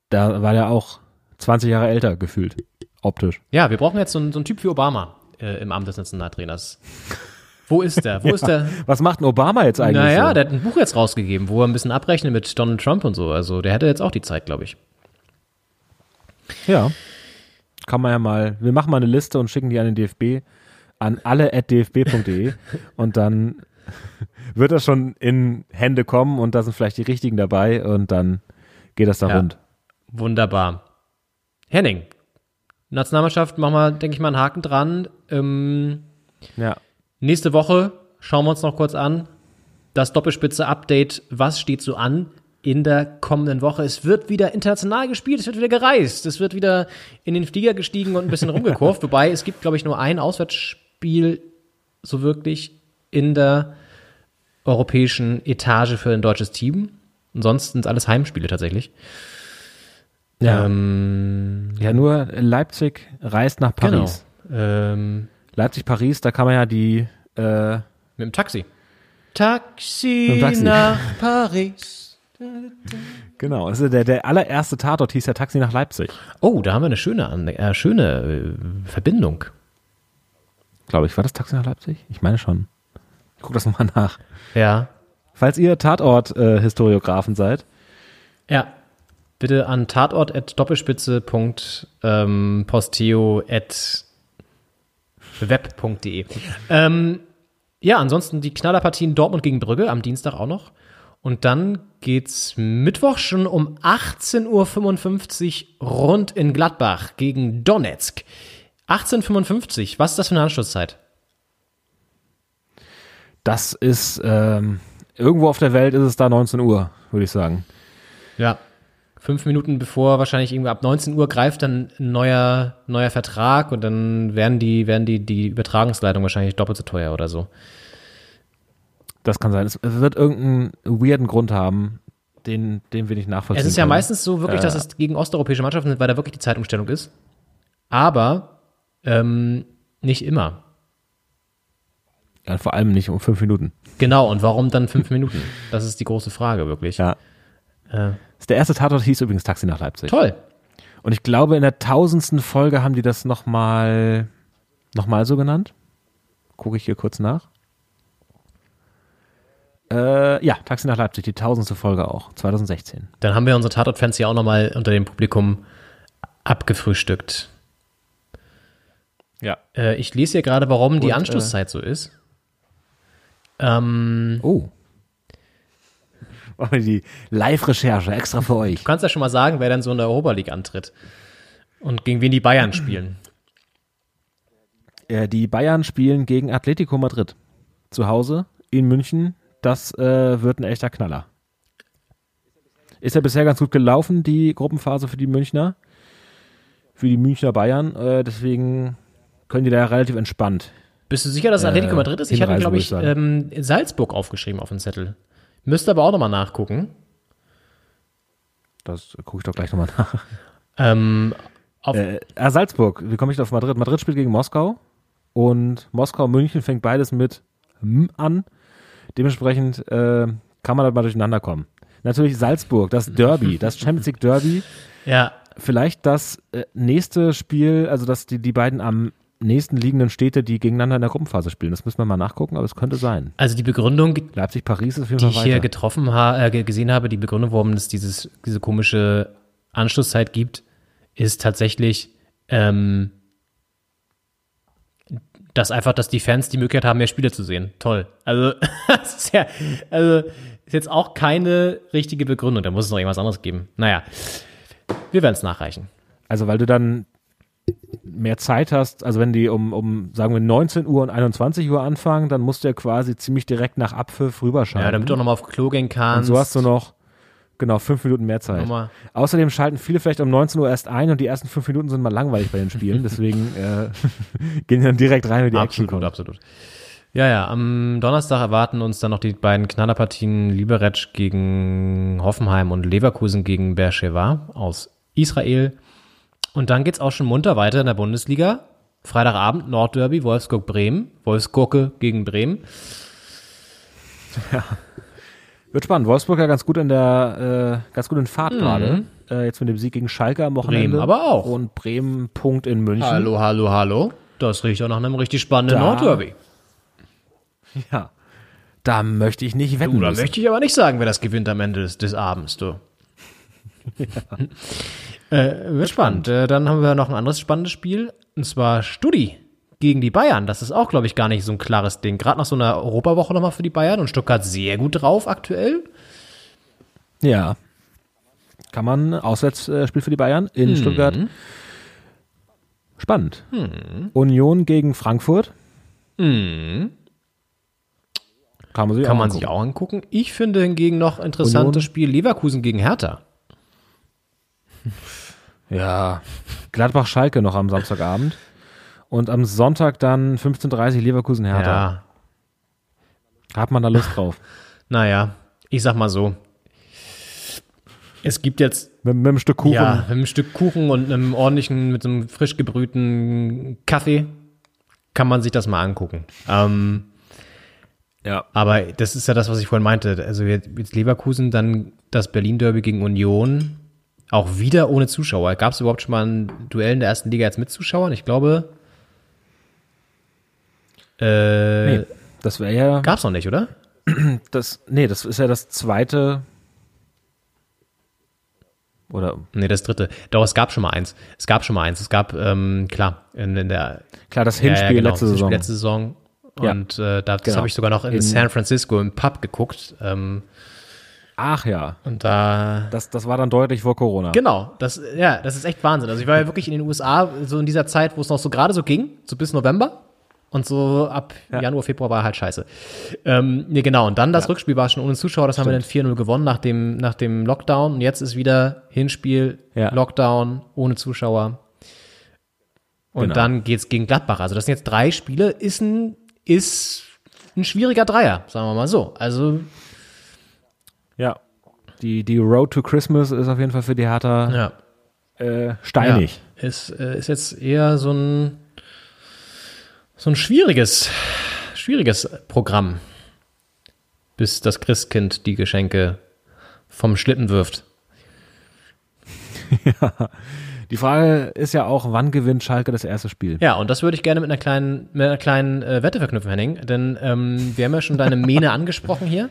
[SPEAKER 7] da war der auch 20 Jahre älter gefühlt, optisch.
[SPEAKER 6] Ja, wir brauchen jetzt so einen, so einen Typ wie Obama äh, im Amt des Nationaltrainers. Wo ist der? Wo ist der?
[SPEAKER 7] Was macht ein Obama jetzt eigentlich
[SPEAKER 6] Naja,
[SPEAKER 7] so?
[SPEAKER 6] der hat ein Buch jetzt rausgegeben, wo er ein bisschen abrechnet mit Donald Trump und so. Also der hätte jetzt auch die Zeit, glaube ich.
[SPEAKER 7] Ja. Kann man ja mal, wir machen mal eine Liste und schicken die an den DFB, an alle.dfb.de und dann wird das schon in Hände kommen und da sind vielleicht die richtigen dabei und dann geht das da
[SPEAKER 6] Ja.
[SPEAKER 7] rund.
[SPEAKER 6] Wunderbar. Henning, Nationalmannschaft, machen wir, denke ich mal, einen Haken dran. Ähm,
[SPEAKER 7] Ja.
[SPEAKER 6] Nächste Woche schauen wir uns noch kurz an. Das Doppelspitze-Update, was steht so an in der kommenden Woche? Es wird wieder international gespielt, es wird wieder gereist, es wird wieder in den Flieger gestiegen und ein bisschen rumgekurvt. Wobei es gibt, glaube ich, nur ein Auswärtsspiel so wirklich in der europäischen Etage für ein deutsches Team. Ansonsten sind alles Heimspiele tatsächlich.
[SPEAKER 7] Ja.
[SPEAKER 6] Ähm,
[SPEAKER 7] Ja, nur Leipzig reist nach Paris.
[SPEAKER 6] Genau. Ähm,
[SPEAKER 7] Leipzig-Paris, da kann man ja die, äh,
[SPEAKER 6] mit dem Taxi. Taxi,
[SPEAKER 7] Mit dem Taxi.
[SPEAKER 6] nach Paris.
[SPEAKER 7] genau, also der, der allererste Tatort hieß ja Taxi nach Leipzig,
[SPEAKER 6] Oh, da haben wir eine schöne, äh, schöne äh, Verbindung.
[SPEAKER 7] glaube ich. War das Taxi nach Leipzig? Ich meine schon. Ich gucke das nochmal nach.
[SPEAKER 6] Ja.
[SPEAKER 7] Falls ihr Tatort-Historiografen seid,
[SPEAKER 6] Ja. Bitte an tatort at doppelspitze Punkt, ähm, posteo at web.de. ähm, ja, ansonsten die Knallerpartien Dortmund gegen Brügge am Dienstag auch noch. Und dann geht's Mittwoch schon um 18.55 Uhr rund in Gladbach gegen Donetsk. 18.55 was ist das für eine Anschlusszeit?
[SPEAKER 7] das ist, ähm, irgendwo auf der Welt ist es da 19 Uhr, würde ich sagen.
[SPEAKER 6] Ja. Fünf Minuten bevor wahrscheinlich irgendwie ab 19 Uhr greift dann ein neuer, neuer Vertrag und dann werden die, werden die, die Übertragungsleitung wahrscheinlich doppelt so teuer oder so.
[SPEAKER 7] Das kann sein. Es wird irgendeinen weirden Grund haben, den, den wir nicht nachvollziehen
[SPEAKER 6] Es ist ja
[SPEAKER 7] können.
[SPEAKER 6] meistens so wirklich, dass
[SPEAKER 7] Äh,
[SPEAKER 6] es gegen osteuropäische Mannschaften sind, weil da wirklich die Zeitumstellung ist. Aber Ähm, nicht immer.
[SPEAKER 7] Ja, vor allem nicht um fünf Minuten.
[SPEAKER 6] Genau, und warum dann fünf Minuten? Das ist die große Frage, wirklich.
[SPEAKER 7] Ja.
[SPEAKER 6] Äh,
[SPEAKER 7] Der erste Tatort hieß übrigens Taxi nach Leipzig.
[SPEAKER 6] toll.
[SPEAKER 7] Und ich glaube, in der tausendsten Folge haben die das nochmal noch mal so genannt. Gucke ich hier kurz nach. Äh, ja, Taxi nach Leipzig, die tausendste Folge auch, 2016.
[SPEAKER 6] Dann haben wir unsere Tatort-Fans ja auch nochmal unter dem Publikum abgefrühstückt.
[SPEAKER 7] Ja.
[SPEAKER 6] Äh, ich lese hier gerade, warum die
[SPEAKER 7] Und, äh,
[SPEAKER 6] Anschlusszeit so ist. Ähm,
[SPEAKER 7] Oh. Machen wir die Live-Recherche extra für euch.
[SPEAKER 6] du kannst ja schon mal sagen, wer dann so in der League antritt. Und gegen wen die Bayern spielen.
[SPEAKER 7] Äh, die Bayern spielen gegen Atletico Madrid. Zu Hause in München. Das äh, wird ein echter Knaller. Ist ja bisher ganz gut gelaufen, die Gruppenphase für die Münchner. Für die Münchner Bayern. Äh, deswegen können die da relativ entspannt.
[SPEAKER 6] Bist du sicher, dass es
[SPEAKER 7] Äh,
[SPEAKER 6] Atletico Madrid ist? Ich hatte, glaube ich, ähm, Salzburg aufgeschrieben auf dem Zettel. Müsste aber auch nochmal nachgucken.
[SPEAKER 7] Das gucke ich doch gleich nochmal nach.
[SPEAKER 6] Ähm, auf,
[SPEAKER 7] Äh, ah, Salzburg, wie komme ich auf Madrid? Madrid spielt gegen Moskau und Moskau, München fängt beides mit M an. Dementsprechend äh, kann man da mal durcheinander kommen. Natürlich Salzburg, das Derby, das Champions League Derby.
[SPEAKER 6] ja,
[SPEAKER 7] Vielleicht das äh, nächste Spiel, also dass die, die beiden am nächsten liegenden Städte, die gegeneinander in der Gruppenphase spielen. Das müssen wir mal nachgucken, aber es könnte sein.
[SPEAKER 6] also die Begründung,
[SPEAKER 7] Leipzig, Paris ist auf jeden
[SPEAKER 6] die
[SPEAKER 7] Fall
[SPEAKER 6] ich hier getroffen ha äh, ge- gesehen habe, die Begründung, warum es dieses, diese komische Anschlusszeit gibt, ist tatsächlich, ähm, dass einfach, dass die Fans die Möglichkeit haben, mehr Spiele zu sehen. Toll. Also, ist ja, also, ist jetzt auch keine richtige Begründung. Da muss es noch irgendwas anderes geben. Naja, wir werden es nachreichen.
[SPEAKER 7] Also weil du dann mehr Zeit hast, also wenn die um, um, sagen wir, 19 Uhr und 21 Uhr anfangen, dann musst du ja quasi ziemlich direkt nach Abpfiff rüberschalten.
[SPEAKER 6] Ja, damit du auch nochmal auf Klo gehen
[SPEAKER 7] und
[SPEAKER 6] kannst.
[SPEAKER 7] so hast du noch, genau, fünf Minuten mehr Zeit.
[SPEAKER 6] Nochmal.
[SPEAKER 7] Außerdem schalten viele vielleicht um 19 Uhr erst ein und die ersten fünf Minuten sind mal langweilig bei den Spielen, deswegen äh, gehen die dann direkt rein, wenn die Action
[SPEAKER 6] Absolut,
[SPEAKER 7] kommt.
[SPEAKER 6] absolut. Ja, ja, am Donnerstag erwarten uns dann noch die beiden Knallerpartien Liberec gegen Hoffenheim und Leverkusen gegen Beersheva aus Israel. Und dann geht's auch schon munter weiter in der Bundesliga. Freitagabend Nordderby, Wolfsburg-Bremen. Wolfsgurke gegen Bremen.
[SPEAKER 7] Wird spannend. Wolfsburg ja ganz gut in der, äh, ganz gut in Fahrt gerade. Äh, jetzt mit dem Sieg gegen Schalke am Wochenende.
[SPEAKER 6] Mhm. Bremen aber auch.
[SPEAKER 7] Und Bremen Punkt in München.
[SPEAKER 6] Hallo, hallo, hallo. Das riecht auch nach einem richtig spannenden
[SPEAKER 7] Da-
[SPEAKER 6] Nordderby.
[SPEAKER 7] Ja. Da möchte ich nicht wetten
[SPEAKER 6] Du, da
[SPEAKER 7] müssen.
[SPEAKER 6] möchte ich aber nicht sagen, wer das gewinnt am Ende des, des Abends, du. äh, wird spannend. Äh, dann haben wir noch ein anderes spannendes Spiel, und zwar Studi gegen die Bayern. Das ist auch, glaube ich, gar nicht so ein klares Ding. Gerade nach so einer Europawoche nochmal für die Bayern und Stuttgart sehr gut drauf aktuell.
[SPEAKER 7] Ja. Kann man Auswärtsspiel für die Bayern in
[SPEAKER 6] Mhm.
[SPEAKER 7] Stuttgart. Spannend. Union gegen Frankfurt.
[SPEAKER 6] Mhm.
[SPEAKER 7] Kann man sich
[SPEAKER 6] Kann
[SPEAKER 7] auch
[SPEAKER 6] man sich
[SPEAKER 7] angucken.
[SPEAKER 6] auch angucken. Ich finde hingegen noch interessantes
[SPEAKER 7] Union.
[SPEAKER 6] Spiel Leverkusen gegen Hertha.
[SPEAKER 7] Ja. Gladbach-Schalke noch am Samstagabend. Und am Sonntag dann 15.30 Leverkusen-Hertha.
[SPEAKER 6] Ja,
[SPEAKER 7] Hat man da Lust drauf?
[SPEAKER 6] naja, ich sag mal so. Es gibt jetzt
[SPEAKER 7] Mit, mit einem Stück Kuchen.
[SPEAKER 6] Ja, mit einem Stück Kuchen und einem ordentlichen, mit einem frisch gebrühten Kaffee kann man sich das mal angucken. Ähm,
[SPEAKER 7] Ja.
[SPEAKER 6] aber das ist ja das, was ich vorhin meinte. Also jetzt jetzt Leverkusen, dann das Berlin-Derby gegen Union, auch wieder ohne Zuschauer. Gab es überhaupt schon mal ein Duell in der ersten Liga jetzt mit Zuschauern? Ich glaube, äh,
[SPEAKER 7] Nee, das wäre ja.
[SPEAKER 6] gab's noch nicht, oder?
[SPEAKER 7] Das, nee, das ist ja das zweite. Oder
[SPEAKER 6] Nee, das dritte. Doch, es gab schon mal eins. Es gab schon mal eins. Es gab, ähm, klar, in, in der
[SPEAKER 7] klar, das
[SPEAKER 6] Ja, ja,
[SPEAKER 7] Hinspiel
[SPEAKER 6] genau,
[SPEAKER 7] letzte Saison.
[SPEAKER 6] Hinspiel Letzte Saison.
[SPEAKER 7] Ja.
[SPEAKER 6] Und äh, da, das
[SPEAKER 7] Genau.
[SPEAKER 6] habe ich sogar noch in,
[SPEAKER 7] In-
[SPEAKER 6] San Francisco im Pub geguckt. Ähm,
[SPEAKER 7] Ach ja.
[SPEAKER 6] und da.
[SPEAKER 7] Das, das war dann deutlich vor Corona.
[SPEAKER 6] Genau, das, ja, das ist echt Wahnsinn. Also ich war ja wirklich in den USA so in dieser Zeit, wo es noch so gerade so ging, so bis November. Und so ab Januar, Februar war halt scheiße. Ähm, nee, genau. Und dann das Rückspiel war schon ohne Zuschauer. Das haben wir dann 4-0 gewonnen nach dem, nach dem Lockdown. Und jetzt ist wieder Hinspiel,
[SPEAKER 7] Ja.
[SPEAKER 6] Lockdown, ohne Zuschauer. Und
[SPEAKER 7] Genau.
[SPEAKER 6] dann geht's gegen Gladbach. Also das sind jetzt drei Spiele. Ist ein, ist ein schwieriger Dreier, sagen wir mal so. Also,
[SPEAKER 7] Ja. Die, die Road to Christmas ist auf jeden Fall für die Hertha
[SPEAKER 6] ja.
[SPEAKER 7] äh, steinig.
[SPEAKER 6] Ja. Ist, äh, ist jetzt eher so ein so ein schwieriges, schwieriges Programm, bis das Christkind die Geschenke vom Schlitten wirft.
[SPEAKER 7] ja. Die Frage ist ja auch, wann gewinnt Schalke das erste Spiel?
[SPEAKER 6] Ja, und das würde ich gerne mit einer kleinen, mit einer kleinen äh, Wette verknüpfen, Henning. Denn ähm, wir haben ja schon deine Mähne angesprochen hier.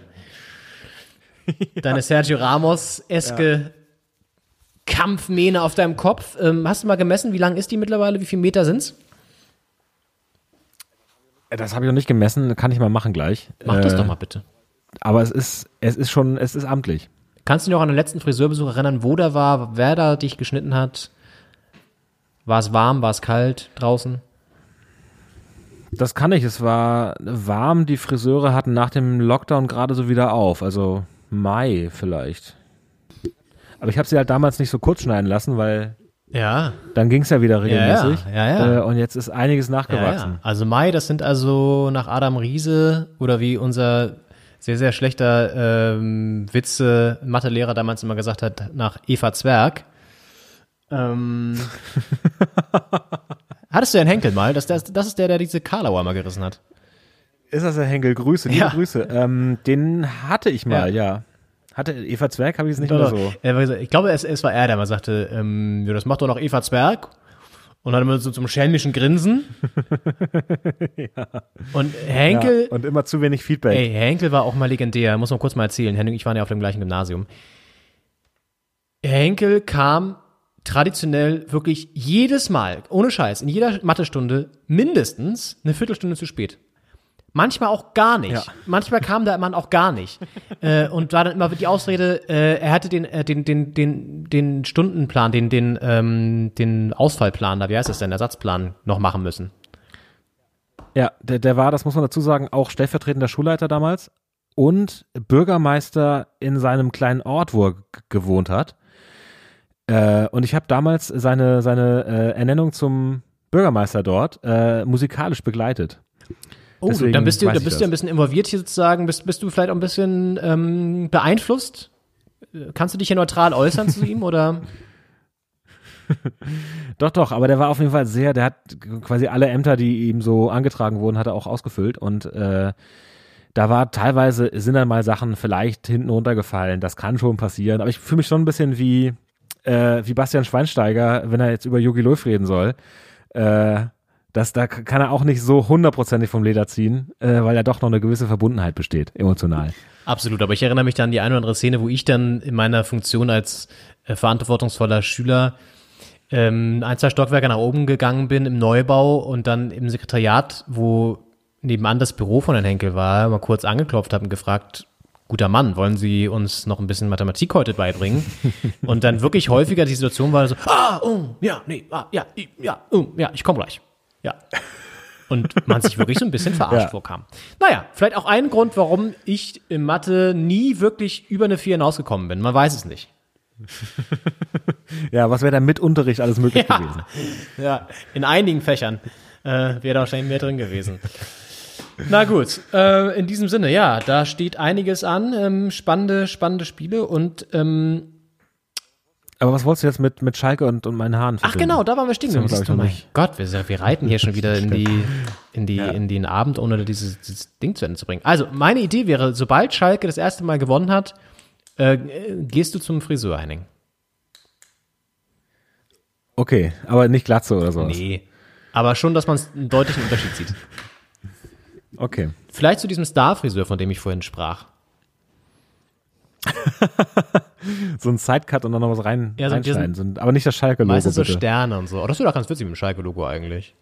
[SPEAKER 6] Deine Sergio Ramos-eske Kampfmähne auf deinem Kopf. Ähm, hast du mal gemessen, wie lang ist die mittlerweile? Wie viele Meter sind's?
[SPEAKER 7] Das habe ich noch nicht gemessen, kann ich mal machen gleich.
[SPEAKER 6] Mach das doch mal bitte.
[SPEAKER 7] Aber es ist, es ist schon, es ist amtlich.
[SPEAKER 6] Kannst du dich noch an den letzten Friseurbesuch erinnern, wo der war, wer da dich geschnitten hat? War es warm, war es kalt draußen?
[SPEAKER 7] Das kann ich. Es war warm. Die Friseure hatten nach dem Lockdown gerade so wieder auf. Also Mai vielleicht. Aber ich habe sie halt damals nicht so kurz schneiden lassen, weil
[SPEAKER 6] ja.
[SPEAKER 7] dann ging es ja wieder regelmäßig.
[SPEAKER 6] Ja, ja. ja.
[SPEAKER 7] Äh, und jetzt ist einiges nachgewachsen.
[SPEAKER 6] Also Mai, das sind also nach Adam Riese oder wie unser sehr, sehr schlechter ähm, Witze Mathelehrer damals immer gesagt hat, nach Eva Zwerg. Ähm, hattest du einen Henkel mal? Das, das, das ist der, der diese Karlauer mal gerissen hat.
[SPEAKER 7] Ist das der Henkel? Grüße, liebe
[SPEAKER 6] Ja.
[SPEAKER 7] Grüße. Ähm, den hatte ich mal, ja. Hatte Eva Zwerg, habe ich es nicht mehr so.
[SPEAKER 6] Ich glaube, es, es war er, der mal sagte, ähm, ja, das macht doch noch Eva Zwerg. Und dann immer so zum schelmischen Grinsen. Und Henkel,
[SPEAKER 7] Ja, und immer zu wenig Feedback.
[SPEAKER 6] Ey, Henkel war auch mal legendär. Muss man kurz mal erzählen. Henning, ich war ja auf dem gleichen Gymnasium. Henkel kam traditionell wirklich jedes Mal, ohne Scheiß, in jeder Mathestunde mindestens eine Viertelstunde zu spät. Manchmal auch gar nicht.
[SPEAKER 7] Ja.
[SPEAKER 6] Manchmal kam der Mann auch gar nicht. äh, und war dann immer die Ausrede, äh, er hatte den, äh, den, den, den, den Stundenplan, den, den, ähm, den Ausfallplan, da, wie heißt das denn, Ersatzplan noch machen müssen.
[SPEAKER 7] Ja, der, der war, das muss man dazu sagen, auch stellvertretender Schulleiter damals und Bürgermeister in seinem kleinen Ort, wo er gewohnt hat. Äh, und ich habe damals seine, seine äh, Ernennung zum Bürgermeister dort äh, musikalisch begleitet.
[SPEAKER 6] Oh, du,
[SPEAKER 7] Deswegen
[SPEAKER 6] dann bist du, dann bist du ein bisschen involviert hier sozusagen. Bist, bist du vielleicht auch ein bisschen ähm, beeinflusst? Kannst du dich hier neutral äußern zu ihm oder?
[SPEAKER 7] Doch, doch, aber der war auf jeden Fall sehr, der hat quasi alle Ämter, die ihm so angetragen wurden, hat er auch ausgefüllt und äh, da war teilweise, sind dann mal Sachen vielleicht hinten runtergefallen, das kann schon passieren, aber ich fühle mich schon ein bisschen wie, äh, wie Bastian Schweinsteiger, wenn er jetzt über Jogi Löw reden soll, äh, das, da kann er auch nicht so hundertprozentig vom Leder ziehen, äh, weil ja doch noch eine gewisse Verbundenheit besteht, emotional.
[SPEAKER 6] Absolut, aber ich erinnere mich dann an die eine oder andere Szene, wo ich dann in meiner Funktion als äh, verantwortungsvoller Schüler ähm, ein, zwei Stockwerke nach oben gegangen bin im Neubau und dann im Sekretariat, wo nebenan das Büro von Herrn Henkel war, mal kurz angeklopft habe und gefragt, guter Mann, wollen Sie uns noch ein bisschen Mathematik heute beibringen? und dann wirklich häufiger die Situation war so, ah, oh, ja, nee, ah, ja, ja, oh, ja, ich komme gleich. Ja. Und man sich wirklich so ein bisschen verarscht
[SPEAKER 7] Ja.
[SPEAKER 6] vorkam. Naja, vielleicht auch ein Grund, warum ich in Mathe nie wirklich über eine 4 hinausgekommen bin. Man weiß es nicht.
[SPEAKER 7] Ja, was wäre da mit Unterricht alles möglich
[SPEAKER 6] Ja.
[SPEAKER 7] gewesen?
[SPEAKER 6] Ja, in einigen Fächern äh, wäre da wahrscheinlich mehr drin gewesen. Na gut, äh, in diesem Sinne, ja, da steht einiges an. Ähm, spannende, spannende Spiele und ähm,
[SPEAKER 7] Aber was wolltest du jetzt mit, mit Schalke und, und meinen Haaren
[SPEAKER 6] Ach
[SPEAKER 7] verbinden?
[SPEAKER 6] genau, da waren wir stehen Siehst du, Mein. Gott, wir, wir reiten hier schon wieder in die, in die, in den Abend, ohne dieses, dieses Ding zu Ende zu bringen. Also, meine Idee wäre, sobald Schalke das erste Mal gewonnen hat, äh, gehst du zum Friseur, Henning.
[SPEAKER 7] Okay, aber nicht Glatze oder sowas.
[SPEAKER 6] Nee. Aber schon, dass man einen deutlichen Unterschied sieht.
[SPEAKER 7] Okay.
[SPEAKER 6] Vielleicht zu diesem Star-Friseur, von dem ich vorhin sprach.
[SPEAKER 7] So ein Sidecut und dann noch was rein,
[SPEAKER 6] Ja, so
[SPEAKER 7] reinschneiden. So, aber nicht das Schalke-Logo,
[SPEAKER 6] Meistens so
[SPEAKER 7] bitte.
[SPEAKER 6] Sterne und so. Oh, das wäre doch ganz witzig mit dem Schalke-Logo eigentlich.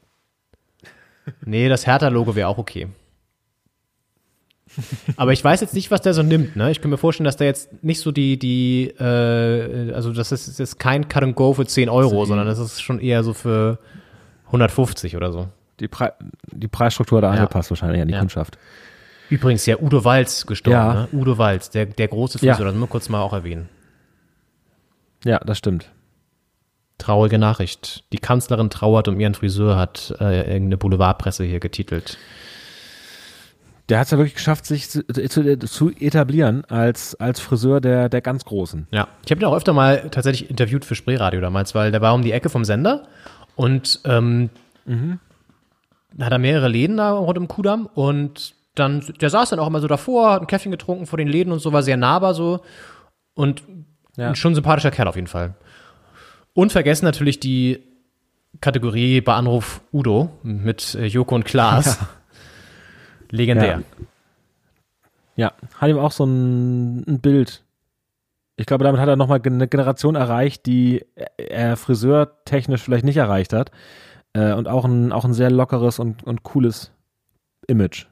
[SPEAKER 6] Nee, das Hertha-Logo wäre auch okay. Aber ich weiß jetzt nicht, was der so nimmt. Ne? Ich kann mir vorstellen, dass der jetzt nicht so die, die, äh, also das ist jetzt kein Cut and Go für 10 Euro, sondern das ist schon eher so für 150 oder so.
[SPEAKER 7] Die, Pre die Preisstruktur da
[SPEAKER 6] Ja.
[SPEAKER 7] angepasst wahrscheinlich an die
[SPEAKER 6] Ja.
[SPEAKER 7] Kundschaft.
[SPEAKER 6] Übrigens, ja, Udo Walz gestorben.
[SPEAKER 7] Ja.
[SPEAKER 6] Ne? Udo Walz, der, der große
[SPEAKER 7] Ja.
[SPEAKER 6] Friseur, das müssen wir kurz mal auch erwähnen.
[SPEAKER 7] Ja, das stimmt.
[SPEAKER 6] Traurige Nachricht. Die Kanzlerin trauert um ihren Friseur, hat äh, irgendeine Boulevardpresse hier getitelt.
[SPEAKER 7] Der hat es ja wirklich geschafft, sich zu, zu, zu etablieren als, als Friseur der, der ganz Großen.
[SPEAKER 6] Ja, ich habe ihn auch öfter mal tatsächlich interviewt für Spreeradio damals, weil der war um die Ecke vom Sender und ähm, hat er mehrere Läden da rund im Kudamm und dann, der saß dann auch immer so davor, hat ein Käffchen getrunken vor den Läden und so, war sehr nahbar so und
[SPEAKER 7] Ja.
[SPEAKER 6] schon ein sympathischer Kerl auf jeden Fall. Und vergessen natürlich die Kategorie bei Anruf Udo mit äh, Joko und Klaas. Legendär.
[SPEAKER 7] Ja, hat ihm auch so ein, ein Bild. Ich glaube, damit hat er nochmal eine Generation erreicht, die er friseurtechnisch vielleicht nicht erreicht hat. Äh, und auch ein, auch ein sehr lockeres und, und cooles Image.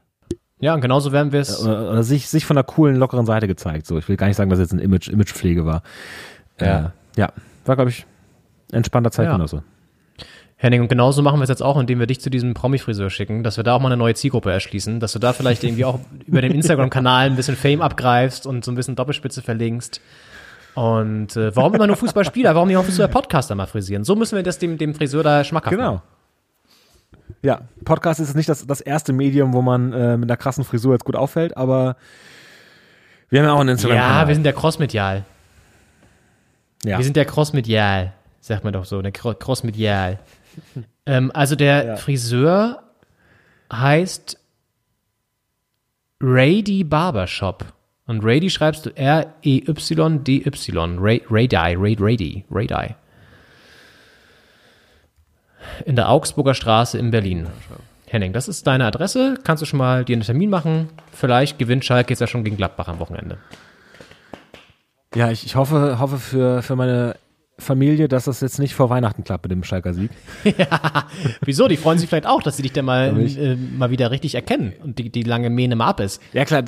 [SPEAKER 6] Ja, und genauso werden wir es.
[SPEAKER 7] Oder, oder sich, sich von einer coolen, lockeren Seite gezeigt. So, ich will gar nicht sagen, dass jetzt ein Image, Imagepflege war.
[SPEAKER 6] Ja.
[SPEAKER 7] Äh, ja, war, glaube ich, entspannter Zeitgenosse.
[SPEAKER 6] Henning, und genauso machen wir es jetzt auch, indem wir dich zu diesem Promi-Friseur schicken, dass wir da auch mal eine neue Zielgruppe erschließen, dass du da vielleicht irgendwie auch über den Instagram-Kanal ein bisschen Fame abgreifst und so ein bisschen Doppelspitze verlinkst. Und äh, warum immer nur Fußballspieler? Warum nicht auch Fußball-Podcaster mal frisieren? So müssen wir das dem, dem Friseur da schmackhaft
[SPEAKER 7] Genau.
[SPEAKER 6] machen.
[SPEAKER 7] Ja, Podcast ist nicht das, das erste Medium, wo man äh, mit einer krassen Frisur jetzt gut auffällt, aber wir haben ja auch einen instagram
[SPEAKER 6] Ja, wir sind der Crossmedial.
[SPEAKER 7] ja.
[SPEAKER 6] Wir sind der Crossmedial, sagt man doch so, der Cro- Crossmedial. ähm, also der
[SPEAKER 7] Ja.
[SPEAKER 6] Friseur heißt Rady Barbershop. Und Rady schreibst du R-E-Y-D-Y. Rady, Rady, Rady. In der Augsburger Straße in Berlin. Henning, das ist deine Adresse. Kannst du schon mal dir einen Termin machen? Vielleicht gewinnt Schalke jetzt ja schon gegen Gladbach am Wochenende.
[SPEAKER 7] Ja, ich, ich hoffe, hoffe für, für meine Familie, dass das jetzt nicht vor Weihnachten klappt mit dem Schalker Sieg.
[SPEAKER 6] Wieso? Die freuen sich vielleicht auch, dass sie dich dann mal, äh, mal wieder richtig erkennen und die, die lange Mähne mal ab ist.
[SPEAKER 7] Ja, klar,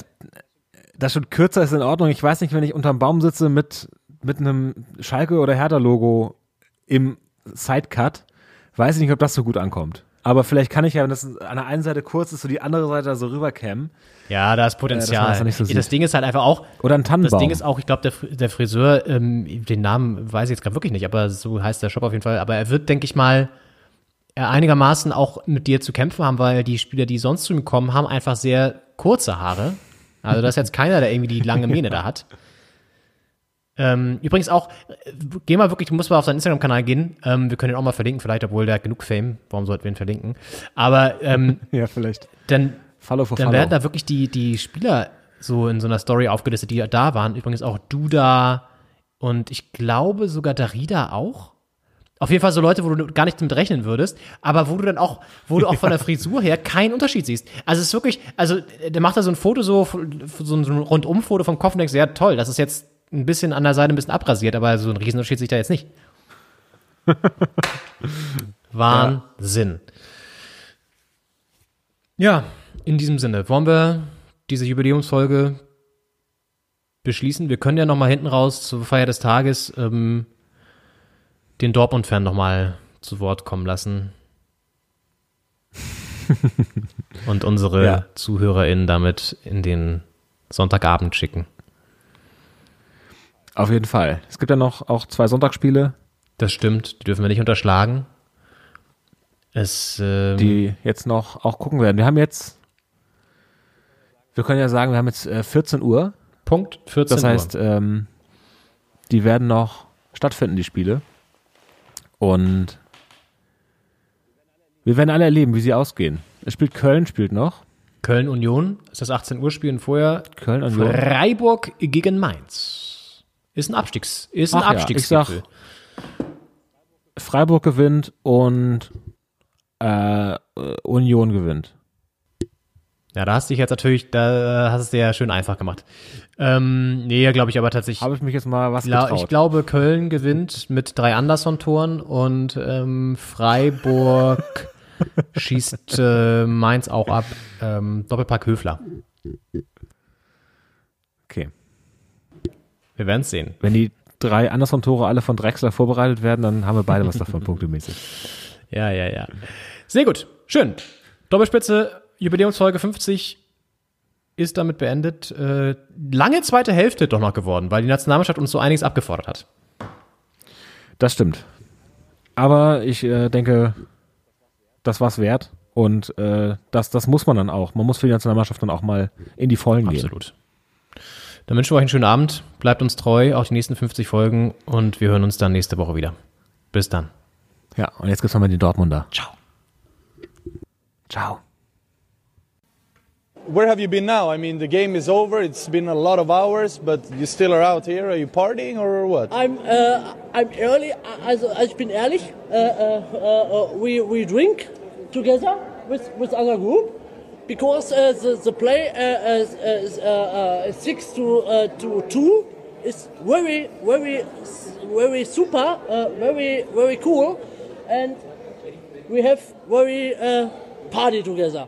[SPEAKER 7] das schon kürzer ist in Ordnung. Ich weiß nicht, wenn ich unterm Baum sitze mit, mit einem Schalke- oder Hertha-Logo im Sidecut, weiß ich nicht, ob das so gut ankommt. Aber vielleicht kann ich ja, wenn das an der einen Seite kurz ist, so die andere Seite da so rüberkämmen.
[SPEAKER 6] Ja, da ist
[SPEAKER 7] Äh,
[SPEAKER 6] Potenzial.
[SPEAKER 7] man das so
[SPEAKER 6] das. Ding ist halt einfach auch.
[SPEAKER 7] Oder ein Tannenbaum.
[SPEAKER 6] Das Ding ist auch, ich glaube, der, der Friseur, ähm, den Namen weiß ich jetzt gerade wirklich nicht, aber so heißt der Shop auf jeden Fall. Aber er wird, denke ich mal, äh, einigermaßen auch mit dir zu kämpfen haben, weil die Spieler, die sonst zu ihm kommen, haben einfach sehr kurze Haare. Also da ist jetzt keiner, der irgendwie die lange Mähne da hat. Ähm, übrigens auch, äh, geh mal wirklich, du musst mal auf seinen Instagram-Kanal gehen. Ähm, wir können ihn auch mal verlinken, vielleicht, obwohl der hat genug Fame. Warum sollten wir ihn verlinken? Aber ähm,
[SPEAKER 7] Ja, vielleicht.
[SPEAKER 6] dann,
[SPEAKER 7] Follow for
[SPEAKER 6] dann
[SPEAKER 7] follow.
[SPEAKER 6] werden da wirklich die, die Spieler so in so einer Story aufgelistet, die da waren. Übrigens auch Duda und ich glaube sogar Darida auch. Auf jeden Fall so Leute, wo du gar nicht mit rechnen würdest, aber wo du dann auch, wo du auch von der Frisur her keinen Unterschied siehst. Also es ist wirklich, also der macht da so ein Foto so, so ein Rundum-Foto vom Kopf und denkst, ja toll, das ist jetzt ein bisschen an der Seite ein bisschen abrasiert, aber so ein Riesenunterschied sich da jetzt nicht. Wahnsinn. Ja, in diesem Sinne, wollen wir diese Jubiläumsfolge beschließen? Wir können ja noch mal hinten raus zur Feier des Tages ähm, den Dortmund-Fan noch mal zu Wort kommen lassen. Und unsere
[SPEAKER 7] Ja.
[SPEAKER 6] ZuhörerInnen damit in den Sonntagabend schicken.
[SPEAKER 7] Auf jeden Fall. Es gibt ja noch auch zwei Sonntagsspiele,
[SPEAKER 6] Das stimmt, die dürfen wir nicht unterschlagen. Es, ähm,
[SPEAKER 7] die jetzt noch auch gucken werden. Wir haben jetzt, wir können ja sagen, wir haben jetzt äh, 14 Uhr.
[SPEAKER 6] Punkt 14
[SPEAKER 7] Das heißt,
[SPEAKER 6] Uhr.
[SPEAKER 7] ähm, die werden noch stattfinden, die Spiele. Und wir werden alle erleben, wie sie ausgehen. Es spielt Köln, spielt noch.
[SPEAKER 6] Köln Union ist das 18 Uhr Spiel und vorher
[SPEAKER 7] Köln Union.
[SPEAKER 6] Freiburg gegen Mainz. Ist ein Abstiegs, ist ein
[SPEAKER 7] Ach ja, ich
[SPEAKER 6] Abstiegsgipfel.
[SPEAKER 7] Freiburg gewinnt und äh, Union gewinnt.
[SPEAKER 6] Ja, da hast du dich jetzt natürlich, da hast du es dir ja schön einfach gemacht. Ähm, nee, glaube ich aber tatsächlich.
[SPEAKER 7] Habe ich mich jetzt mal was getraut.
[SPEAKER 6] ich glaube, Köln gewinnt mit drei Anderson-Toren und ähm, Freiburg schießt äh, Mainz auch ab. Ähm, Doppelpack Höfler.
[SPEAKER 7] Okay.
[SPEAKER 6] Wir werden es sehen.
[SPEAKER 7] Wenn die drei Anderson-Tore alle von Drexler vorbereitet werden, dann haben wir beide was davon, punktemäßig.
[SPEAKER 6] Ja, ja, ja. Sehr gut. Schön. Doppelspitze, Jubiläumsfolge 50 ist damit beendet. Äh, lange zweite Hälfte doch noch geworden, weil die Nationalmannschaft uns so einiges abgefordert hat.
[SPEAKER 7] Das stimmt. Aber ich äh, denke, das war's wert. Und äh, das, das muss man dann auch. Man muss für die Nationalmannschaft dann auch mal in die Vollen gehen.
[SPEAKER 6] Absolut. Dann wünschen wir euch einen schönen Abend. Bleibt uns treu, auch die nächsten 50 Folgen. Und wir hören uns dann nächste Woche wieder. Bis dann.
[SPEAKER 7] Ja, und jetzt gibt's nochmal die Dortmunder.
[SPEAKER 6] Ciao.
[SPEAKER 7] Ciao.
[SPEAKER 8] Where have you been now? I mean, the game is over. It's been a lot of hours, but you still are out here. Are you partying or what?
[SPEAKER 9] I'm uh, I'm early. Also, also ich bin ehrlich. Uh, uh, uh, we we drink together with with other group because uh, the the play uh, is uh, uh, six to uh, to two is very very very super, uh, very very cool, and we have very uh, party together.